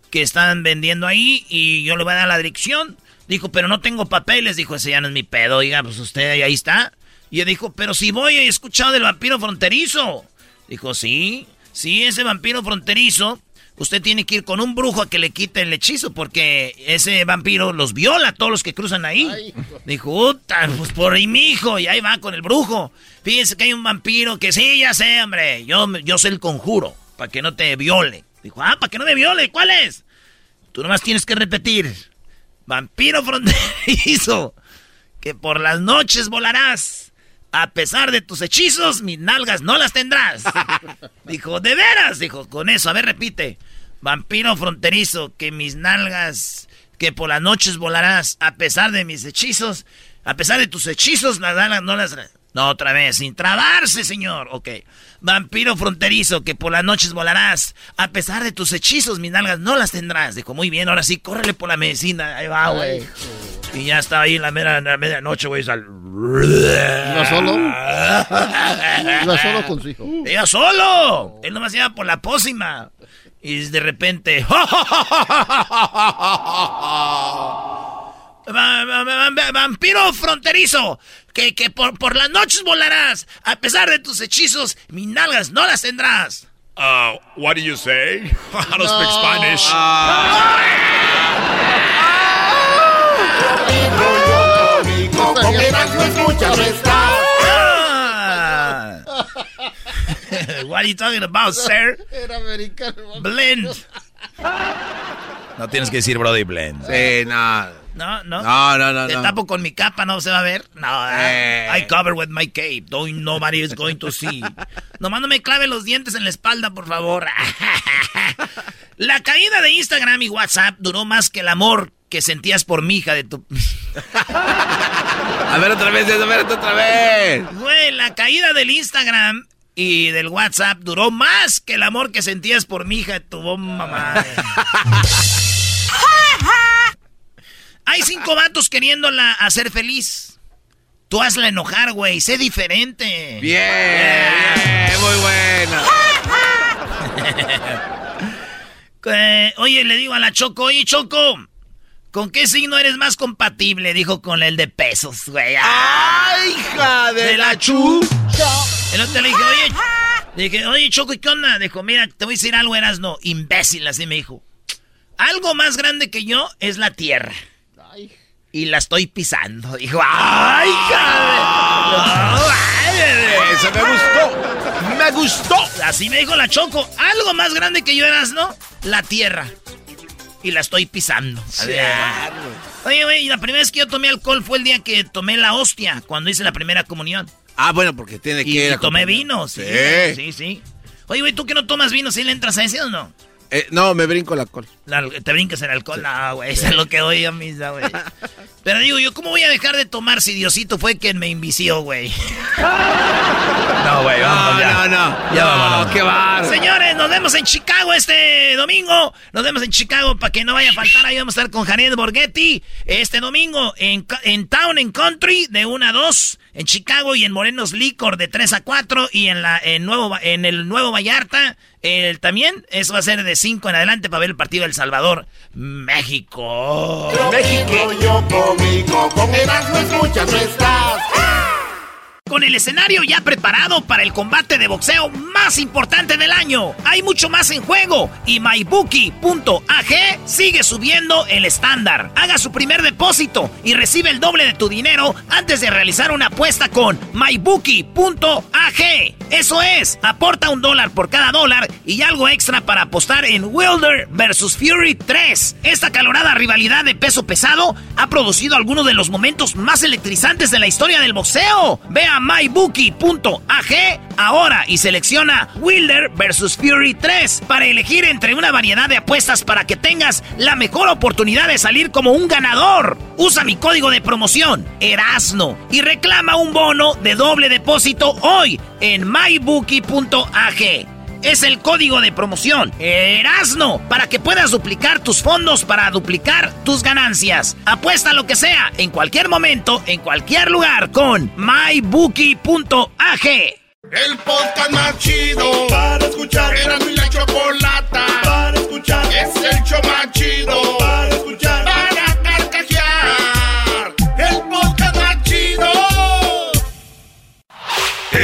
que están vendiendo ahí y yo le voy a dar la dirección. Dijo, pero no tengo papeles. Dijo, ese ya no es mi pedo. Oiga, pues usted ahí está. Y él dijo, pero si voy, he escuchado del vampiro fronterizo. Dijo, sí, sí, ese vampiro fronterizo. Usted tiene que ir con un brujo a que le quite el hechizo porque ese vampiro los viola a todos los que cruzan ahí. Dijo, "Uta, pues por ahí mi hijo. Y ahí va con el brujo. Fíjense que hay un vampiro que sí, ya sé, hombre. Yo, yo sé el conjuro para que no te viole. Dijo, ah, para que no me viole. ¿Cuál es? Tú nomás tienes que repetir. Vampiro fronterizo, que por las noches volarás. A pesar de tus hechizos, mis nalgas no las tendrás. Dijo, ¿de veras? Dijo, con eso, a ver, repite. Vampiro fronterizo, que mis nalgas, que por las noches volarás. A pesar de mis hechizos, a pesar de tus hechizos, las nalgas no las... No, otra vez, sin trabarse, señor. Ok. Vampiro fronterizo, que por las noches volarás. A pesar de tus hechizos, mis nalgas no las tendrás. Dijo, muy bien, ahora sí, córrele por la medicina. Ahí va, güey. Y ya estaba ahí en la, mera- en la medianoche, güey. sal- ¿Iba solo? Iba solo con su hijo. Iba solo. Él nomás iba por la pócima. Y de repente... Va- va- va- va- Vampiro fronterizo, que, que por, por las noches volarás. A pesar de tus hechizos, mis nalgas no las tendrás. Uh, what do you say? I don't speak Spanish. No está. Ah. What are you talking about, sir? Era americano. Blend. No tienes que decir Brody Blend. Sí, no. No, no. No, no, no, Te no. tapo con mi capa, no se va a ver. No, Eh. I cover with my cape. Don't, nobody is going to see. Nomás no me clave los dientes en la espalda, por favor. La caída de Instagram y WhatsApp duró más que el amor que sentías por mi hija de tu... A ver otra vez, a ver otra vez. Güey, la caída del Instagram y del WhatsApp duró más que el amor que sentías por mi hija de tu bomba madre. Hay cinco vatos queriéndola hacer feliz. Tú hazla enojar, güey. Sé diferente. Bien, muy buena. Eh, oye, le digo a la Choco, oye, Choco, ¿con qué signo eres más compatible? Dijo con el de pesos, güey. ¡Ay, hija de la chu! El otro le dije, oye, dije, oye, Choco, ¿y qué onda? Dijo, mira, te voy a decir algo, eras no, imbécil, así me dijo. Algo más grande que yo es la tierra. Y la estoy pisando. Dijo, ¡ay, de- Eso me gustó. Me gustó. Así me dijo la Choco. Algo más grande que yo eras, ¿no? La tierra. Y la estoy pisando. Oye, güey, la primera vez que yo tomé alcohol fue el día que tomé la hostia, cuando hice la primera comunión. Ah, bueno, porque tiene que Y, ir y a tomé vino, sí. Sí. Sí, sí. Oye, güey, ¿tú que no tomas vino, sí le entras a ese o no? Eh, no, me brinco col. La- te brincas el alcohol. No, güey, eso es lo que doy a misa, güey. Pero digo yo, ¿cómo voy a dejar de tomar si Diosito fue quien me invició, güey? No, güey, vamos No, ya. no, no. Ya No, vámonos. qué bar. Señores, nos vemos en Chicago este domingo. Nos vemos en Chicago para que no vaya a faltar. Ahí vamos a estar con Jared Borghetti este domingo en, en Town and Country de 1 a 2 en Chicago y en Morenos Licor de 3 a 4 y en, la, en, Nuevo, en el Nuevo Vallarta el, también. Eso va a ser de 5 en adelante para ver el partido del Salvador, México. México yo conmigo, con Erasmo escuchas no estás. Con el escenario ya preparado para el combate de boxeo más importante del año. Hay mucho más en juego y mybookie.ag sigue subiendo el estándar. Haga su primer depósito y recibe el doble de tu dinero antes de realizar una apuesta con mybookie.ag. Eso es, aporta un dólar por cada dólar y algo extra para apostar en Wilder vs Fury 3. Esta calorada rivalidad de peso pesado ha producido algunos de los momentos más electrizantes de la historia del boxeo. Vea mybookie.ag ahora y selecciona Wilder vs Fury 3 para elegir entre una variedad de apuestas para que tengas la mejor oportunidad de salir como un ganador. Usa mi código de promoción, Erasno, y reclama un bono de doble depósito hoy en mybookie.ag es el código de promoción Erasno para que puedas duplicar tus fondos para duplicar tus ganancias. Apuesta lo que sea, en cualquier momento, en cualquier lugar con mybookie.ag. El podcast más chido para escuchar. Era mi la chocolata para escuchar. Es el show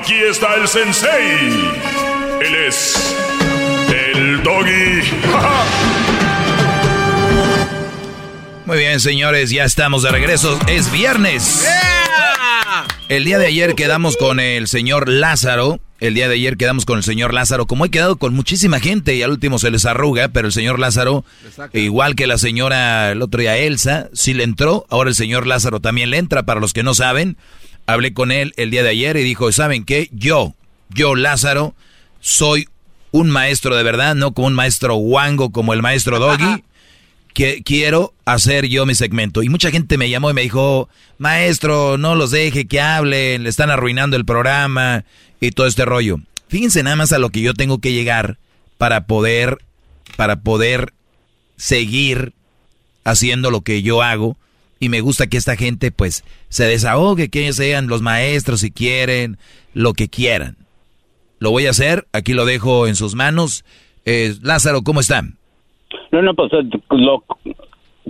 Aquí está el sensei. Él es el doggy. Muy bien, señores, ya estamos de regreso. Es viernes. El día de ayer quedamos con el señor Lázaro. El día de ayer quedamos con el señor Lázaro. Como he quedado con muchísima gente y al último se les arruga, pero el señor Lázaro, igual que la señora el otro día Elsa, sí le entró. Ahora el señor Lázaro también le entra. Para los que no saben, hablé con él el día de ayer y dijo, ¿saben qué? Yo, yo Lázaro, soy un maestro de verdad, no como un maestro guango como el maestro Doggy. Que quiero hacer yo mi segmento. Y mucha gente me llamó y me dijo, maestro, no los deje que hablen, le están arruinando el programa y todo este rollo. Fíjense nada más a lo que yo tengo que llegar para poder, para poder seguir haciendo lo que yo hago. Y me gusta que esta gente pues se desahogue, que ellos sean los maestros si quieren, lo que quieran. Lo voy a hacer, aquí lo dejo en sus manos. Eh, Lázaro, ¿cómo están? No, no, pues eh, lo,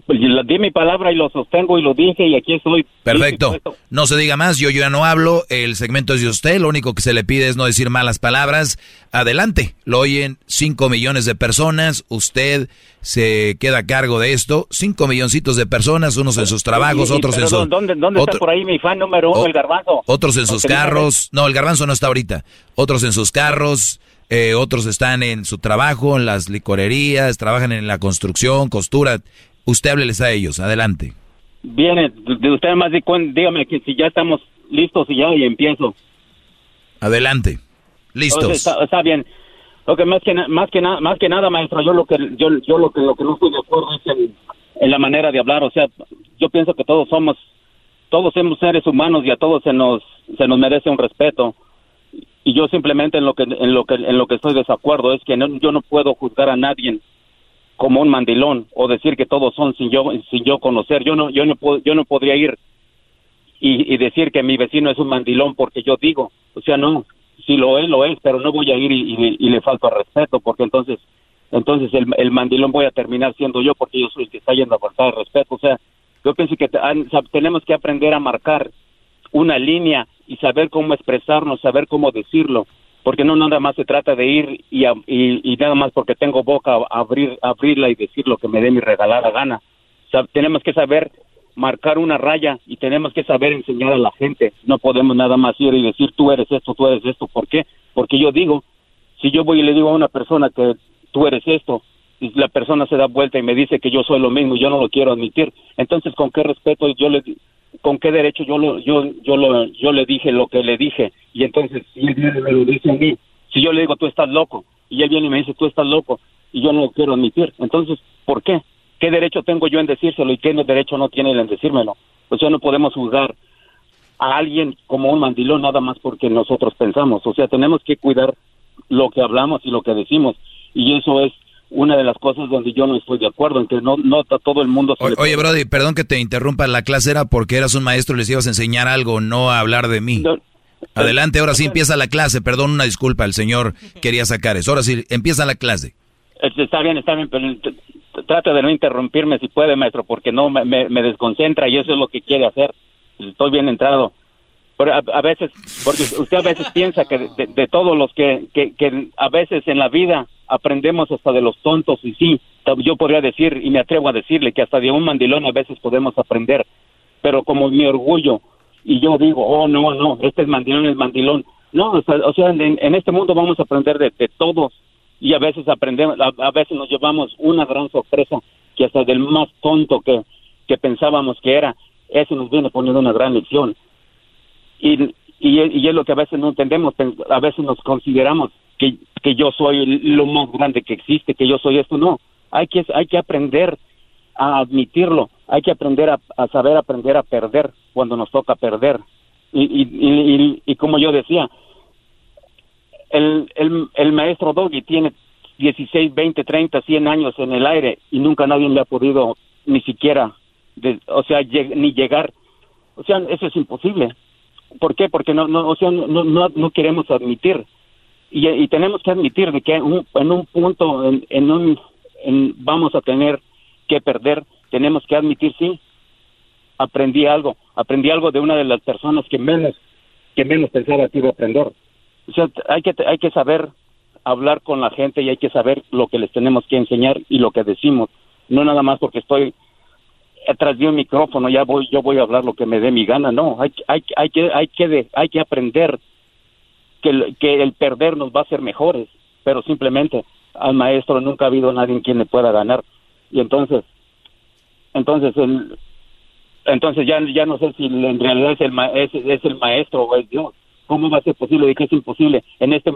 di mi palabra y lo sostengo y lo dije y aquí estoy. Perfecto. No se diga más, yo, yo ya no hablo, el segmento es de usted, lo único que se le pide es no decir malas palabras. Adelante, lo oyen 5 millones de personas, usted se queda a cargo de esto, 5 milloncitos de personas, unos en sus trabajos, otros en sus... ¿Dónde, dónde otro- está por ahí mi fan número uno, o- el garbanzo? Otros en sus carros, no, el garbanzo no está ahorita, otros en sus carros, eh, otros están en su trabajo, en las licorerías, trabajan en la construcción, costura. Usted hábleles a ellos, adelante. Viene, de usted más dígame que si ya estamos listos y ya y empiezo. Adelante. Listos. Entonces, está, está bien. Lo que más que más que nada más que nada maestro, yo lo que yo yo lo que lo que no estoy de acuerdo es en, en la manera de hablar, o sea, yo pienso que todos somos todos somos seres humanos y a todos se nos se nos merece un respeto. Y yo simplemente en lo que en lo que en lo que estoy de desacuerdo es que no- yo no puedo juzgar a nadie como un mandilón o decir que todos son sin yo sin yo conocer. Yo no yo no puedo, yo no podría ir y, y decir que mi vecino es un mandilón porque yo digo, o sea, no, si lo es, lo es, pero no voy a ir y, y- y le falto al respeto porque entonces entonces el, el mandilón voy a terminar siendo yo porque yo soy el que está yendo a faltar respeto. O sea, yo pienso que tenemos que aprender a marcar una línea y saber cómo expresarnos, saber cómo decirlo, porque no nada más se trata de ir y, y, nada más porque tengo boca abrir abrirla y decir lo que me dé mi regalada gana. Tenemos que saber marcar una raya y tenemos que saber enseñar a la gente. No podemos nada más ir y decir tú eres esto, tú eres esto. ¿Por qué? Porque yo digo, si yo voy y le digo a una persona que tú eres esto, y la persona se da vuelta y me dice que yo soy lo mismo yo no lo quiero admitir, entonces con qué respeto yo le con qué derecho yo lo, yo, yo lo, yo le dije lo que le dije. Y entonces si él viene me lo dice a mí, si yo le digo tú estás loco y él viene y me dice tú estás loco y yo no lo quiero admitir, entonces ¿por qué? ¿Qué derecho tengo yo en decírselo y qué derecho no tiene él en decírmelo? O sea, no podemos juzgar a alguien como un mandilón nada más porque nosotros pensamos, o sea, tenemos que cuidar lo que hablamos y lo que decimos. Y eso es una de las cosas donde yo no estoy de acuerdo, en que no, no todo el mundo... Se oye, Brody, perdón que te interrumpa, la clase era porque eras un maestro y les ibas a enseñar algo, no a hablar de mí. Adelante, ahora sí empieza la clase, perdón, una disculpa, el señor quería sacar eso, ahora sí, empieza la clase. Está bien, está bien, pero trata de no interrumpirme si puede, maestro, porque no me, me desconcentra y eso es lo que quiere hacer. Estoy bien entrado. Pero a, veces, porque usted a veces piensa que de, todos los que, que, que a veces en la vida aprendemos hasta de los tontos y sí, yo podría decir y me atrevo a decirle que hasta de un mandilón a veces podemos aprender, pero como mi orgullo y yo digo, oh no, no, este es mandilón, es mandilón. No, o sea, en, este mundo vamos a aprender de, todos y a veces aprendemos, a, veces nos llevamos una gran sorpresa que hasta del más tonto que, que pensábamos que era, eso nos viene poniendo una gran lección y, y, es lo que a veces no entendemos, a veces nos consideramos que, que yo soy lo más grande que existe, que yo soy esto, no, hay que, hay que aprender a admitirlo, hay que aprender a, saber aprender a perder cuando nos toca perder. Y, y, y, como yo decía, el, el, el maestro Doggy tiene 16, 20, 30, 100 años en el aire y nunca nadie le ha podido ni siquiera, o sea, ni llegar. O sea, eso es imposible. ¿Por qué? Porque no, no, o sea, no, no, no queremos admitir. Y, y, tenemos que admitir de que en un, punto, en, en un, en, vamos a tener que perder, tenemos que admitir, sí, aprendí algo, aprendí algo de una de las personas que menos, que menos pensaba que iba a aprender. O sea, hay que, hay que saber hablar con la gente y hay que saber lo que les tenemos que enseñar y lo que decimos. No nada más porque estoy atrás de un micrófono ya voy yo voy a hablar lo que me dé mi gana. No hay hay hay que hay que hay que aprender que el, que el perder nos va a hacer mejores pero simplemente al maestro nunca ha habido nadie en quien le pueda ganar. Y entonces entonces el entonces ya ya no sé si en realidad es el es, es el maestro o es Dios. Cómo va a ser posible de que es imposible. En este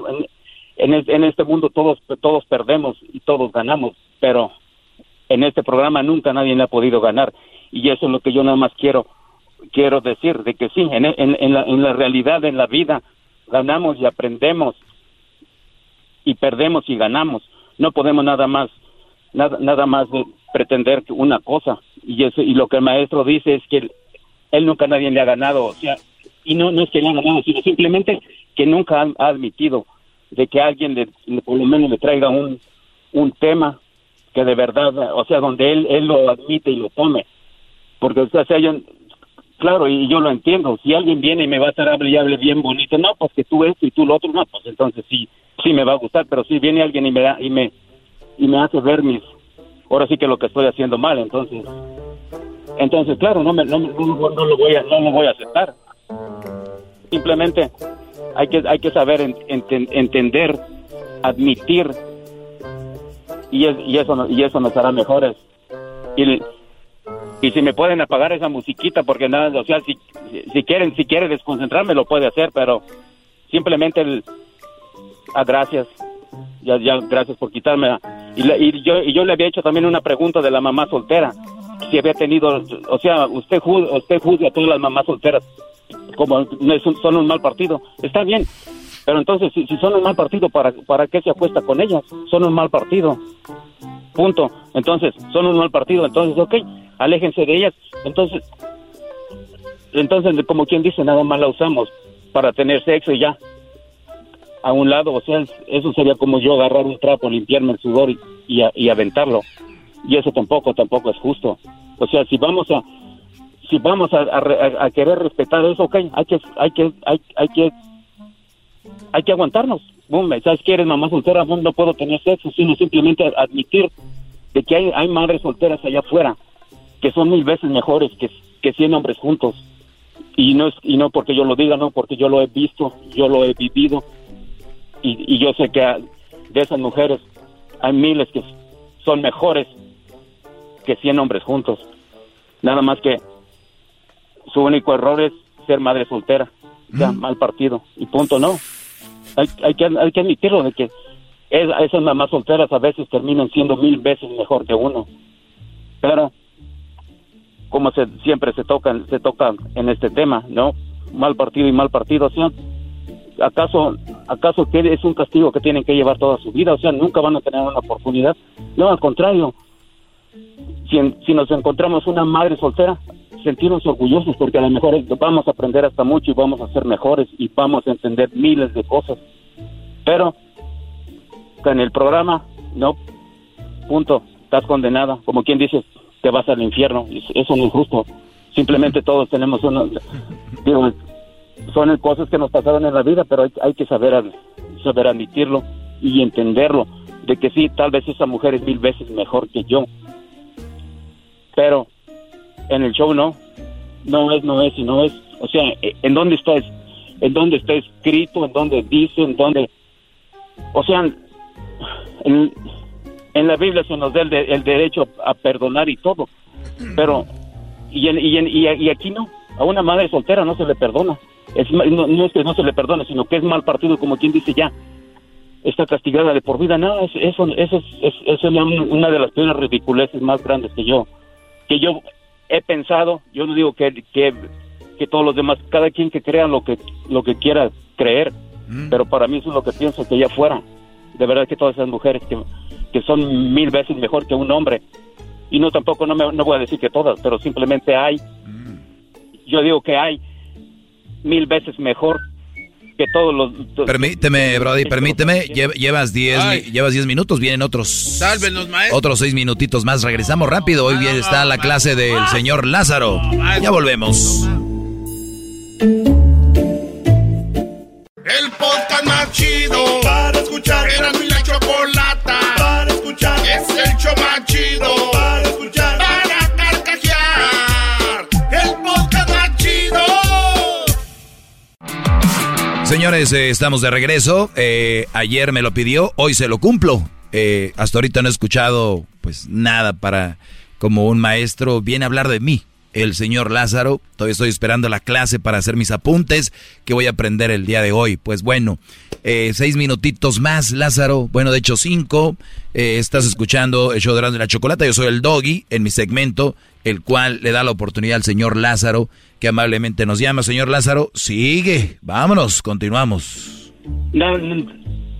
en, en este mundo todos todos perdemos y todos ganamos pero en este programa nunca nadie le ha podido ganar. Y eso es lo que yo nada más quiero quiero decir de que sí en, en, en, la, en la realidad en la vida ganamos y aprendemos y perdemos y ganamos. No podemos nada más nada nada más pretender una cosa. Y eso y lo que el maestro dice es que él, nunca nadie le ha ganado o sea y no no es que le ha ganado sino simplemente que nunca ha, admitido de que alguien le, por lo menos le traiga un un tema que de verdad, o sea, donde él, él lo admite y lo tome. Porque, o sea, yo, claro, y yo lo entiendo, si alguien viene y me va a estar hable y hable bien bonito, no, pues que tú esto y tú lo otro, no, pues entonces sí, sí me va a gustar, pero si viene alguien y me da, y me, y me hace ver mis, ahora sí que lo que estoy haciendo mal, entonces, entonces, claro, no, me, no, no, lo voy a, no lo voy a aceptar. Simplemente hay que, hay que saber entender, admitir y, y, eso, y eso nos hará mejores. Y, y si me pueden apagar esa musiquita, porque nada, o sea, si, si quieren, si quiere desconcentrarme, lo puede hacer, pero simplemente el, ah, gracias, ya, ya, gracias por quitarme. Y, y, yo, y yo le había hecho también una pregunta de la mamá soltera, si había tenido, o sea, usted, usted juzga a todas las mamás solteras como son un mal partido. Está bien, pero entonces, si, son un mal partido, ¿para, ¿para qué se acuesta con ellas? Son un mal partido. Punto. Entonces, son un mal partido. Entonces, ok, aléjense de ellas. Entonces, entonces, como quien dice, nada más la usamos para tener sexo y ya. A un lado, o sea, eso sería como yo agarrar un trapo, limpiarme el sudor y, y, aventarlo. Y eso tampoco, tampoco es justo. O sea, si vamos a, si vamos a, a, querer respetar eso, ok, hay que, hay que, hay, hay que hay que aguantarnos. ¿Sabes que eres mamá soltera? no puedo tener sexo, sino simplemente admitir de que hay, hay madres solteras allá afuera que son mil veces mejores que, que 100 hombres juntos. Y no, es, y no porque yo lo diga, no, porque yo lo he visto, yo lo he vivido. Y, y yo sé que de esas mujeres hay miles que son mejores que 100 hombres juntos. Nada más que su único error es ser madre soltera. Ya, mal partido. Y punto, no. Hay, hay, que, hay que admitirlo de que es- esas mamás solteras a veces terminan siendo mil veces mejor que uno. Pero, como se, siempre se tocan, se toca en este tema, ¿no? Mal partido y mal partido, o sea, ¿acaso, acaso es un castigo que tienen que llevar toda su vida? O sea, nunca van a tener una oportunidad. No, al contrario. Si, en- si nos encontramos una madre soltera, sentirnos orgullosos porque a lo mejor vamos a aprender hasta mucho y vamos a ser mejores y vamos a entender miles de cosas. Pero en el programa, no, punto, estás condenada. Como quien dice, te vas al infierno. Es- Eso no es justo. Simplemente todos tenemos una... Digo, son cosas que nos pasaron en la vida, pero hay, hay que saber, saber admitirlo y entenderlo. De que sí, tal vez esa mujer es mil veces mejor que yo. Pero en el show no. No es, no es y no es. O sea, eh, ¿en dónde está, es- en dónde está escrito? ¿En dónde dice? ¿En dónde...? O sea, en, la Biblia se nos da el, de- el derecho a perdonar y todo. Pero, y, en- y, en- y, aquí no. A una madre soltera no se le perdona. Es, no, no es que no se le perdone, sino que es mal partido, como quien dice ya. Está castigada de por vida. No, es- eso, eso, es, es- eso es una de las peores ridiculeces más grandes que yo, que yo he pensado. Yo no digo que, que, que todos los demás, cada quien que crea lo que, lo que quiera creer, pero para mí eso es lo que pienso que ya fuera. De verdad que todas esas mujeres que, que son mil veces mejor que un hombre. Y no tampoco, no, me, no voy a decir que todas, pero simplemente hay. Yo digo que hay mil veces mejor que todos los... Permíteme, Brody, permíteme. Lle- Llevas 10 mi- llevas 10 minutos, vienen otros. Sálvenos, maestro. Otros 6 minutitos más. Regresamos rápido. Hoy bien está la clase del señor Lázaro. Ya volvemos. El podcast más chido para escuchar. Era mi la chocolata para escuchar. Es el show más chido para escuchar. Señores, eh, estamos de regreso. Eh, ayer me lo pidió, hoy se lo cumplo. Eh, hasta ahorita no he escuchado pues nada para como un maestro viene a hablar de mí. El señor Lázaro, todavía estoy esperando la clase para hacer mis apuntes que voy a aprender el día de hoy. Pues bueno, eh, seis minutitos más, Lázaro. Bueno, de hecho cinco. Eh, estás escuchando el show de la Chocolata. Yo soy el Doggy en mi segmento, el cual le da la oportunidad al señor Lázaro, que amablemente nos llama. Señor Lázaro, sigue. Vámonos, continuamos.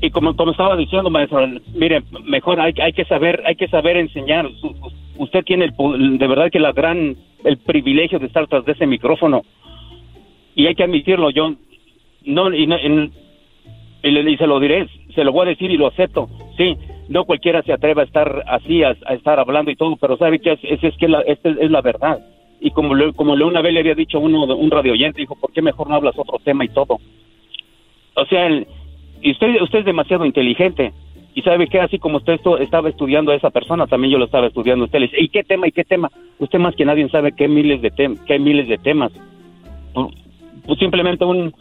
Y como, como estaba diciendo, maestro, mire, mejor hay, hay que saber, hay que saber enseñar. Su- su- Usted tiene el, de verdad que la gran, el privilegio de estar tras de ese micrófono. Y hay que admitirlo, yo, no, y, en- y se lo diré, se lo voy a decir y lo acepto. Sí, no cualquiera se atreve a estar así, a, estar hablando y todo, pero sabe que es, es, es que la, esta es la verdad. Y como le, como le una vez le había dicho uno, un radio oyente, dijo, ¿por qué mejor no hablas otro tema y todo? O sea, y usted, usted es demasiado inteligente. Y sabe que así como usted estaba estudiando a esa persona, también yo lo estaba estudiando. Usted le dice, ¿y qué tema? ¿Y qué tema? Usted más que nadie sabe qué miles de, tem qué miles de temas. Pues, pues simplemente un,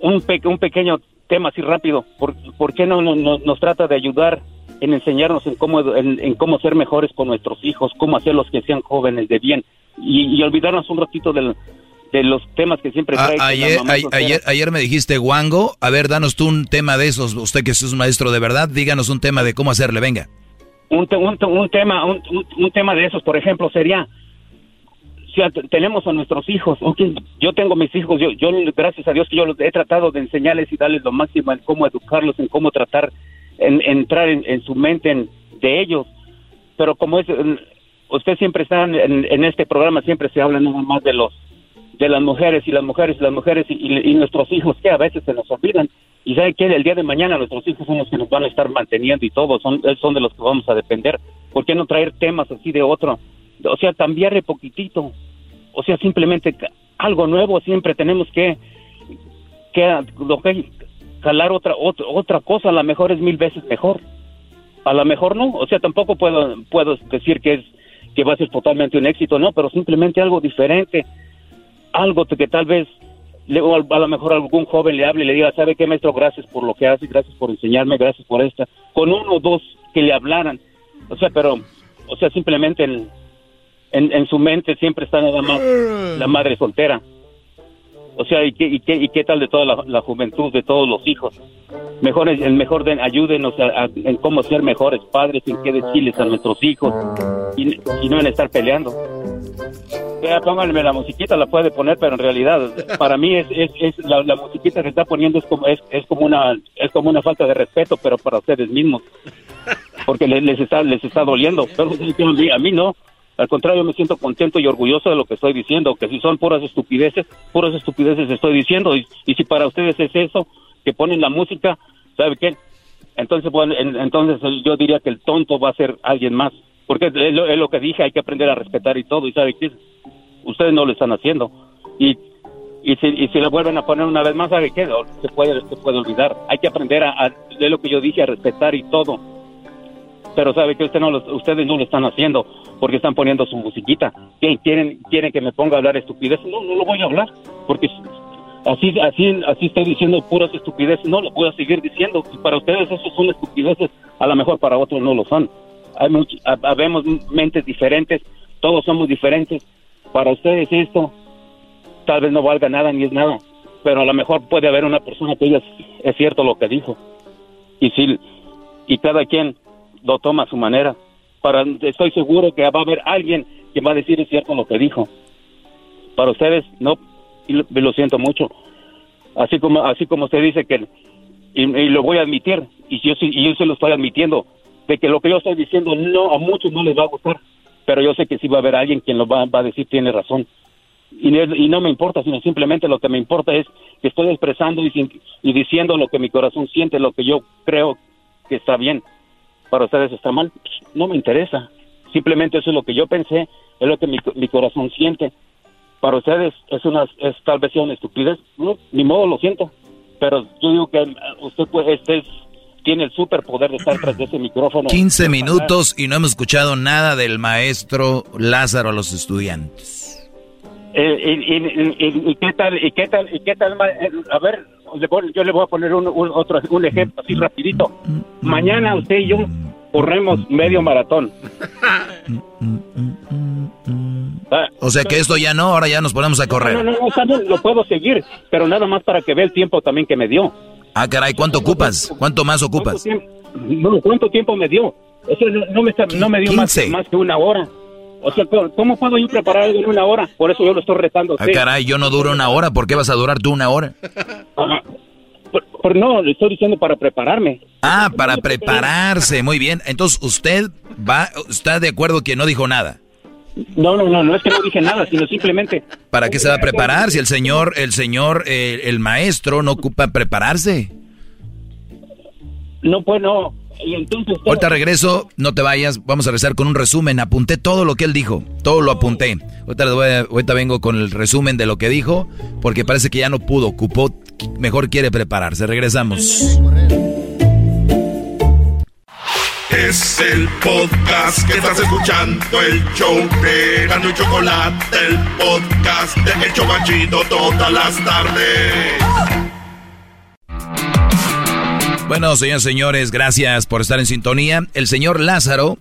un, un pequeño tema así rápido. ¿Por, por qué no, no- no- nos trata de ayudar en enseñarnos en cómo, en, en cómo ser mejores con nuestros hijos, cómo hacerlos que sean jóvenes de bien? Y olvidarnos un ratito del- de los temas que siempre trae. la ayer, a- ayer, ayer me dijiste guango. A ver, danos tú un tema de esos. Usted que es un maestro de verdad, díganos un tema de cómo hacerle. Venga. un, te- un, te- un tema un, tema de esos por ejemplo sería si a- tenemos a nuestros hijos ok, yo tengo mis hijos yo yo gracias a Dios que yo los he tratado de enseñarles y darles lo máximo en cómo educarlos en cómo tratar en, entrar en, en su mente en- de ellos pero como es usted siempre está en, en este programa siempre se habla nada más de los de las mujeres y las mujeres y las mujeres y, nuestros hijos que a veces se nos olvidan. Y sabe que el día de mañana nuestros hijos son los que nos van a estar manteniendo y todo son son de los que vamos a depender. ¿por qué no traer temas así de otro o sea cambiarle poquitito. O sea simplemente algo nuevo siempre tenemos que que que calar otra otra otra cosa a lo mejor es mil veces mejor. A lo mejor no o sea tampoco puedo puedo decir que es que va a ser totalmente un éxito no pero simplemente algo diferente algo que tal vez le- o a lo mejor algún joven le hable y le diga, ¿sabe qué, maestro? Gracias por lo que hace, gracias por enseñarme, gracias por esta. Con uno o dos que le hablaran. O sea, pero, o sea, simplemente en, en su mente siempre está nada más la madre soltera. O sea, ¿y qué, y qué, y qué tal de toda la, juventud, de todos los hijos? Mejor, el mejor den, ayúdenos a- en cómo ser mejores padres, en qué decirles a nuestros hijos y, y no en estar peleando. Pónganme la musiquita, la puede poner, pero en realidad, para mí es, es, la, musiquita que está poniendo es como, es, es como una, es como una falta de respeto, pero para ustedes mismos, porque les, les está, les está doliendo, pero a mí, no. Al contrario, me siento contento y orgulloso de lo que estoy diciendo, que si son puras estupideces, puras estupideces estoy diciendo, y, si para ustedes es eso, que ponen la música, ¿sabe qué? Entonces, bueno, en- entonces yo diría que el tonto va a ser alguien más, porque es lo, es lo que dije, hay que aprender a respetar y todo, y ¿sabe qué? Ustedes no lo están haciendo, y, y, si, y si lo vuelven a poner una vez más, ¿sabe qué? Se puede, se puede olvidar, hay que aprender a, a, de lo que yo dije, a respetar y todo, pero sabe que usted no lo- ustedes no lo están haciendo porque están poniendo su musiquita. ¿Qué, ¿Quieren, quieren que me ponga a hablar estupidez? No, no lo voy a hablar porque así, así, así estoy diciendo puras estupideces. No lo a seguir diciendo. Para ustedes eso son estupideces, a lo mejor para otros no lo son. Hay much- ha- habemos mentes diferentes, todos somos diferentes. Para ustedes esto tal vez no valga nada ni es nada, pero a lo mejor puede haber una persona que diga es cierto lo que dijo. Y si y cada quien lo toma a su manera. Para, estoy seguro que va a haber alguien que va a decir es cierto lo que dijo. Para ustedes, no, y lo, siento mucho. Así como, así como usted dice que, y, lo voy a admitir, y yo, y yo se lo estoy admitiendo, de que lo que yo estoy diciendo no, a muchos no les va a gustar, pero yo sé que sí va a haber alguien quien lo va, va a decir tiene razón. Y, no- y no me importa, sino simplemente lo que me importa es que estoy expresando y, y diciendo lo que mi corazón siente, lo que yo creo que está bien. Para ustedes está mal, no me interesa. Simplemente eso es lo que yo pensé, es lo que mi, mi corazón siente. Para ustedes es una, es tal vez una estupidez, no, ni modo, lo siento. Pero yo digo que eh, usted pues, este es- tiene el superpoder de estar tras de ese micrófono. 15 minutos y no hemos escuchado nada del maestro Lázaro a los estudiantes. Eh, y, y- y- y qué tal, y qué tal, y qué tal, eh, a ver, yo le voy a poner un, un- otro, un ejemplo así rapidito. Mañana usted y yo corremos medio maratón. O sea que esto ya no, ahora ya nos ponemos a No, correr. no, no, está bien, lo puedo seguir, pero nada más para que vea el tiempo también que me dio. Ah, caray, ¿cuánto ocupas? ¿Cuánto más ocupas? No, ¿Cuánto tiempo me dio? Eso no, me, no me dio más, 15. más que una hora. O sea, ¿cómo- ¿cómo puedo yo preparar algo en una hora? Por eso yo lo estoy retando. Ah, caray, yo no duro una hora, ¿por qué vas a durar tú una hora? Por- por- no, le estoy diciendo para prepararme. Ah, para prepararse, muy bien. Entonces, ¿usted va, está de acuerdo que no dijo nada? No, no, no, no es que no dije nada, sino simplemente... ¿Para qué se va a preparar si el señor, el señor, eh, el maestro no ocupa prepararse? No, pues no. Y entonces... Ahorita regreso, no te vayas, vamos a rezar con un resumen. Apunté todo lo que él dijo, todo lo apunté. Ahorita, les voy a- ahorita vengo con el resumen de lo que dijo, porque parece que ya no pudo, ocupó, mejor quiere prepararse. Regresamos. Es el podcast que estás escuchando, el show de Gano y Chocolate, el podcast de El Chocachito todas las tardes. Bueno, señores, señores, gracias por estar en sintonía. El señor Lázaro,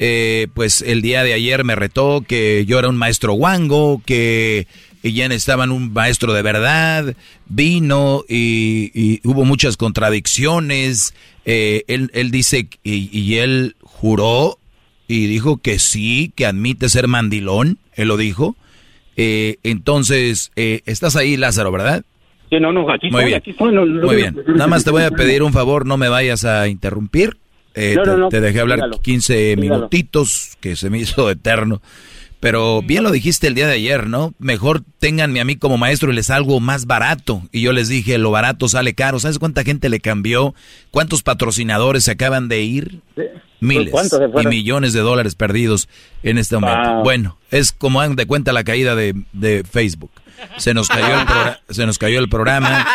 eh, pues el día de ayer me retó que yo era un maestro guango, que ya estaban un maestro de verdad, vino y, y hubo muchas contradicciones. Eh, él, él dice y, y él juró y dijo que sí, que admite ser mandilón, él lo dijo. Eh, entonces, eh, estás ahí, Lázaro, ¿verdad? Sí, no, no, aquí Muy estoy, bien. aquí estoy, no, no- Muy bien. Nada más te voy a pedir un favor, no me vayas a interrumpir. Eh, No, te, te dejé hablar dígalo, 15 dígalo. minutitos, que se me hizo eterno. Pero bien lo dijiste el día de ayer, ¿no? Mejor ténganme a mí como maestro y les algo más barato. Y yo les dije, lo barato sale caro. ¿Sabes cuánta gente le cambió? ¿Cuántos patrocinadores se acaban de ir? Miles ¿Cuántos se y millones de dólares perdidos en este momento. Wow. Bueno, es como dan de cuenta la caída de, de Facebook. Se nos cayó el, se nos cayó el programa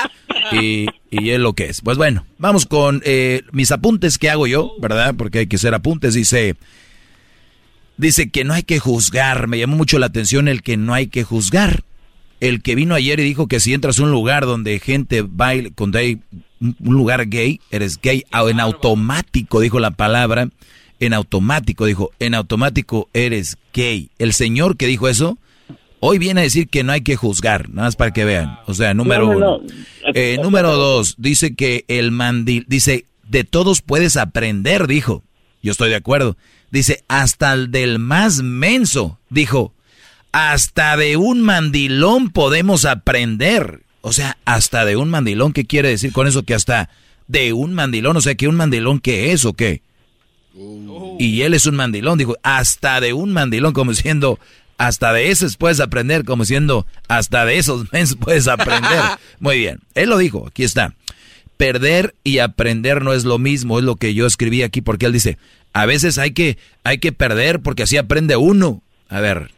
y, y es lo que es. Pues bueno, vamos con eh, mis apuntes que hago yo, ¿verdad? Porque hay que hacer apuntes. Dice, dice que no hay que juzgar. Me llamó mucho la atención el que no hay que juzgar. El que vino ayer y dijo que si entras a un lugar donde gente baile, donde hay un lugar gay, eres gay, o en automático, dijo la palabra. en automático, dijo, en automático eres gay. El señor que dijo eso, hoy viene a decir que no hay que juzgar, nada más para que vean. O sea, número No, no, uno. no. Eh, número dos, dice que el mandil, dice, de todos puedes aprender, dijo. Yo estoy de acuerdo. Dice, hasta el del más menso, dijo, hasta de un mandilón podemos aprender. O sea, hasta de un mandilón, ¿qué quiere decir con eso? Que hasta de un mandilón, o sea, que un mandilón, ¿qué es o qué? Y él es un mandilón, dijo, hasta de un mandilón, como diciendo, hasta de esos puedes aprender, como diciendo, hasta de esos mensos puedes aprender. Muy bien, él lo dijo, aquí está. Perder y aprender no es lo mismo, es lo que yo escribí aquí, porque él dice, a veces hay que, hay que perder porque así aprende uno. A ver,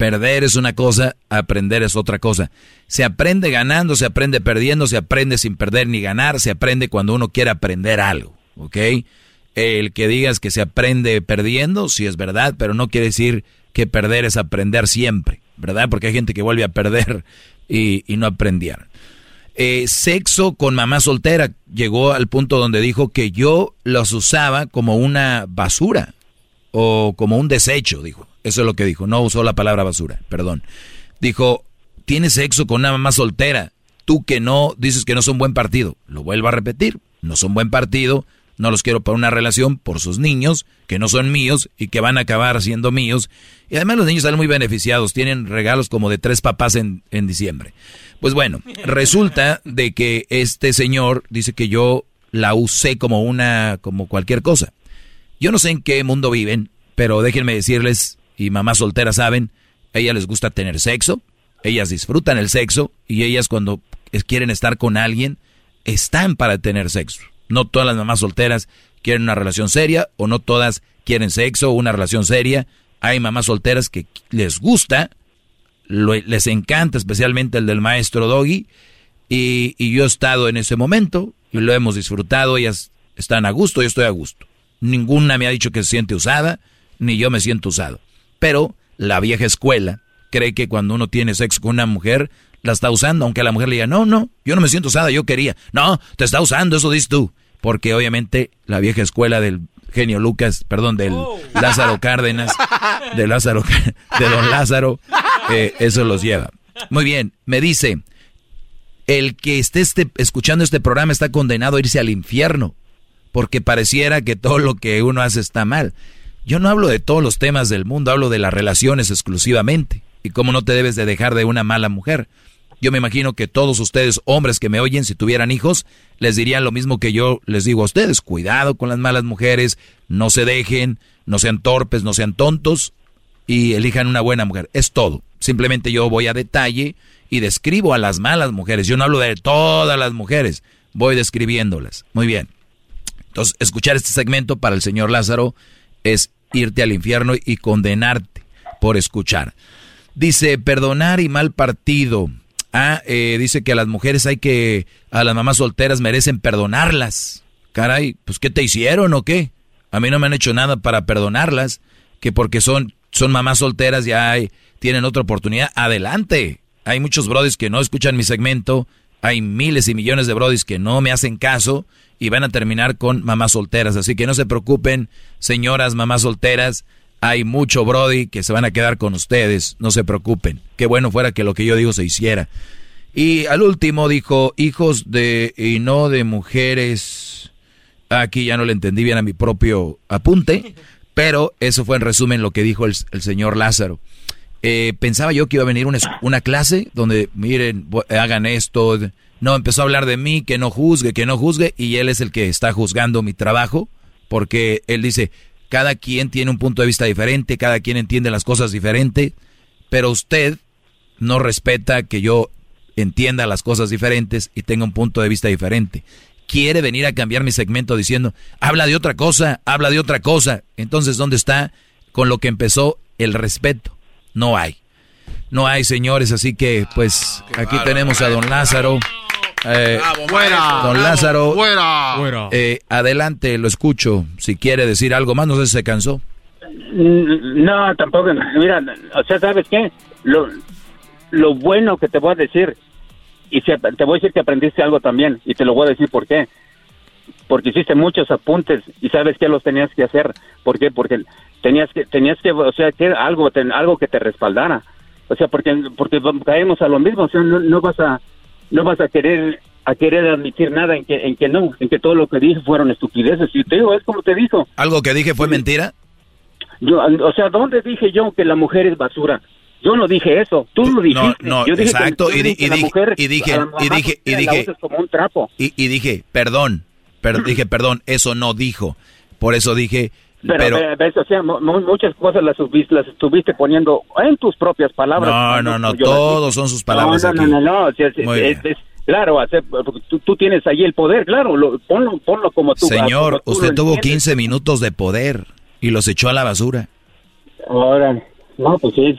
perder es una cosa, aprender es otra cosa. Se aprende ganando, se aprende perdiendo, se aprende sin perder ni ganar, se aprende cuando uno quiere aprender algo, ¿ok? El que digas que se aprende perdiendo, sí es verdad, pero no quiere decir que perder es aprender siempre, ¿verdad? Porque hay gente que vuelve a perder y, y no aprendieron. Eh, sexo con mamá soltera llegó al punto donde dijo que yo los usaba como una basura o como un desecho, dijo. Eso es lo que dijo. No usó la palabra basura, perdón. Dijo, tienes sexo con una mamá soltera. Tú que no, dices que no son buen partido. Lo vuelvo a repetir. No son buen partido. No los quiero para una relación por sus niños, que no son míos y que van a acabar siendo míos. Y además los niños salen muy beneficiados. Tienen regalos como de tres papás en, en diciembre. Pues bueno, resulta de que este señor dice que yo la usé como una, como cualquier cosa. Yo no sé en qué mundo viven, pero déjenme decirles, y mamás solteras saben, a ellas les gusta tener sexo, ellas disfrutan el sexo, y ellas cuando quieren estar con alguien, están para tener sexo. No todas las mamás solteras quieren una relación seria, o no todas quieren sexo o una relación seria. Hay mamás solteras que les gusta, les encanta, especialmente el del maestro Doggy, y, y yo he estado en ese momento y lo hemos disfrutado, ellas están a gusto, yo estoy a gusto. Ninguna me ha dicho que se siente usada, ni yo me siento usado. Pero la vieja escuela cree que cuando uno tiene sexo con una mujer, la está usando, aunque la mujer le diga, no, no, yo no me siento usada, yo quería. No, te está usando, eso dices tú. Porque obviamente la vieja escuela del genio Lucas, perdón, del Lázaro Cárdenas, de Lázaro, de don Lázaro, eh, eso los lleva. Muy bien, me dice, el que esté este- escuchando este programa está condenado a irse al infierno, porque pareciera que todo lo que uno hace está mal. Yo no hablo de todos los temas del mundo, hablo de las relaciones exclusivamente, y cómo no te debes de dejar de una mala mujer. Yo me imagino que todos ustedes, hombres que me oyen, si tuvieran hijos, les dirían lo mismo que yo les digo a ustedes. Cuidado con las malas mujeres, no se dejen, no sean torpes, no sean tontos y elijan una buena mujer. Es todo. Simplemente yo voy a detalle y describo a las malas mujeres. Yo no hablo de todas las mujeres, voy describiéndolas. Muy bien. Entonces, escuchar este segmento para el señor Lázaro es irte al infierno y condenarte por escuchar. Dice, perdonar y mal partido. Ah, eh, dice que a las mujeres hay que, a las mamás solteras merecen perdonarlas. Caray, pues ¿qué te hicieron o qué? A mí no me han hecho nada para perdonarlas, que porque son, son mamás solteras ya tienen otra oportunidad. Adelante. Hay muchos brodis que no escuchan mi segmento, hay miles y millones de brodis que no me hacen caso y van a terminar con mamás solteras. Así que no se preocupen, señoras mamás solteras. Hay mucho Brody que se van a quedar con ustedes, no se preocupen. Qué bueno fuera que lo que yo digo se hiciera. Y al último dijo, hijos de y no de mujeres. Aquí ya no le entendí bien a mi propio apunte, pero eso fue en resumen lo que dijo el, señor Lázaro. Eh, pensaba yo que iba a venir una, una clase donde, miren, hagan esto. No, empezó a hablar de mí, que no juzgue, que no juzgue, y él es el que está juzgando mi trabajo, porque él dice, cada quien tiene un punto de vista diferente, cada quien entiende las cosas diferente, pero usted no respeta que yo entienda las cosas diferentes y tenga un punto de vista diferente. Quiere venir a cambiar mi segmento diciendo, habla de otra cosa, habla de otra cosa. Entonces, ¿dónde está con lo que empezó el respeto? No hay. No hay, señores, así que pues aquí tenemos a don Lázaro. Eh, Fuera. Don Lázaro. Fuera. eh, adelante, lo escucho. Si quiere decir algo más, no sé si se cansó. No, tampoco. Mira, o sea, ¿sabes qué? Lo, lo bueno que te voy a decir, y te voy a decir que aprendiste algo también, y te lo voy a decir por qué. porque hiciste muchos apuntes y sabes que los tenías que hacer. ¿Por qué? Porque tenías que, tenías que, o sea, que algo, ten- algo que te respaldara. O sea, porque, porque caemos a lo mismo, o sea, no, no vas a, no vas a querer, a querer admitir nada en que, en que no, en que todo lo que dije fueron estupideces. Y te digo, es como te dijo. ¿Algo que dije fue mentira? Yo, o sea, ¿dónde dije yo que la mujer es basura? Yo no dije eso, tú lo dijiste. no, Yo dije que- exacto, yo y, di- dije y dije, mujer y dije, y dije, y dije, usas como un trapo. y, dije, perdón, per- dije, perdón, eso no dijo. Por eso dije, Pero, pero, ve- ves, o sea, mu- mu- muchas cosas las, subiste- las estuviste poniendo en tus propias palabras. no, no, no, todos son sus palabras No, no, aquí. no, no, no, o sea, es- Muy es- bien. es- claro, tú, tú tienes ahí el poder, claro, lo- ponlo, ponlo como tú. Señor, como tú usted tuvo entiendes. 15 minutos de poder y los echó a la basura. Ahora, no, pues sí.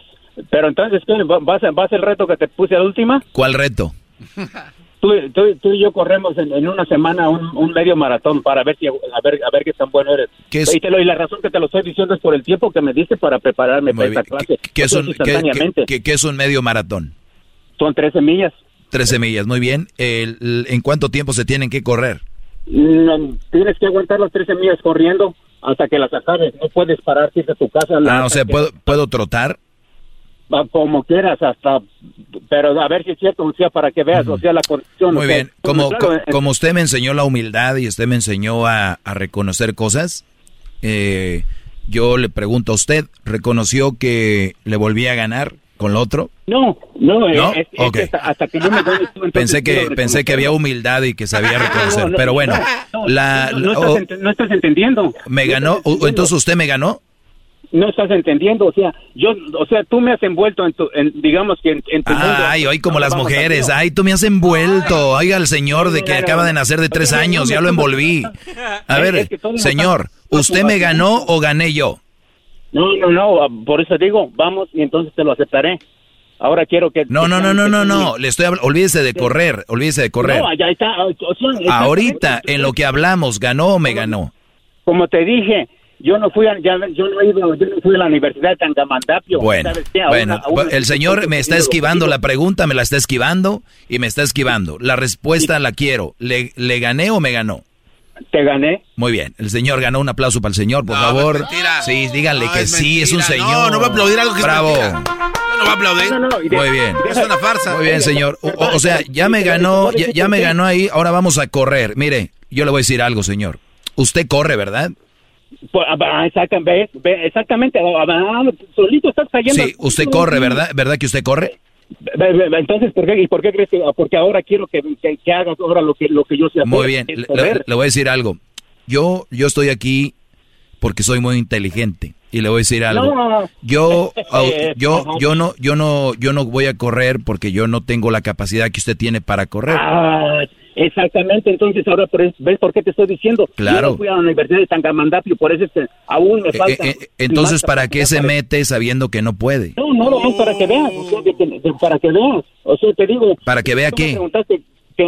Pero entonces, ¿qué? ¿Va- ¿vas, ¿vas el reto que te puse a la última? ¿Cuál reto? Tú, tú, tú y yo corremos en, en una semana un, un medio maratón para ver si a ver a ver qué tan bueno eres. Y, te lo- y la razón que te lo estoy diciendo es por el tiempo que me diste para prepararme Muy para esta clase. ¿Qué es, Eso un, qué- es un medio maratón? Son 13 millas. 13 millas, muy bien. El- el- ¿En cuánto tiempo se tienen que correr? No, tienes que aguantar las 13 millas corriendo hasta que las acabes. No puedes pararte de tu casa. Ah, o sea, ¿puedo, ¿puedo trotar? Como quieras, hasta. Pero a ver si es cierto, o sea, para que veas, o sea, la condición. Muy o sea, bien. Como, claro, co- eh, como usted me enseñó la humildad y usted me enseñó a, a reconocer cosas, eh, yo le pregunto a usted, ¿reconoció que le volví a ganar con lo otro? No, no, eh, ¿No? es- es Ok. que hasta, hasta que yo me doy entonces Pensé que, pensé que había humildad y que sabía reconocer. No, no, Pero bueno, no, la, no, oh, estás, estás entendiendo. ¿me ganó? ¿Entonces usted me ganó? No estás entendiendo, o sea, yo, o sea, tú me has envuelto en tu, en, digamos que en, en tu mundo. Ay, hoy como las mujeres. Ay, tú me has envuelto. Oiga, el señor de que acaba de nacer de tres años, ya lo envolví. A ver, es que todo señor, ¿usted me ganó o gané yo? No, no, no, por eso digo, vamos y entonces te lo aceptaré. Ahora quiero que... No, no, no, no, no, no. Le estoy habl- olvídese de correr, olvídese de correr. No, ya está, o sea, está- Ahorita, en lo que hablamos, ¿ganó o me ganó? Como te dije, yo no fui a, ya- yo no he ido, yo no fui a la universidad de Tangamandapio. Bueno, ¿sabes qué? A bueno, una- a una- el señor me está esquivando la pregunta, me la está esquivando y me está esquivando. La respuesta la quiero. ¿Le, le gané o me ganó? Te gané. Muy bien, el señor ganó un aplauso para el señor, por No, favor. Sí, díganle No, que es sí, es un señor. No, no va a aplaudir algo que es Bravo. no va a aplaudir. No, de- Muy bien. Es una farsa. Muy bien, señor. O, o- o sea, ya me ganó, ya, ya me ganó ahí, ahora vamos a correr. Mire, yo le voy a decir algo, señor. Usted corre, ¿verdad? Pues, ah, exactamente, ve- ve- exactamente, ah, ah, solito estás cayendo. Sí, usted corre, ¿verdad? ¿Verdad que usted corre? Entonces, ¿por qué, ¿y por qué crees que? ah, Porque ahora quiero que, que, que hagas ahora lo que, lo que yo sé. Muy bien, le, voy a decir algo. Yo, yo estoy aquí porque soy muy inteligente y le voy a decir algo. No. Yo, yo, yo no, yo no, yo no voy a correr porque yo no tengo la capacidad que usted tiene para correr. Ah, exactamente, entonces ahora por eso- ves por qué te estoy diciendo. Claro. Yo no fui a la Universidad de Tangamandapio, por eso es que aún me Eh, falta. eh, eh, entonces, ¿para qué se mete sabiendo que no puede? No, no, no, para que veas, o sea, de que- de- para que veas. O sea, te digo. ¿Para que vea qué?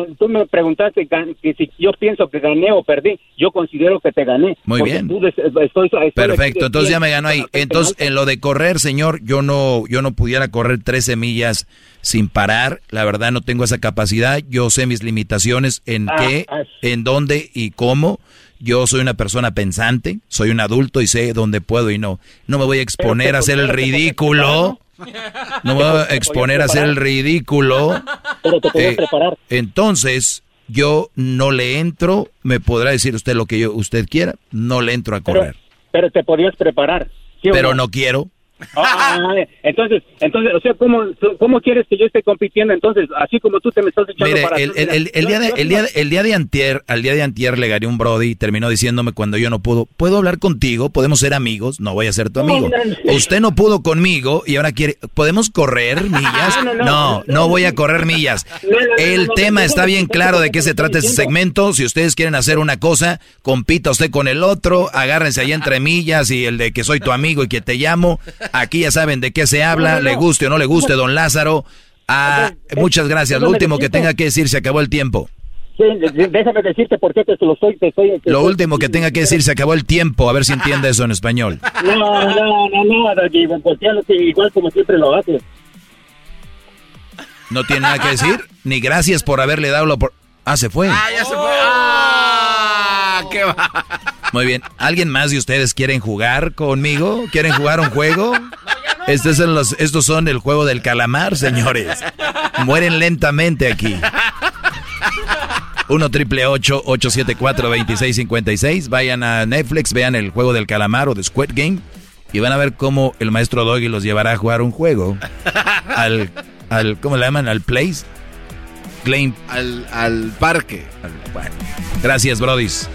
Que tú me preguntaste que si yo pienso que gané o perdí, yo considero que te gané. Muy bien. tú des- estoy- Perfecto, entonces ya me ganó ahí. Entonces, en lo de correr, señor, yo no, yo no pudiera correr 13 millas sin parar. La verdad no tengo esa capacidad. Yo sé mis limitaciones en Ah, qué, ah. en dónde y cómo. Yo soy una persona pensante, soy un adulto y sé dónde puedo y no. No me voy a exponer a hacer el ridículo. No me voy a exponer a hacer el ridículo. Pero te puedes Eh, preparar. Entonces, yo no le entro, me podrá decir usted lo que yo, usted quiera, no le entro a correr. pero te podías preparar. ¿sí o Pero no quiero. Ah, entonces, entonces, o sea, ¿cómo, ¿cómo quieres que yo esté compitiendo entonces? Así como tú te me estás echando Mire, para el, atrás, el- el- el yo- día de, el, día de, el día de antier, al día de antier le gané un brody y terminó diciéndome cuando yo no pudo, ¿puedo hablar contigo? ¿Podemos ser amigos? No voy a ser tu amigo. Usted no pudo conmigo y ahora quiere, ¿podemos correr millas? No, no, no. No, no voy a correr millas. El tema está bien claro de qué se trata ese segmento. Si ustedes quieren hacer una cosa, compita usted con el otro, agárrense ahí entre millas y el de que soy tu amigo y que te llamo. Aquí ya saben de qué se habla, No, no, no. le guste o no le guste, don Lázaro. Ah, muchas gracias. Lo último que tenga que decir, se acabó el tiempo. Sí, déjame decirte por qué te lo estoy... Te estoy te Lo estoy- último que tenga que decir, se acabó el tiempo. A ver si entiende eso en español. No, no, no, no, Doggy, porque es lo que igual como siempre lo haces. No tiene nada que decir. Ni gracias por haberle dado la por... Ah, se fue. Ah, ya se fue. Ah, ¿Qué va? Muy bien. ¿Alguien más de ustedes quieren jugar conmigo? ¿Quieren jugar un juego? Estos son, los, estos son el juego del calamar, señores. Mueren lentamente aquí. 1 triple 874 2656. Vayan a Netflix, vean el juego del calamar o de Squid Game y van a ver cómo el maestro Doggy los llevará a jugar un juego. Al, al ¿cómo le llaman? Al place. Claim. Al, al parque. Bueno, gracias, Brodis.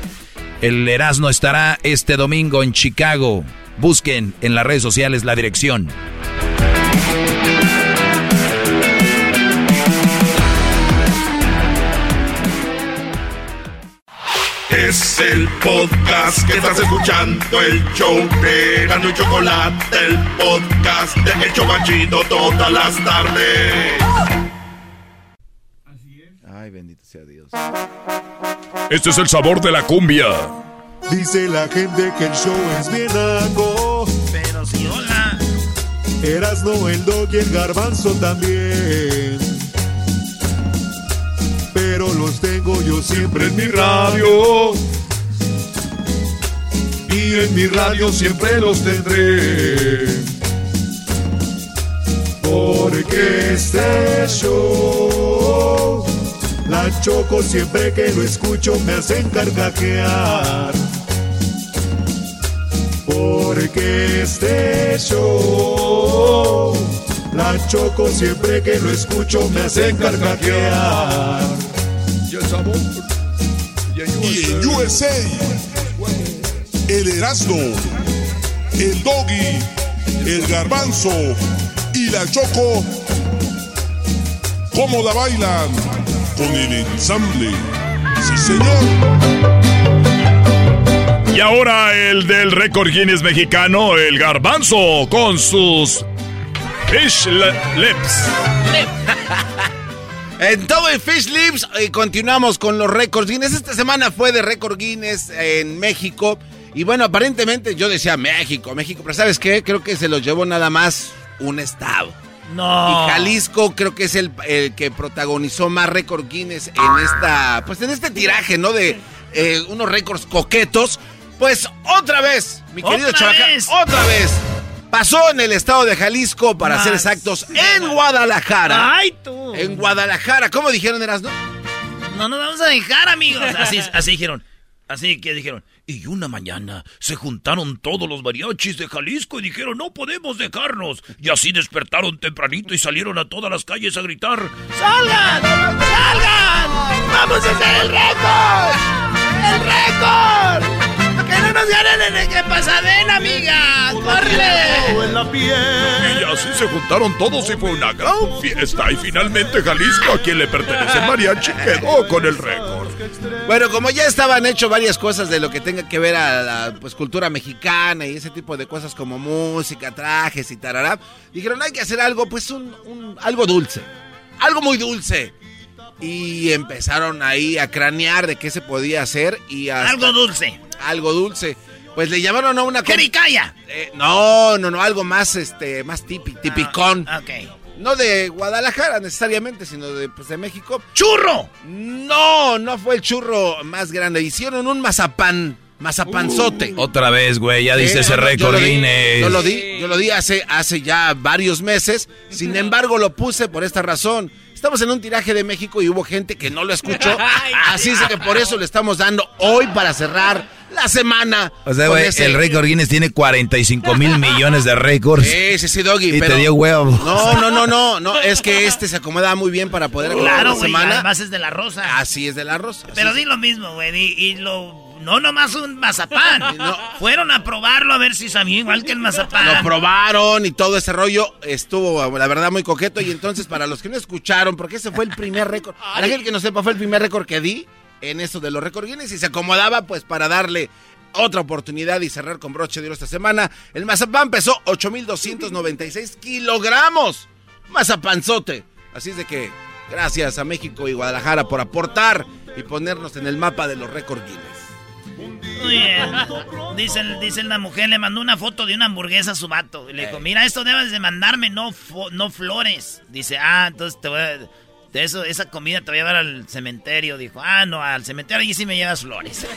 El Erasmo estará este domingo en Chicago. Busquen en las redes sociales la dirección. Es el podcast que estás escuchando, el show de Gano y Chocolate, el podcast de El Chobachito todas las tardes. Ay, bendito sea Dios. Este es el sabor de la cumbia. Dice la gente que el show es bien naco. Pero si hola. Erasno, el dog y el garbanzo también. Pero los tengo yo siempre en mi radio. Y en mi radio siempre los tendré. Porque este show, la choco siempre que lo escucho me hacen carcajear. Porque este show, la choco siempre que lo escucho me hacen carcajear. Y en USA, el Erasmo, el Doggy, el Garbanzo y la Choco, cómo la bailan con el ensamble. Sí, señor. Y ahora el del récord Guinness mexicano, el garbanzo, con sus fish lips. En todo el Fish Lips eh, continuamos con los récords Guinness. Esta semana fue de récord Guinness en México. Y bueno, aparentemente yo decía México, México, pero ¿sabes qué? Creo que se los llevó nada más un estado. No. Y Jalisco creo que es el, el que protagonizó más récord Guinness en esta, pues en este tiraje, ¿no? De eh, unos récords coquetos. Pues otra vez, mi querido ¡Otra Chavaca, otra vez. Pasó en el estado de Jalisco, para Más. ser exactos, en Guadalajara. Ay, tú. En Guadalajara, ¿cómo dijeron, Erasno? No nos vamos a dejar, amigos. Así, así dijeron. Así que dijeron. Y una mañana se juntaron todos los mariachis de Jalisco y dijeron no podemos dejarnos. Y así despertaron tempranito y salieron a todas las calles a gritar. ¡Salgan! ¡Salgan! ¡Vamos a hacer el récord! ¡El récord! ¡Que no nos ganen en el pasadena, amiga! ¡Corre! Y así se juntaron todos y fue una gran fiesta. Y finalmente Jalisco, a quien le pertenece el mariachi, quedó con el récord. Bueno, como ya estaban hecho varias cosas de lo que tenga que ver a la pues, cultura mexicana y ese tipo de cosas como música, trajes y tarará, dijeron hay que hacer algo, pues un, un- algo dulce, algo muy dulce. Y empezaron ahí a cranear de qué se podía hacer y Algo dulce. algo dulce. Pues le llamaron a una... ¡Jericaya! Eh, no, no, no, algo más, este, más tipi- tipicón. Ah, ok. No de Guadalajara necesariamente, sino de, pues, de México. ¡Churro! No, no fue el churro más grande. Hicieron un mazapán, mazapanzote. Otra vez, güey, ya dice Eh, ese yo récord lo di, Guinness. Yo lo di, yo lo di hace, hace ya varios meses. Sin embargo, lo puse por esta razón. Estamos en un tiraje de México y hubo gente que no lo escuchó. Así es que por eso le estamos dando hoy para cerrar la semana. O sea, güey, ese- el récord Guinness tiene 45 mil millones de récords. Sí, sí, sí, Doggy. Y pero- te dio huevo. No, no, no, no, no. Es que este se acomoda muy bien para poder Claro, la güey. semana. Además es de la rosa. Así es de la rosa. Pero di lo mismo, güey. Y, y lo. No nomás un mazapán. Fueron a probarlo a ver si sabía igual que el mazapán. Lo probaron y todo ese rollo estuvo, la verdad, muy coqueto. Y entonces, para los que no escucharon, porque ese fue el primer récord, a la gente que no sepa, fue el primer récord que di en eso de los récord Guinness y se acomodaba, pues, para darle otra oportunidad y cerrar con broche de oro esta semana. El mazapán pesó 8,296 kilogramos. Mazapanzote. Así es de que, gracias a México y Guadalajara por aportar y ponernos en el mapa de los récord Guinness. Muy bien. Dice, dice la mujer, le mandó una foto de una hamburguesa a su vato. Y le dijo, mira, esto debes de mandarme, no, no flores. Dice, ah, entonces te voy a... De eso, esa comida te voy a llevar al cementerio. Dijo, ah, no, al cementerio allí sí me llevas flores.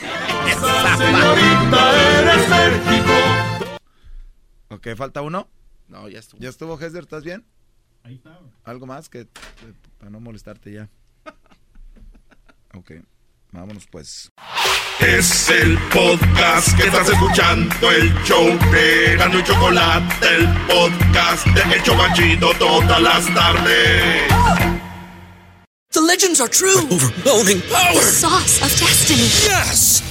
Ok, falta uno. No, ya estuvo. ¿Ya estuvo, Hesder? ¿Estás bien? Ahí está. ¿Algo más que para no molestarte ya? Ok, vámonos pues. Es el podcast que estás escuchando, el show de Gano y Chocolate, el podcast de El Chobachito todas las tardes. The legends are true. Overwhelming power! The sauce of destiny. Yes!